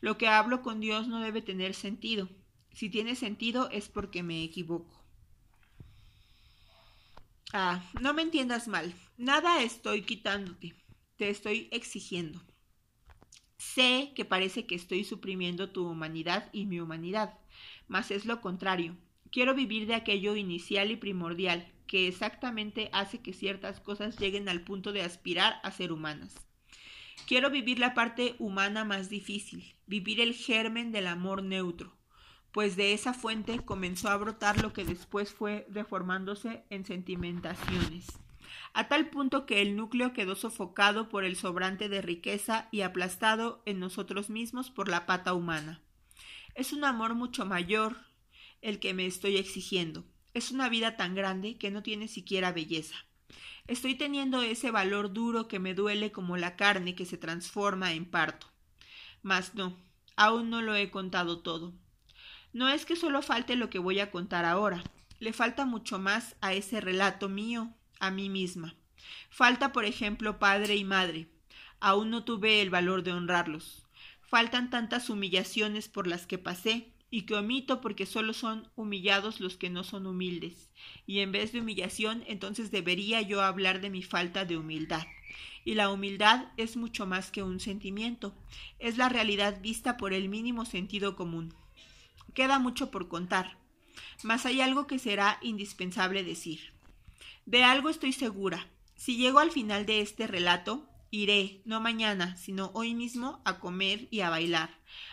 Lo que hablo con Dios no debe tener sentido. Si tiene sentido es porque me equivoco. Ah, no me entiendas mal. Nada estoy quitándote. Te estoy exigiendo. Sé que parece que estoy suprimiendo tu humanidad y mi humanidad, mas es lo contrario. Quiero vivir de aquello inicial y primordial, que exactamente hace que ciertas cosas lleguen al punto de aspirar a ser humanas. Quiero vivir la parte humana más difícil, vivir el germen del amor neutro, pues de esa fuente comenzó a brotar lo que después fue deformándose en sentimentaciones, a tal punto que el núcleo quedó sofocado por el sobrante de riqueza y aplastado en nosotros mismos por la pata humana. Es un amor mucho mayor el que me estoy exigiendo. Es una vida tan grande que no tiene siquiera belleza. Estoy teniendo ese valor duro que me duele como la carne que se transforma en parto. Mas no, aún no lo he contado todo. No es que solo falte lo que voy a contar ahora, le falta mucho más a ese relato mío, a mí misma. Falta, por ejemplo, padre y madre. Aún no tuve el valor de honrarlos. Faltan tantas humillaciones por las que pasé y que omito porque solo son humillados los que no son humildes. Y en vez de humillación, entonces debería yo hablar de mi falta de humildad. Y la humildad es mucho más que un sentimiento, es la realidad vista por el mínimo sentido común. Queda mucho por contar, mas hay algo que será indispensable decir. De algo estoy segura. Si llego al final de este relato, iré, no mañana, sino hoy mismo, a comer y a bailar,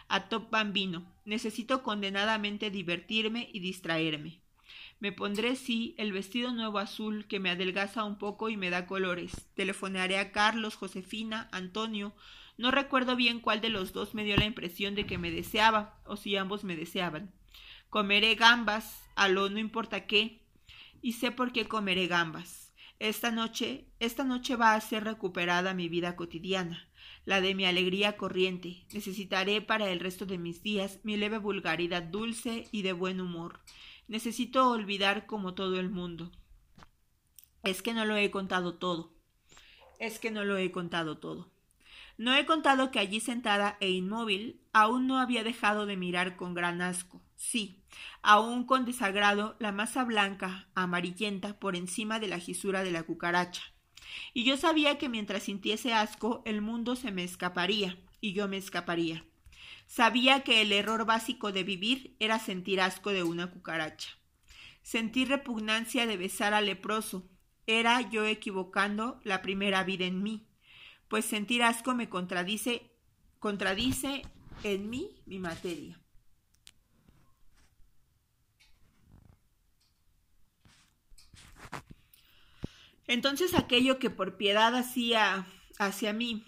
a top bambino. Necesito condenadamente divertirme y distraerme. Me pondré, sí, el vestido nuevo azul que me adelgaza un poco y me da colores. Telefonearé a Carlos, Josefina, Antonio, no recuerdo bien cuál de los dos me dio la impresión de que me deseaba, o si ambos me deseaban. Comeré gambas, a lo no importa qué, y sé por qué comeré gambas. Esta noche, esta noche va a ser recuperada mi vida cotidiana, la de mi alegría corriente. Necesitaré para el resto de mis días mi leve vulgaridad dulce y de buen humor. Necesito olvidar como todo el mundo. Es que no lo he contado todo. Es que no lo he contado todo. No he contado que allí sentada e inmóvil aún no había dejado de mirar con gran asco, sí, aún con desagrado la masa blanca, amarillenta, por encima de la gisura de la cucaracha. Y yo sabía que mientras sintiese asco el mundo se me escaparía, y yo me escaparía. Sabía que el error básico de vivir era sentir asco de una cucaracha. Sentir repugnancia de besar al leproso. Era yo equivocando la primera vida en mí pues sentir asco me contradice, contradice en mí mi materia. Entonces aquello que por piedad hacía hacia mí,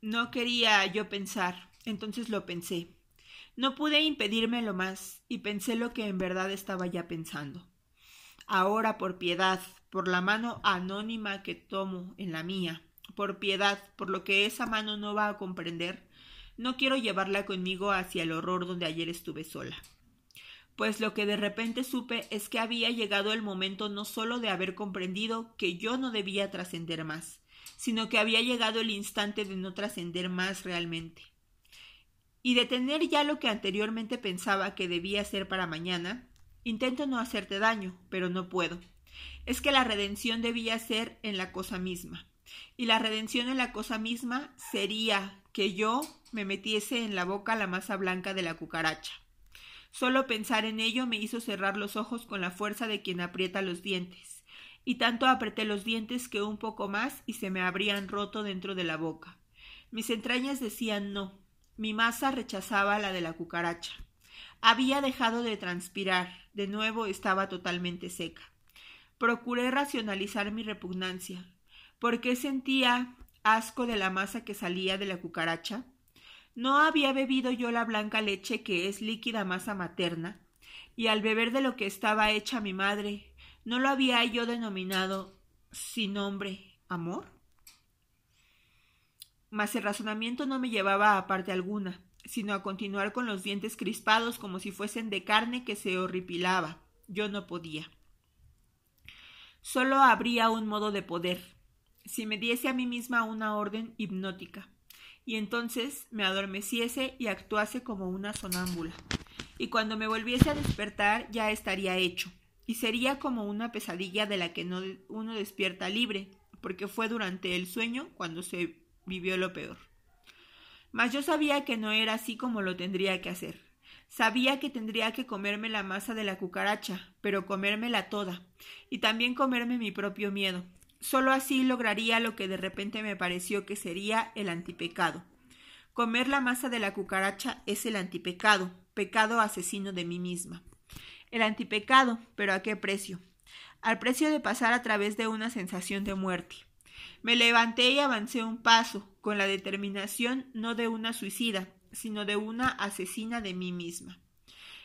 no quería yo pensar, entonces lo pensé. No pude impedírmelo más y pensé lo que en verdad estaba ya pensando. Ahora por piedad, por la mano anónima que tomo en la mía, por piedad, por lo que esa mano no va a comprender, no quiero llevarla conmigo hacia el horror donde ayer estuve sola. Pues lo que de repente supe es que había llegado el momento no sólo de haber comprendido que yo no debía trascender más, sino que había llegado el instante de no trascender más realmente. Y de tener ya lo que anteriormente pensaba que debía ser para mañana, intento no hacerte daño, pero no puedo. Es que la redención debía ser en la cosa misma. Y la redención en la cosa misma sería que yo me metiese en la boca la masa blanca de la cucaracha. Solo pensar en ello me hizo cerrar los ojos con la fuerza de quien aprieta los dientes, y tanto apreté los dientes que un poco más y se me habrían roto dentro de la boca. Mis entrañas decían no, mi masa rechazaba la de la cucaracha. Había dejado de transpirar, de nuevo estaba totalmente seca. Procuré racionalizar mi repugnancia. ¿Por qué sentía asco de la masa que salía de la cucaracha? ¿No había bebido yo la blanca leche que es líquida masa materna? Y al beber de lo que estaba hecha mi madre, ¿no lo había yo denominado sin nombre amor? Mas el razonamiento no me llevaba a parte alguna, sino a continuar con los dientes crispados como si fuesen de carne que se horripilaba. Yo no podía. Solo habría un modo de poder, si me diese a mí misma una orden hipnótica, y entonces me adormeciese y actuase como una sonámbula. Y cuando me volviese a despertar ya estaría hecho, y sería como una pesadilla de la que no uno despierta libre, porque fue durante el sueño cuando se vivió lo peor. Mas yo sabía que no era así como lo tendría que hacer. Sabía que tendría que comerme la masa de la cucaracha, pero comérmela toda, y también comerme mi propio miedo, Solo así lograría lo que de repente me pareció que sería el antipecado. Comer la masa de la cucaracha es el antipecado, pecado asesino de mí misma. El antipecado, pero ¿a qué precio? Al precio de pasar a través de una sensación de muerte. Me levanté y avancé un paso, con la determinación no de una suicida, sino de una asesina de mí misma.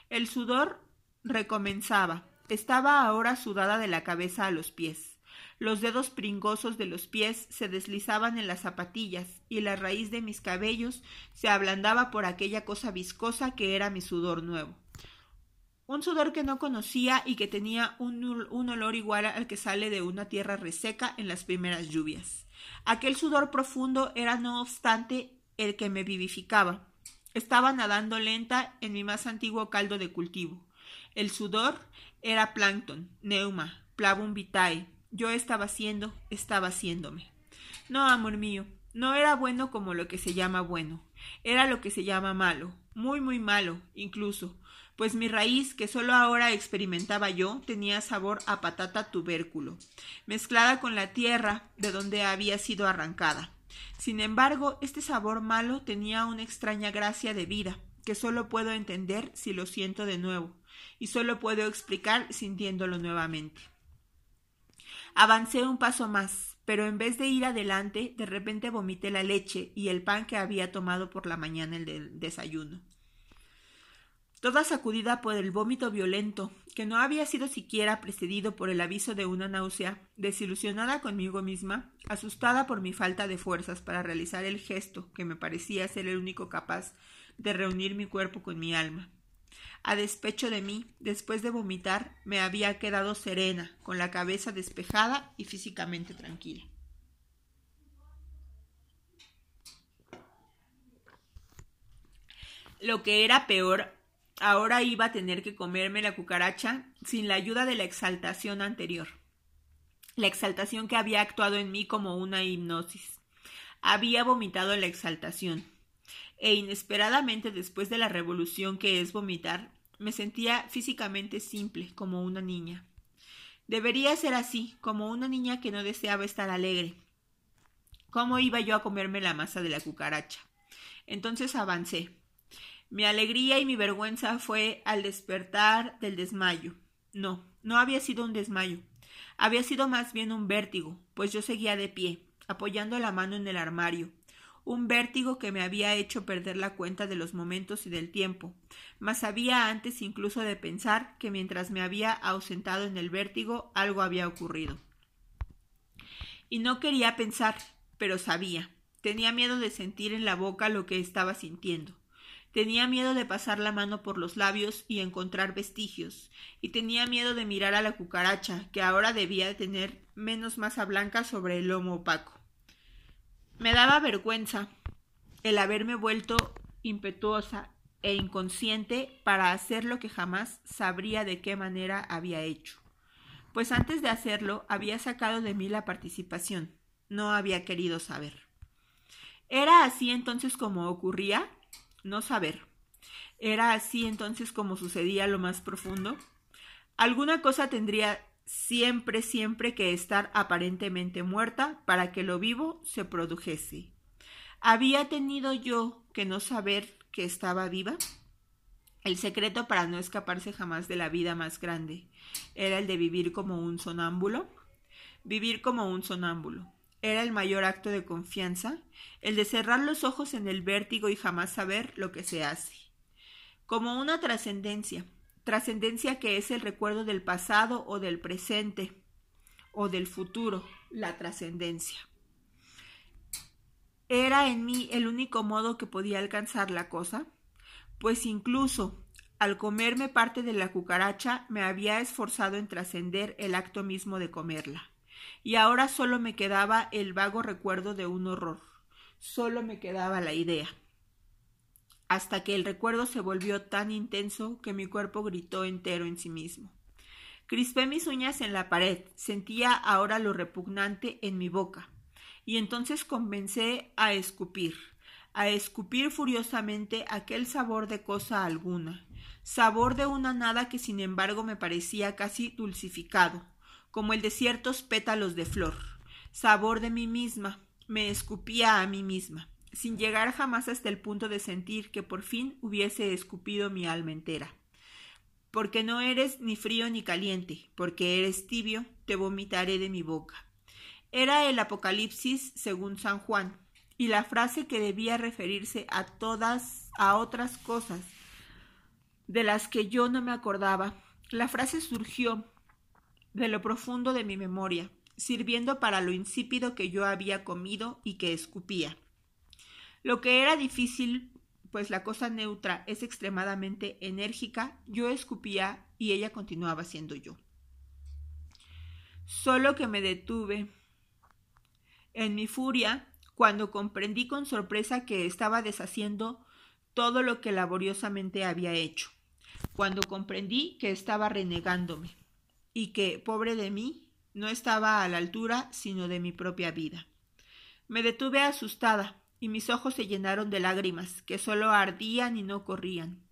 El sudor recomenzaba. Estaba ahora sudada de la cabeza a los pies. Los dedos pringosos de los pies se deslizaban en las zapatillas y la raíz de mis cabellos se ablandaba por aquella cosa viscosa que era mi sudor nuevo. Un sudor que no conocía y que tenía un, olor igual al que sale de una tierra reseca en las primeras lluvias. Aquel sudor profundo era no obstante el que me vivificaba. Estaba nadando lenta en mi más antiguo caldo de cultivo. El sudor era plancton, neuma, plavum vitae. Yo estaba siendo, estaba haciéndome. No, amor mío, no era bueno como lo que se llama bueno. Era lo que se llama malo, muy, muy malo, incluso, pues mi raíz, que solo ahora experimentaba yo, tenía sabor a patata tubérculo, mezclada con la tierra de donde había sido arrancada. Sin embargo, este sabor malo tenía una extraña gracia de vida, que solo puedo entender si lo siento de nuevo, y solo puedo explicar sintiéndolo nuevamente. Avancé un paso más, pero en vez de ir adelante, de repente vomité la leche y el pan que había tomado por la mañana el desayuno toda sacudida por el vómito violento, que no había sido siquiera precedido por el aviso de una náusea, desilusionada conmigo misma, asustada por mi falta de fuerzas para realizar el gesto que me parecía ser el único capaz de reunir mi cuerpo con mi alma. A despecho de mí, después de vomitar, me había quedado serena, con la cabeza despejada y físicamente tranquila. Lo que era peor ahora iba a tener que comerme la cucaracha sin la ayuda de la exaltación anterior. La exaltación que había actuado en mí como una hipnosis. Había vomitado la exaltación. E inesperadamente después de la revolución que es vomitar, me sentía físicamente simple, como una niña. Debería ser así, como una niña que no deseaba estar alegre. ¿Cómo iba yo a comerme la masa de la cucaracha? Entonces avancé. Mi alegría y mi vergüenza fue al despertar del desmayo. No, no había sido un desmayo. Había sido más bien un vértigo, pues yo seguía de pie, apoyando la mano en el armario. Un vértigo que me había hecho perder la cuenta de los momentos y del tiempo, mas sabía antes incluso de pensar que mientras me había ausentado en el vértigo algo había ocurrido. Y no quería pensar, pero sabía. Tenía miedo de sentir en la boca lo que estaba sintiendo. Tenía miedo de pasar la mano por los labios y encontrar vestigios, y tenía miedo de mirar a la cucaracha, que ahora debía tener menos masa blanca sobre el lomo opaco. Me daba vergüenza el haberme vuelto impetuosa e inconsciente para hacer lo que jamás sabría de qué manera había hecho. Pues antes de hacerlo había sacado de mí la participación. No había querido saber. ¿Era así entonces como ocurría? no saber. ¿Era así entonces como sucedía lo más profundo? Alguna cosa tendría siempre, siempre que estar aparentemente muerta para que lo vivo se produjese. ¿Había tenido yo que no saber que estaba viva? El secreto para no escaparse jamás de la vida más grande era el de vivir como un sonámbulo. Vivir como un sonámbulo era el mayor acto de confianza, el de cerrar los ojos en el vértigo y jamás saber lo que se hace. Como una trascendencia, trascendencia que es el recuerdo del pasado o del presente o del futuro, la trascendencia. ¿Era en mí el único modo que podía alcanzar la cosa? Pues incluso al comerme parte de la cucaracha me había esforzado en trascender el acto mismo de comerla y ahora solo me quedaba el vago recuerdo de un horror. Solo me quedaba la idea. Hasta que el recuerdo se volvió tan intenso que mi cuerpo gritó entero en sí mismo. Crispé mis uñas en la pared, sentía ahora lo repugnante en mi boca, y entonces comencé a escupir, a escupir furiosamente aquel sabor de cosa alguna, sabor de una nada que sin embargo me parecía casi dulcificado, como el de ciertos pétalos de flor. Sabor de mí misma, me escupía a mí misma. Sin llegar jamás hasta el punto de sentir que por fin hubiese escupido mi alma entera. Porque no eres ni frío ni caliente, porque eres tibio, te vomitaré de mi boca. Era el Apocalipsis según San Juan, y la frase que debía referirse a todas, a otras cosas de las que yo no me acordaba. La frase surgió de lo profundo de mi memoria, sirviendo para lo insípido que yo había comido y que escupía. Lo que era difícil, pues la cosa neutra es extremadamente enérgica, yo escupía y ella continuaba siendo yo. Solo que me detuve en mi furia cuando comprendí con sorpresa que estaba deshaciendo todo lo que laboriosamente había hecho, cuando comprendí que estaba renegándome y que, pobre de mí, no estaba a la altura sino de mi propia vida. Me detuve asustada y mis ojos se llenaron de lágrimas que solo ardían y no corrían.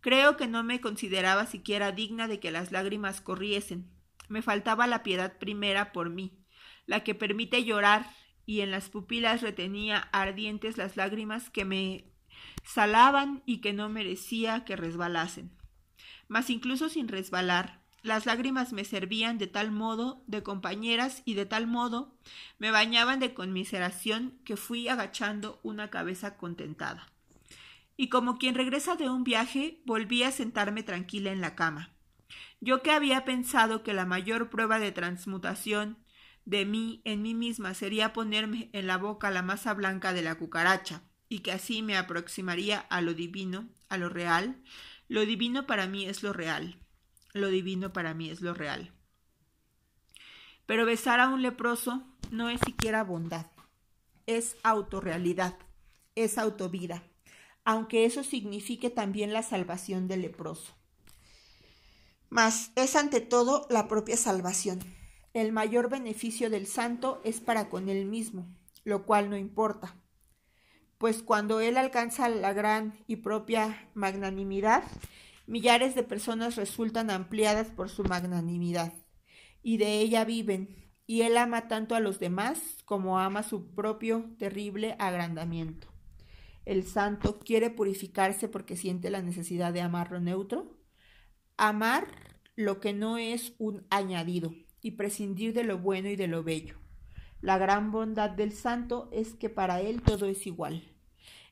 Creo que no me consideraba siquiera digna de que las lágrimas corriesen. Me faltaba la piedad primera por mí, la que permite llorar y en las pupilas retenía ardientes las lágrimas que me salaban y que no merecía que resbalasen. Mas incluso sin resbalar, las lágrimas me servían de tal modo de compañeras y de tal modo me bañaban de conmiseración que fui agachando una cabeza contentada. Y como quien regresa de un viaje, volví a sentarme tranquila en la cama. Yo que había pensado que la mayor prueba de transmutación de mí en mí misma sería ponerme en la boca la masa blanca de la cucaracha, y que así me aproximaría a lo divino, a lo real. Lo divino para mí es lo real. Lo divino para mí es lo real. Pero besar a un leproso no es siquiera bondad, es autorrealidad, es autovida, aunque eso signifique también la salvación del leproso. Mas es ante todo la propia salvación. El mayor beneficio del santo es para con él mismo, lo cual no importa, pues cuando él alcanza la gran y propia magnanimidad, millares de personas resultan ampliadas por su magnanimidad, y de ella viven, y él ama tanto a los demás como ama su propio terrible agrandamiento. El santo quiere purificarse porque siente la necesidad de amar lo neutro, amar lo que no es un añadido, y prescindir de lo bueno y de lo bello. La gran bondad del santo es que para él todo es igual.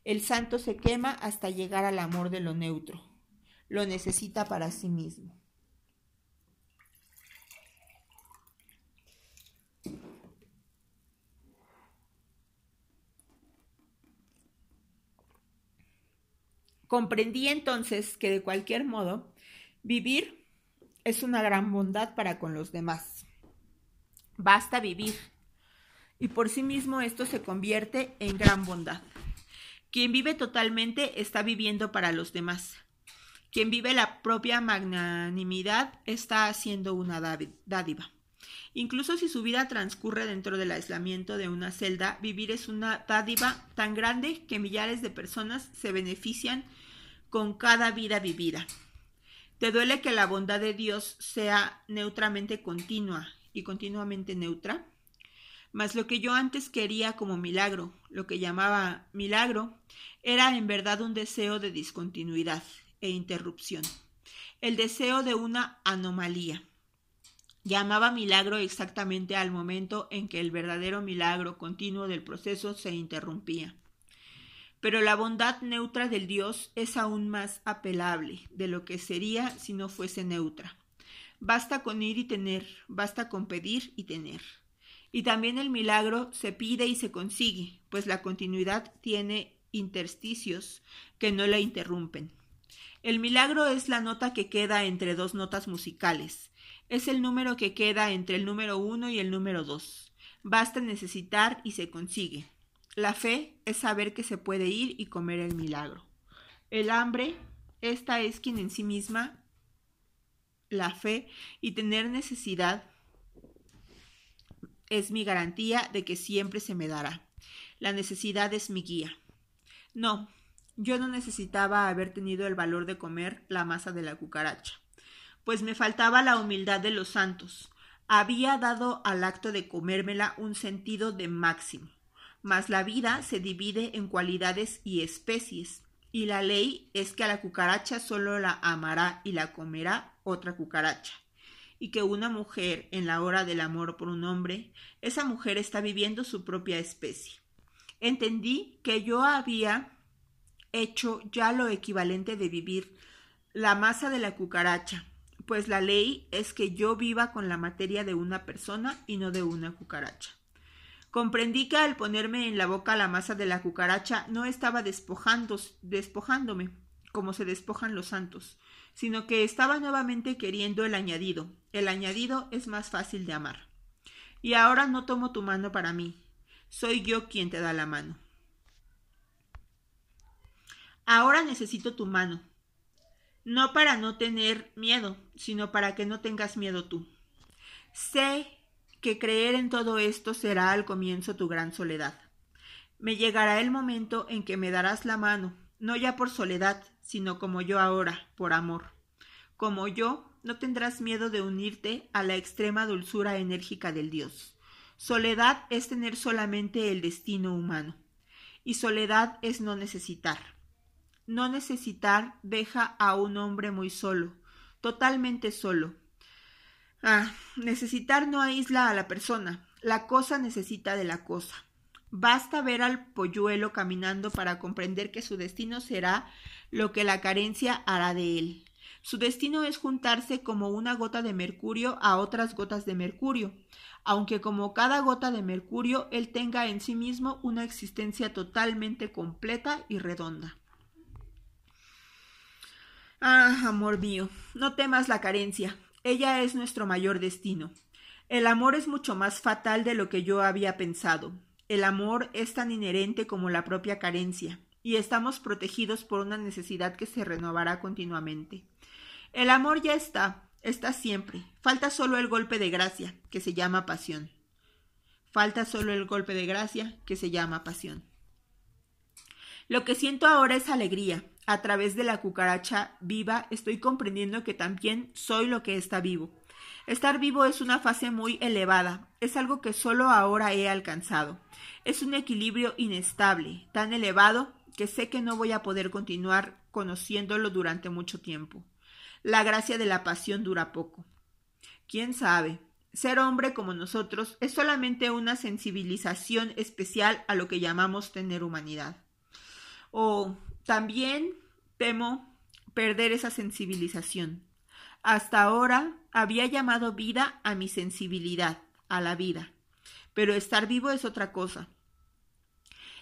El santo se quema hasta llegar al amor de lo neutro. Lo necesita para sí mismo. Comprendí entonces que de cualquier modo vivir es una gran bondad para con los demás. Basta vivir. Y por sí mismo esto se convierte en gran bondad. Quien vive totalmente está viviendo para los demás. Quien vive la propia magnanimidad está haciendo una dádiva. Incluso si su vida transcurre dentro del aislamiento de una celda, vivir es una dádiva tan grande que millares de personas se benefician con cada vida vivida. ¿Te duele que la bondad de Dios sea neutramente continua y continuamente neutra? Mas lo que yo antes quería como milagro, lo que llamaba milagro, era en verdad un deseo de discontinuidad e interrupción, el deseo de una anomalía. Llamaba milagro exactamente al momento en que el verdadero milagro continuo del proceso se interrumpía. Pero la bondad neutra del Dios es aún más apelable de lo que sería si no fuese neutra. Basta con ir y tener, basta con pedir y tener. Y también el milagro se pide y se consigue, pues la continuidad tiene intersticios que no la interrumpen. El milagro es la nota que queda entre dos notas musicales. Es el número que queda entre el número uno y el número dos. Basta necesitar y se consigue. La fe es saber que se puede ir y comer el milagro. El hambre, esta es quien en sí misma, la fe y tener necesidad es mi garantía de que siempre se me dará. La necesidad es mi guía. No, yo no necesitaba haber tenido el valor de comer la masa de la cucaracha, pues me faltaba la humildad de los santos. Había dado al acto de comérmela un sentido de máximo mas la vida se divide en cualidades y especies, y la ley es que a la cucaracha solo la amará y la comerá otra cucaracha, y que una mujer en la hora del amor por un hombre, esa mujer está viviendo su propia especie. Entendí que yo había hecho ya lo equivalente de vivir la masa de la cucaracha, pues la ley es que yo viva con la materia de una persona y no de una cucaracha. Comprendí que al ponerme en la boca la masa de la cucaracha no estaba despojándome, como se despojan los santos, sino que estaba nuevamente queriendo el añadido. El añadido es más fácil de amar. Y ahora no tomo tu mano para mí, soy yo quien te da la mano. Ahora necesito tu mano, no para no tener miedo, sino para que no tengas miedo tú. Sé que creer en todo esto será al comienzo tu gran soledad. Me llegará el momento en que me darás la mano, no ya por soledad, sino como yo ahora, por amor. Como yo, no tendrás miedo de unirte a la extrema dulzura enérgica del Dios. Soledad es tener solamente el destino humano, y soledad es no necesitar. No necesitar deja a un hombre muy solo, totalmente solo, Ah, necesitar no aísla a la persona, la cosa necesita de la cosa. Basta ver al polluelo caminando para comprender que su destino será lo que la carencia hará de él. Su destino es juntarse como una gota de mercurio a otras gotas de mercurio, aunque como cada gota de mercurio él tenga en sí mismo una existencia totalmente completa y redonda. Ah, amor mío, no temas la carencia, ella es nuestro mayor destino. El amor es mucho más fatal de lo que yo había pensado. El amor es tan inherente como la propia carencia, y estamos protegidos por una necesidad que se renovará continuamente. El amor ya está, está siempre. Falta solo el golpe de gracia, que se llama pasión. Falta solo el golpe de gracia, que se llama pasión. Lo que siento ahora es alegría, a través de la cucaracha viva, estoy comprendiendo que también soy lo que está vivo. Estar vivo es una fase muy elevada, es algo que solo ahora he alcanzado. Es un equilibrio inestable, tan elevado que sé que no voy a poder continuar conociéndolo durante mucho tiempo. La gracia de la pasión dura poco. ¿Quién sabe? Ser hombre como nosotros es solamente una sensibilización especial a lo que llamamos tener humanidad. O también temo perder esa sensibilización. Hasta ahora había llamado vida a mi sensibilidad, a la vida. Pero estar vivo es otra cosa.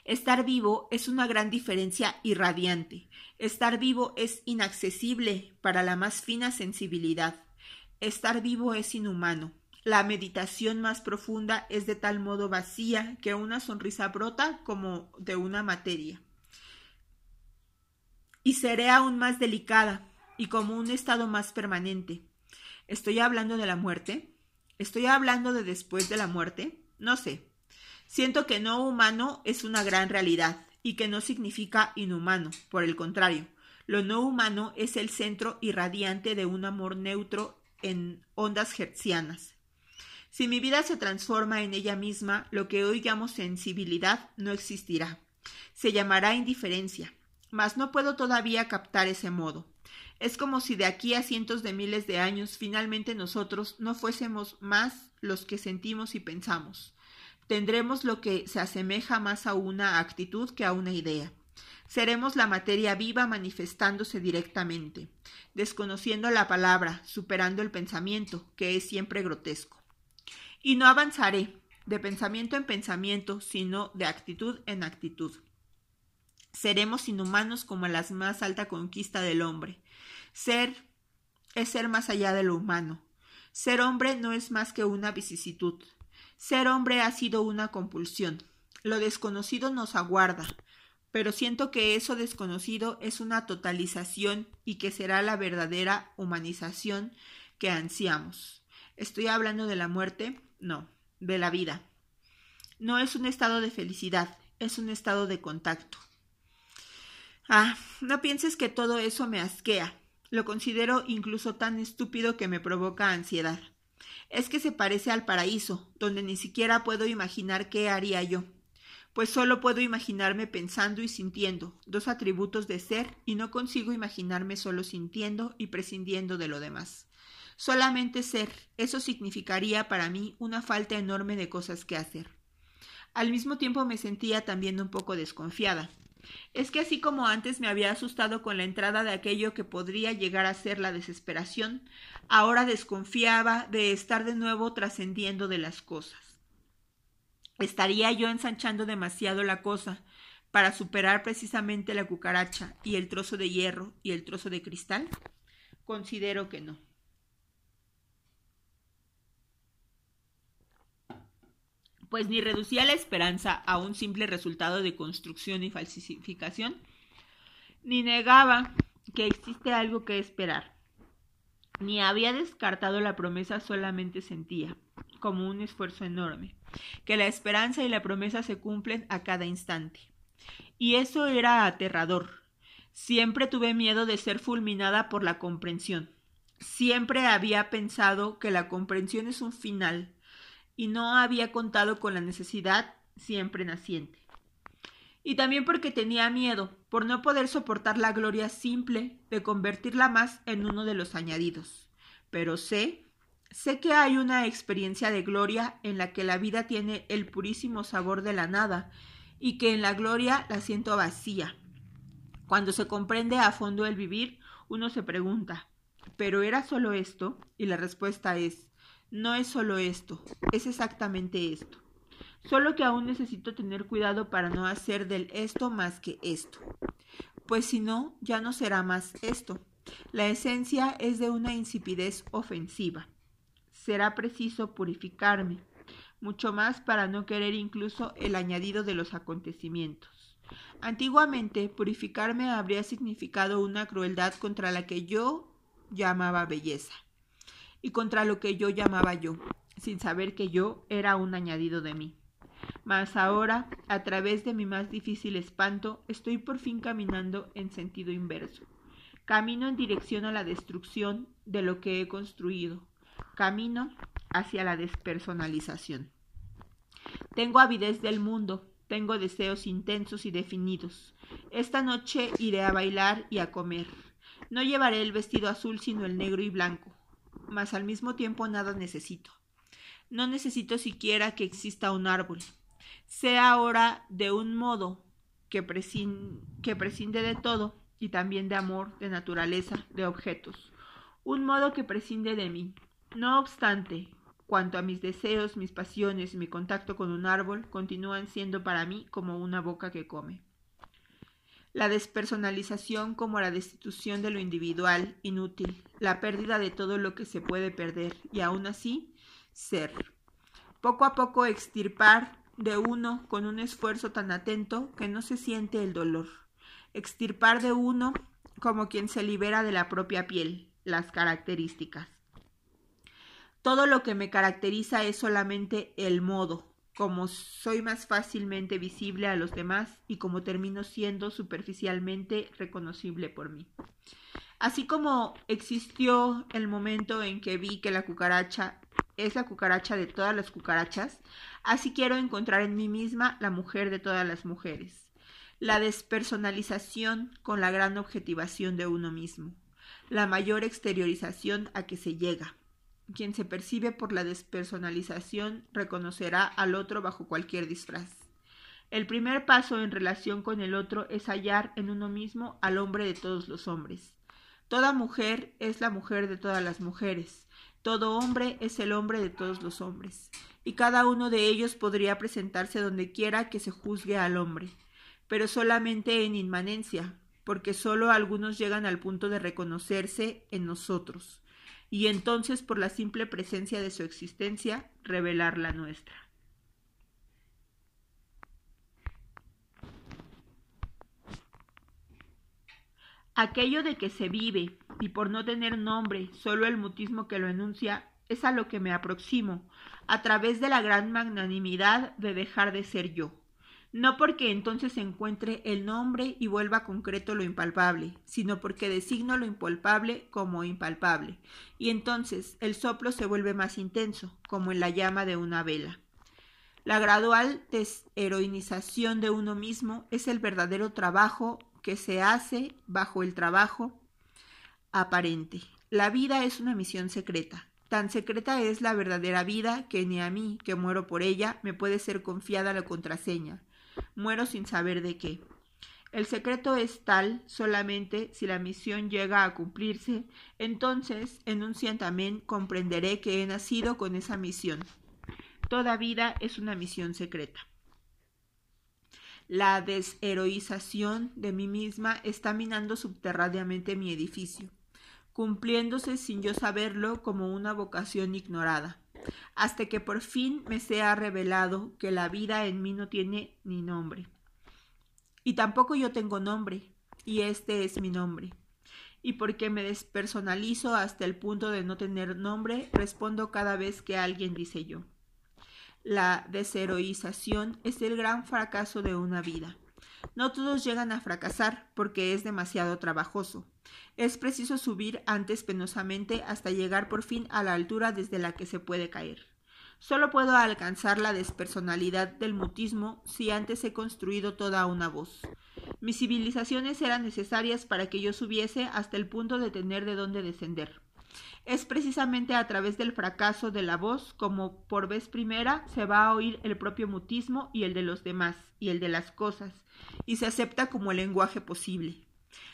Estar vivo es una gran diferencia irradiante. Estar vivo es inaccesible para la más fina sensibilidad. Estar vivo es inhumano. La meditación más profunda es de tal modo vacía que una sonrisa brota como de una materia y seré aún más delicada y como un estado más permanente. ¿Estoy hablando de la muerte? ¿Estoy hablando de después de la muerte? No sé. Siento que no humano es una gran realidad y que no significa inhumano. Por el contrario, lo no humano es el centro irradiante de un amor neutro en ondas hertzianas. Si mi vida se transforma en ella misma, lo que hoy llamo sensibilidad no existirá. Se llamará indiferencia, mas no puedo todavía captar ese modo. Es como si de aquí a cientos de miles de años finalmente nosotros no fuésemos más los que sentimos y pensamos. Tendremos lo que se asemeja más a una actitud que a una idea. Seremos la materia viva manifestándose directamente, desconociendo la palabra, superando el pensamiento, que es siempre grotesco. Y no avanzaré de pensamiento en pensamiento, sino de actitud en actitud seremos inhumanos como la más alta conquista del hombre. Ser es ser más allá de lo humano. Ser hombre no es más que una vicisitud. Ser hombre ha sido una compulsión. Lo desconocido nos aguarda, pero siento que eso desconocido es una totalización y que será la verdadera humanización que ansiamos. ¿Estoy hablando de la muerte? No, de la vida. No es un estado de felicidad, es un estado de contacto. Ah, no pienses que todo eso me asquea. Lo considero incluso tan estúpido que me provoca ansiedad. Es que se parece al paraíso, donde ni siquiera puedo imaginar qué haría yo. pues solo puedo imaginarme pensando y sintiendo, dos atributos de ser, y no consigo imaginarme solo sintiendo y prescindiendo de lo demás. Solamente ser, eso significaría para mí una falta enorme de cosas que hacer. Al mismo tiempo me sentía también un poco desconfiada. Es que así como antes me había asustado con la entrada de aquello que podría llegar a ser la desesperación, ahora desconfiaba de estar de nuevo trascendiendo de las cosas. ¿Estaría yo ensanchando demasiado la cosa para superar precisamente la cucaracha y el trozo de hierro y el trozo de cristal? Considero que no. Pues ni reducía la esperanza a un simple resultado de construcción y falsificación, ni negaba que existe algo que esperar, ni había descartado la promesa, solamente sentía, como un esfuerzo enorme, que la esperanza y la promesa se cumplen a cada instante. Y eso era aterrador. Siempre tuve miedo de ser fulminada por la comprensión. Siempre había pensado que la comprensión es un final, y no había contado con la necesidad siempre naciente. Y también porque tenía miedo, por no poder soportar la gloria simple, de convertirla más en uno de los añadidos. Pero sé Sé que hay una experiencia de gloria en la que la vida tiene el purísimo sabor de la nada y que en la gloria la siento vacía. Cuando se comprende a fondo el vivir, uno se pregunta, ¿pero era solo esto? Y la respuesta es, no es solo esto, es exactamente esto. Solo que aún necesito tener cuidado para no hacer del esto más que esto. Pues si no, ya no será más esto. La esencia es de una insipidez ofensiva será preciso purificarme, mucho más para no querer incluso el añadido de los acontecimientos. Antiguamente, purificarme habría significado una crueldad contra la que yo llamaba belleza y contra lo que yo llamaba yo, sin saber que yo era un añadido de mí. Mas ahora, a través de mi más difícil espanto, estoy por fin caminando en sentido inverso. Camino en dirección a la destrucción de lo que he construido, Camino hacia la despersonalización. Tengo avidez del mundo, tengo deseos intensos y definidos. Esta noche iré a bailar y a comer. No llevaré el vestido azul sino el negro y blanco, mas al mismo tiempo nada necesito. No necesito siquiera que exista un árbol. Sé ahora de un modo que, que prescinde de todo y también de amor, de naturaleza, de objetos. Un modo que prescinde de mí, no obstante, cuanto a mis deseos, mis pasiones mi contacto con un árbol, continúan siendo para mí como una boca que come. La despersonalización como la destitución de lo individual, inútil, la pérdida de todo lo que se puede perder y aún así ser. Poco a poco extirpar de uno con un esfuerzo tan atento que no se siente el dolor. Extirpar de uno como quien se libera de la propia piel, las características. Todo lo que me caracteriza es solamente el modo, como soy más fácilmente visible a los demás y como termino siendo superficialmente reconocible por mí. Así como existió el momento en que vi que la cucaracha es la cucaracha de todas las cucarachas, así quiero encontrar en mí misma la mujer de todas las mujeres. La despersonalización con la gran objetivación de uno mismo, la mayor exteriorización a que se llega, quien se percibe por la despersonalización reconocerá al otro bajo cualquier disfraz. El primer paso en relación con el otro es hallar en uno mismo al hombre de todos los hombres. Toda mujer es la mujer de todas las mujeres. Todo hombre es el hombre de todos los hombres. Y cada uno de ellos podría presentarse donde quiera que se juzgue al hombre, pero solamente en inmanencia, porque sólo algunos llegan al punto de reconocerse en nosotros y entonces por la simple presencia de su existencia revelar la nuestra. Aquello de que se vive y por no tener nombre, solo el mutismo que lo enuncia, es a lo que me aproximo, a través de la gran magnanimidad de dejar de ser yo no porque entonces encuentre el nombre y vuelva concreto lo impalpable, sino porque designo lo impalpable como impalpable, y entonces el soplo se vuelve más intenso, como en la llama de una vela. La gradual desheroinización de uno mismo es el verdadero trabajo que se hace bajo el trabajo aparente. La vida es una misión secreta. Tan secreta es la verdadera vida que ni a mí, que muero por ella, me puede ser confiada la contraseña. Muero sin saber de qué. El secreto es tal solamente si la misión llega a cumplirse, entonces en un cientamén comprenderé que he nacido con esa misión. Toda vida es una misión secreta. La desheroización de mí misma está minando subterráneamente mi edificio cumpliéndose sin yo saberlo como una vocación ignorada, hasta que por fin me sea revelado que la vida en mí no tiene ni nombre. Y tampoco yo tengo nombre, y este es mi nombre. Y porque me despersonalizo hasta el punto de no tener nombre, respondo cada vez que alguien dice yo. La desheroización es el gran fracaso de una vida. No todos llegan a fracasar porque es demasiado trabajoso. Es preciso subir antes penosamente hasta llegar por fin a la altura desde la que se puede caer. Solo puedo alcanzar la despersonalidad del mutismo si antes he construido toda una voz. Mis civilizaciones eran necesarias para que yo subiese hasta el punto de tener de dónde descender. Es precisamente a través del fracaso de la voz como por vez primera se va a oír el propio mutismo y el de los demás, y el de las cosas, y se acepta como el lenguaje posible.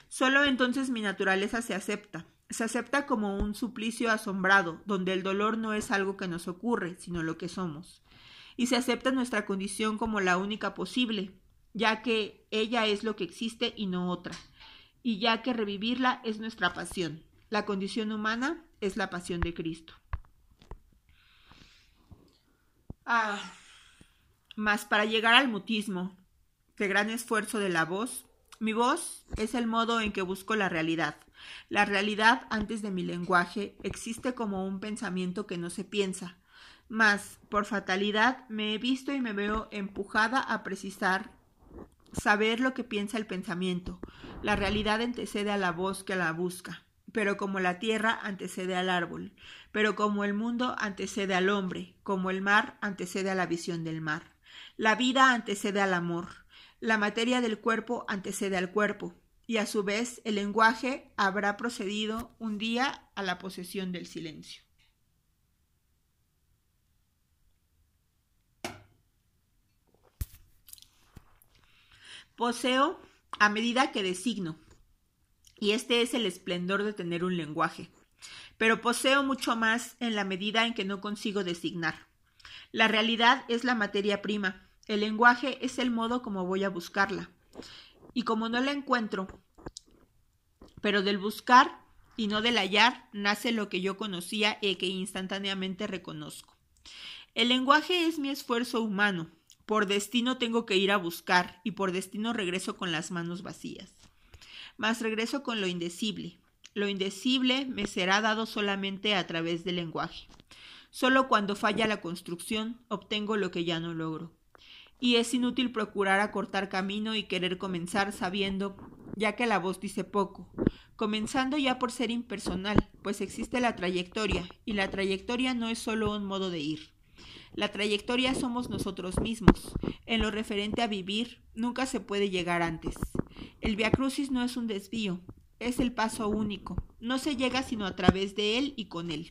Solo entonces mi naturaleza se acepta, se acepta como un suplicio asombrado, donde el dolor no es algo que nos ocurre, sino lo que somos. Y se acepta nuestra condición como la única posible, ya que ella es lo que existe y no otra, y ya que revivirla es nuestra pasión. La condición humana es la pasión de Cristo. Ah, mas para llegar al mutismo, de gran esfuerzo de la voz, mi voz es el modo en que busco la realidad. La realidad antes de mi lenguaje existe como un pensamiento que no se piensa, mas por fatalidad me he visto y me veo empujada a precisar saber lo que piensa el pensamiento. La realidad antecede a la voz que la busca, pero como la tierra antecede al árbol, pero como el mundo antecede al hombre, como el mar antecede a la visión del mar. La vida antecede al amor, la materia del cuerpo antecede al cuerpo, y a su vez el lenguaje habrá procedido un día a la posesión del silencio. Poseo a medida que designo, y este es el esplendor de tener un lenguaje, pero poseo mucho más en la medida en que no consigo designar. La realidad es la materia prima, el lenguaje es el modo como voy a buscarla. Y como no la encuentro, pero del buscar y no del hallar nace lo que yo conocía y que instantáneamente reconozco. El lenguaje es mi esfuerzo humano. Por destino tengo que ir a buscar y por destino regreso con las manos vacías. Mas regreso con lo indecible. Lo indecible me será dado solamente a través del lenguaje. Solo cuando falla la construcción obtengo lo que ya no logro y es inútil procurar acortar camino y querer comenzar sabiendo, ya que la voz dice poco, comenzando ya por ser impersonal, pues existe la trayectoria, y la trayectoria no es solo un modo de ir. La trayectoria somos nosotros mismos. En lo referente a vivir, nunca se puede llegar antes. El Via Crucis no es un desvío, es el paso único. No se llega sino a través de él y con él.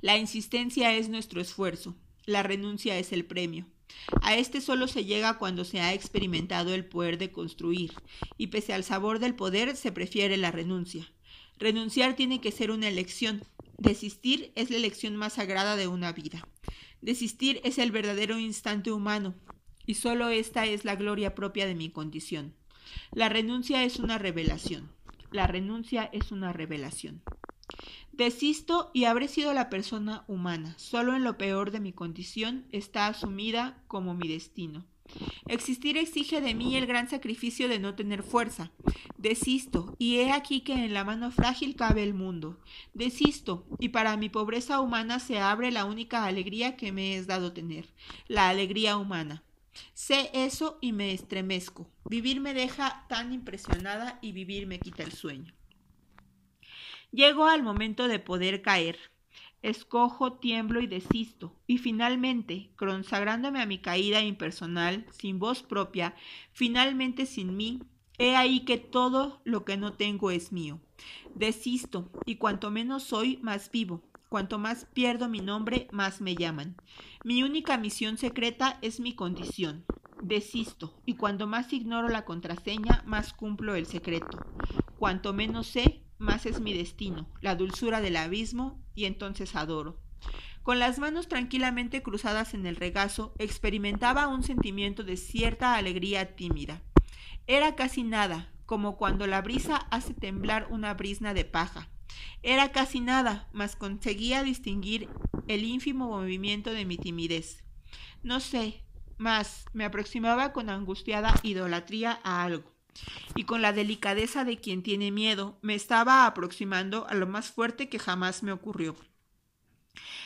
La insistencia es nuestro esfuerzo, la renuncia es el premio. A este solo se llega cuando se ha experimentado el poder de construir, y pese al sabor del poder se prefiere la renuncia. Renunciar tiene que ser una elección. Desistir es la elección más sagrada de una vida. Desistir es el verdadero instante humano, y solo esta es la gloria propia de mi condición. La renuncia es una revelación. La renuncia es una revelación. Desisto y habré sido la persona humana. Solo en lo peor de mi condición está asumida como mi destino. Existir exige de mí el gran sacrificio de no tener fuerza. Desisto, y he aquí que en la mano frágil cabe el mundo. Desisto, y para mi pobreza humana se abre la única alegría que me es dado tener, la alegría humana. Sé eso y me estremezco. Vivir me deja tan impresionada y vivir me quita el sueño. Llego al momento de poder caer. Escojo, tiemblo y desisto, y finalmente, consagrándome a mi caída impersonal, sin voz propia, finalmente sin mí, he ahí que todo lo que no tengo es mío. Desisto, y cuanto menos soy, más vivo. Cuanto más pierdo mi nombre, más me llaman. Mi única misión secreta es mi condición. Desisto, y cuanto más ignoro la contraseña, más cumplo el secreto. Cuanto menos sé, más es mi destino, la dulzura del abismo, y entonces adoro. Con las manos tranquilamente cruzadas en el regazo, experimentaba un sentimiento de cierta alegría tímida. Era casi nada, como cuando la brisa hace temblar una brisna de paja. Era casi nada, mas conseguía distinguir el ínfimo movimiento de mi timidez. No sé, mas me aproximaba con angustiada idolatría a algo y con la delicadeza de quien tiene miedo, me estaba aproximando a lo más fuerte que jamás me ocurrió.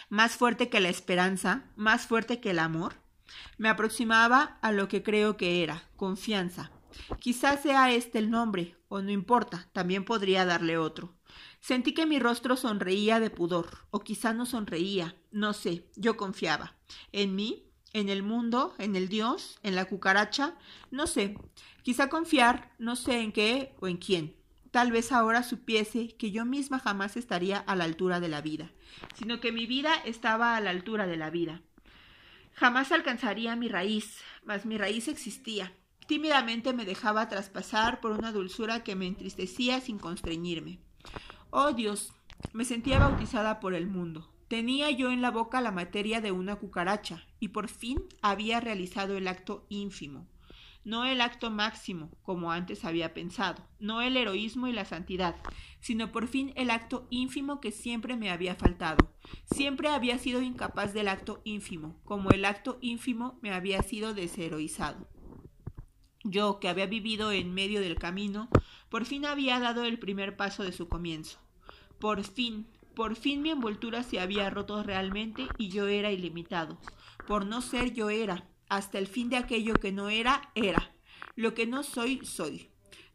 Más fuerte que la esperanza, más fuerte que el amor. Me aproximaba a lo que creo que era, confianza. Quizás sea este el nombre, o no importa, también podría darle otro. Sentí que mi rostro sonreía de pudor, o quizá no sonreía, no sé, yo confiaba. En mí, en el mundo, en el Dios, en la cucaracha, no sé, quizá confiar, no sé en qué o en quién. Tal vez ahora supiese que yo misma jamás estaría a la altura de la vida, sino que mi vida estaba a la altura de la vida. Jamás alcanzaría mi raíz, mas mi raíz existía. Tímidamente me dejaba traspasar por una dulzura que me entristecía sin constreñirme. Oh Dios, me sentía bautizada por el mundo. Tenía yo en la boca la materia de una cucaracha, y por fin había realizado el acto ínfimo, no el acto máximo, como antes había pensado, no el heroísmo y la santidad, sino por fin el acto ínfimo que siempre me había faltado. Siempre había sido incapaz del acto ínfimo, como el acto ínfimo me había sido desheroizado. Yo, que había vivido en medio del camino, por fin había dado el primer paso de su comienzo. Por fin, por fin mi envoltura se había roto realmente y yo era ilimitado. Por no ser yo era. Hasta el fin de aquello que no era, era. Lo que no soy, soy.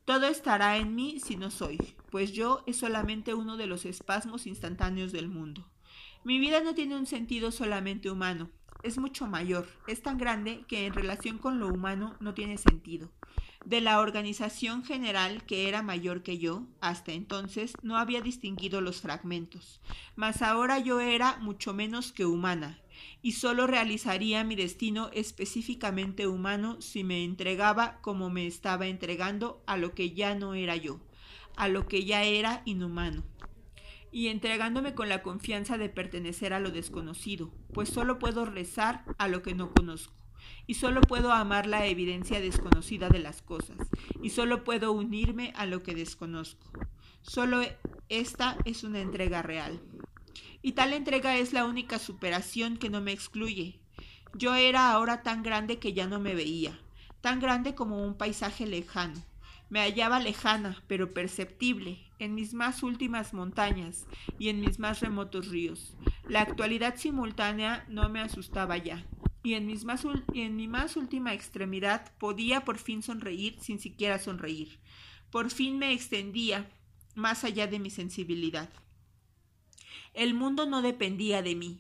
Todo estará en mí si no soy, pues yo es solamente uno de los espasmos instantáneos del mundo. Mi vida no tiene un sentido solamente humano, es mucho mayor, es tan grande que en relación con lo humano no tiene sentido. De la organización general, que era mayor que yo, hasta entonces no había distinguido los fragmentos, mas ahora yo era mucho menos que humana, y sólo realizaría mi destino específicamente humano si me entregaba como me estaba entregando a lo que ya no era yo, a lo que ya era inhumano. Y entregándome con la confianza de pertenecer a lo desconocido, pues solo puedo rezar a lo que no conozco, y solo puedo amar la evidencia desconocida de las cosas, y solo puedo unirme a lo que desconozco. Solo esta es una entrega real. Y tal entrega es la única superación que no me excluye. Yo era ahora tan grande que ya no me veía, tan grande como un paisaje lejano, me hallaba lejana, pero perceptible, en mis más últimas montañas y en mis más remotos ríos. La actualidad simultánea no me asustaba ya, y en, más en mi más última extremidad podía por fin sonreír sin siquiera sonreír. Por fin me extendía más allá de mi sensibilidad. El mundo no dependía de mí.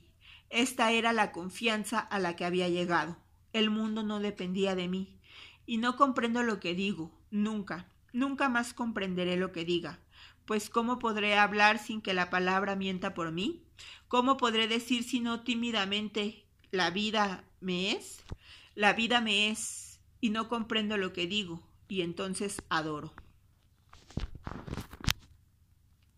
Esta era la confianza a la que había llegado. El mundo no dependía de mí. Y no comprendo lo que digo, Nunca, nunca más comprenderé lo que diga, pues ¿cómo podré hablar sin que la palabra mienta por mí? ¿Cómo podré decir sino tímidamente la vida me es? La vida me es y no comprendo lo que digo y entonces adoro.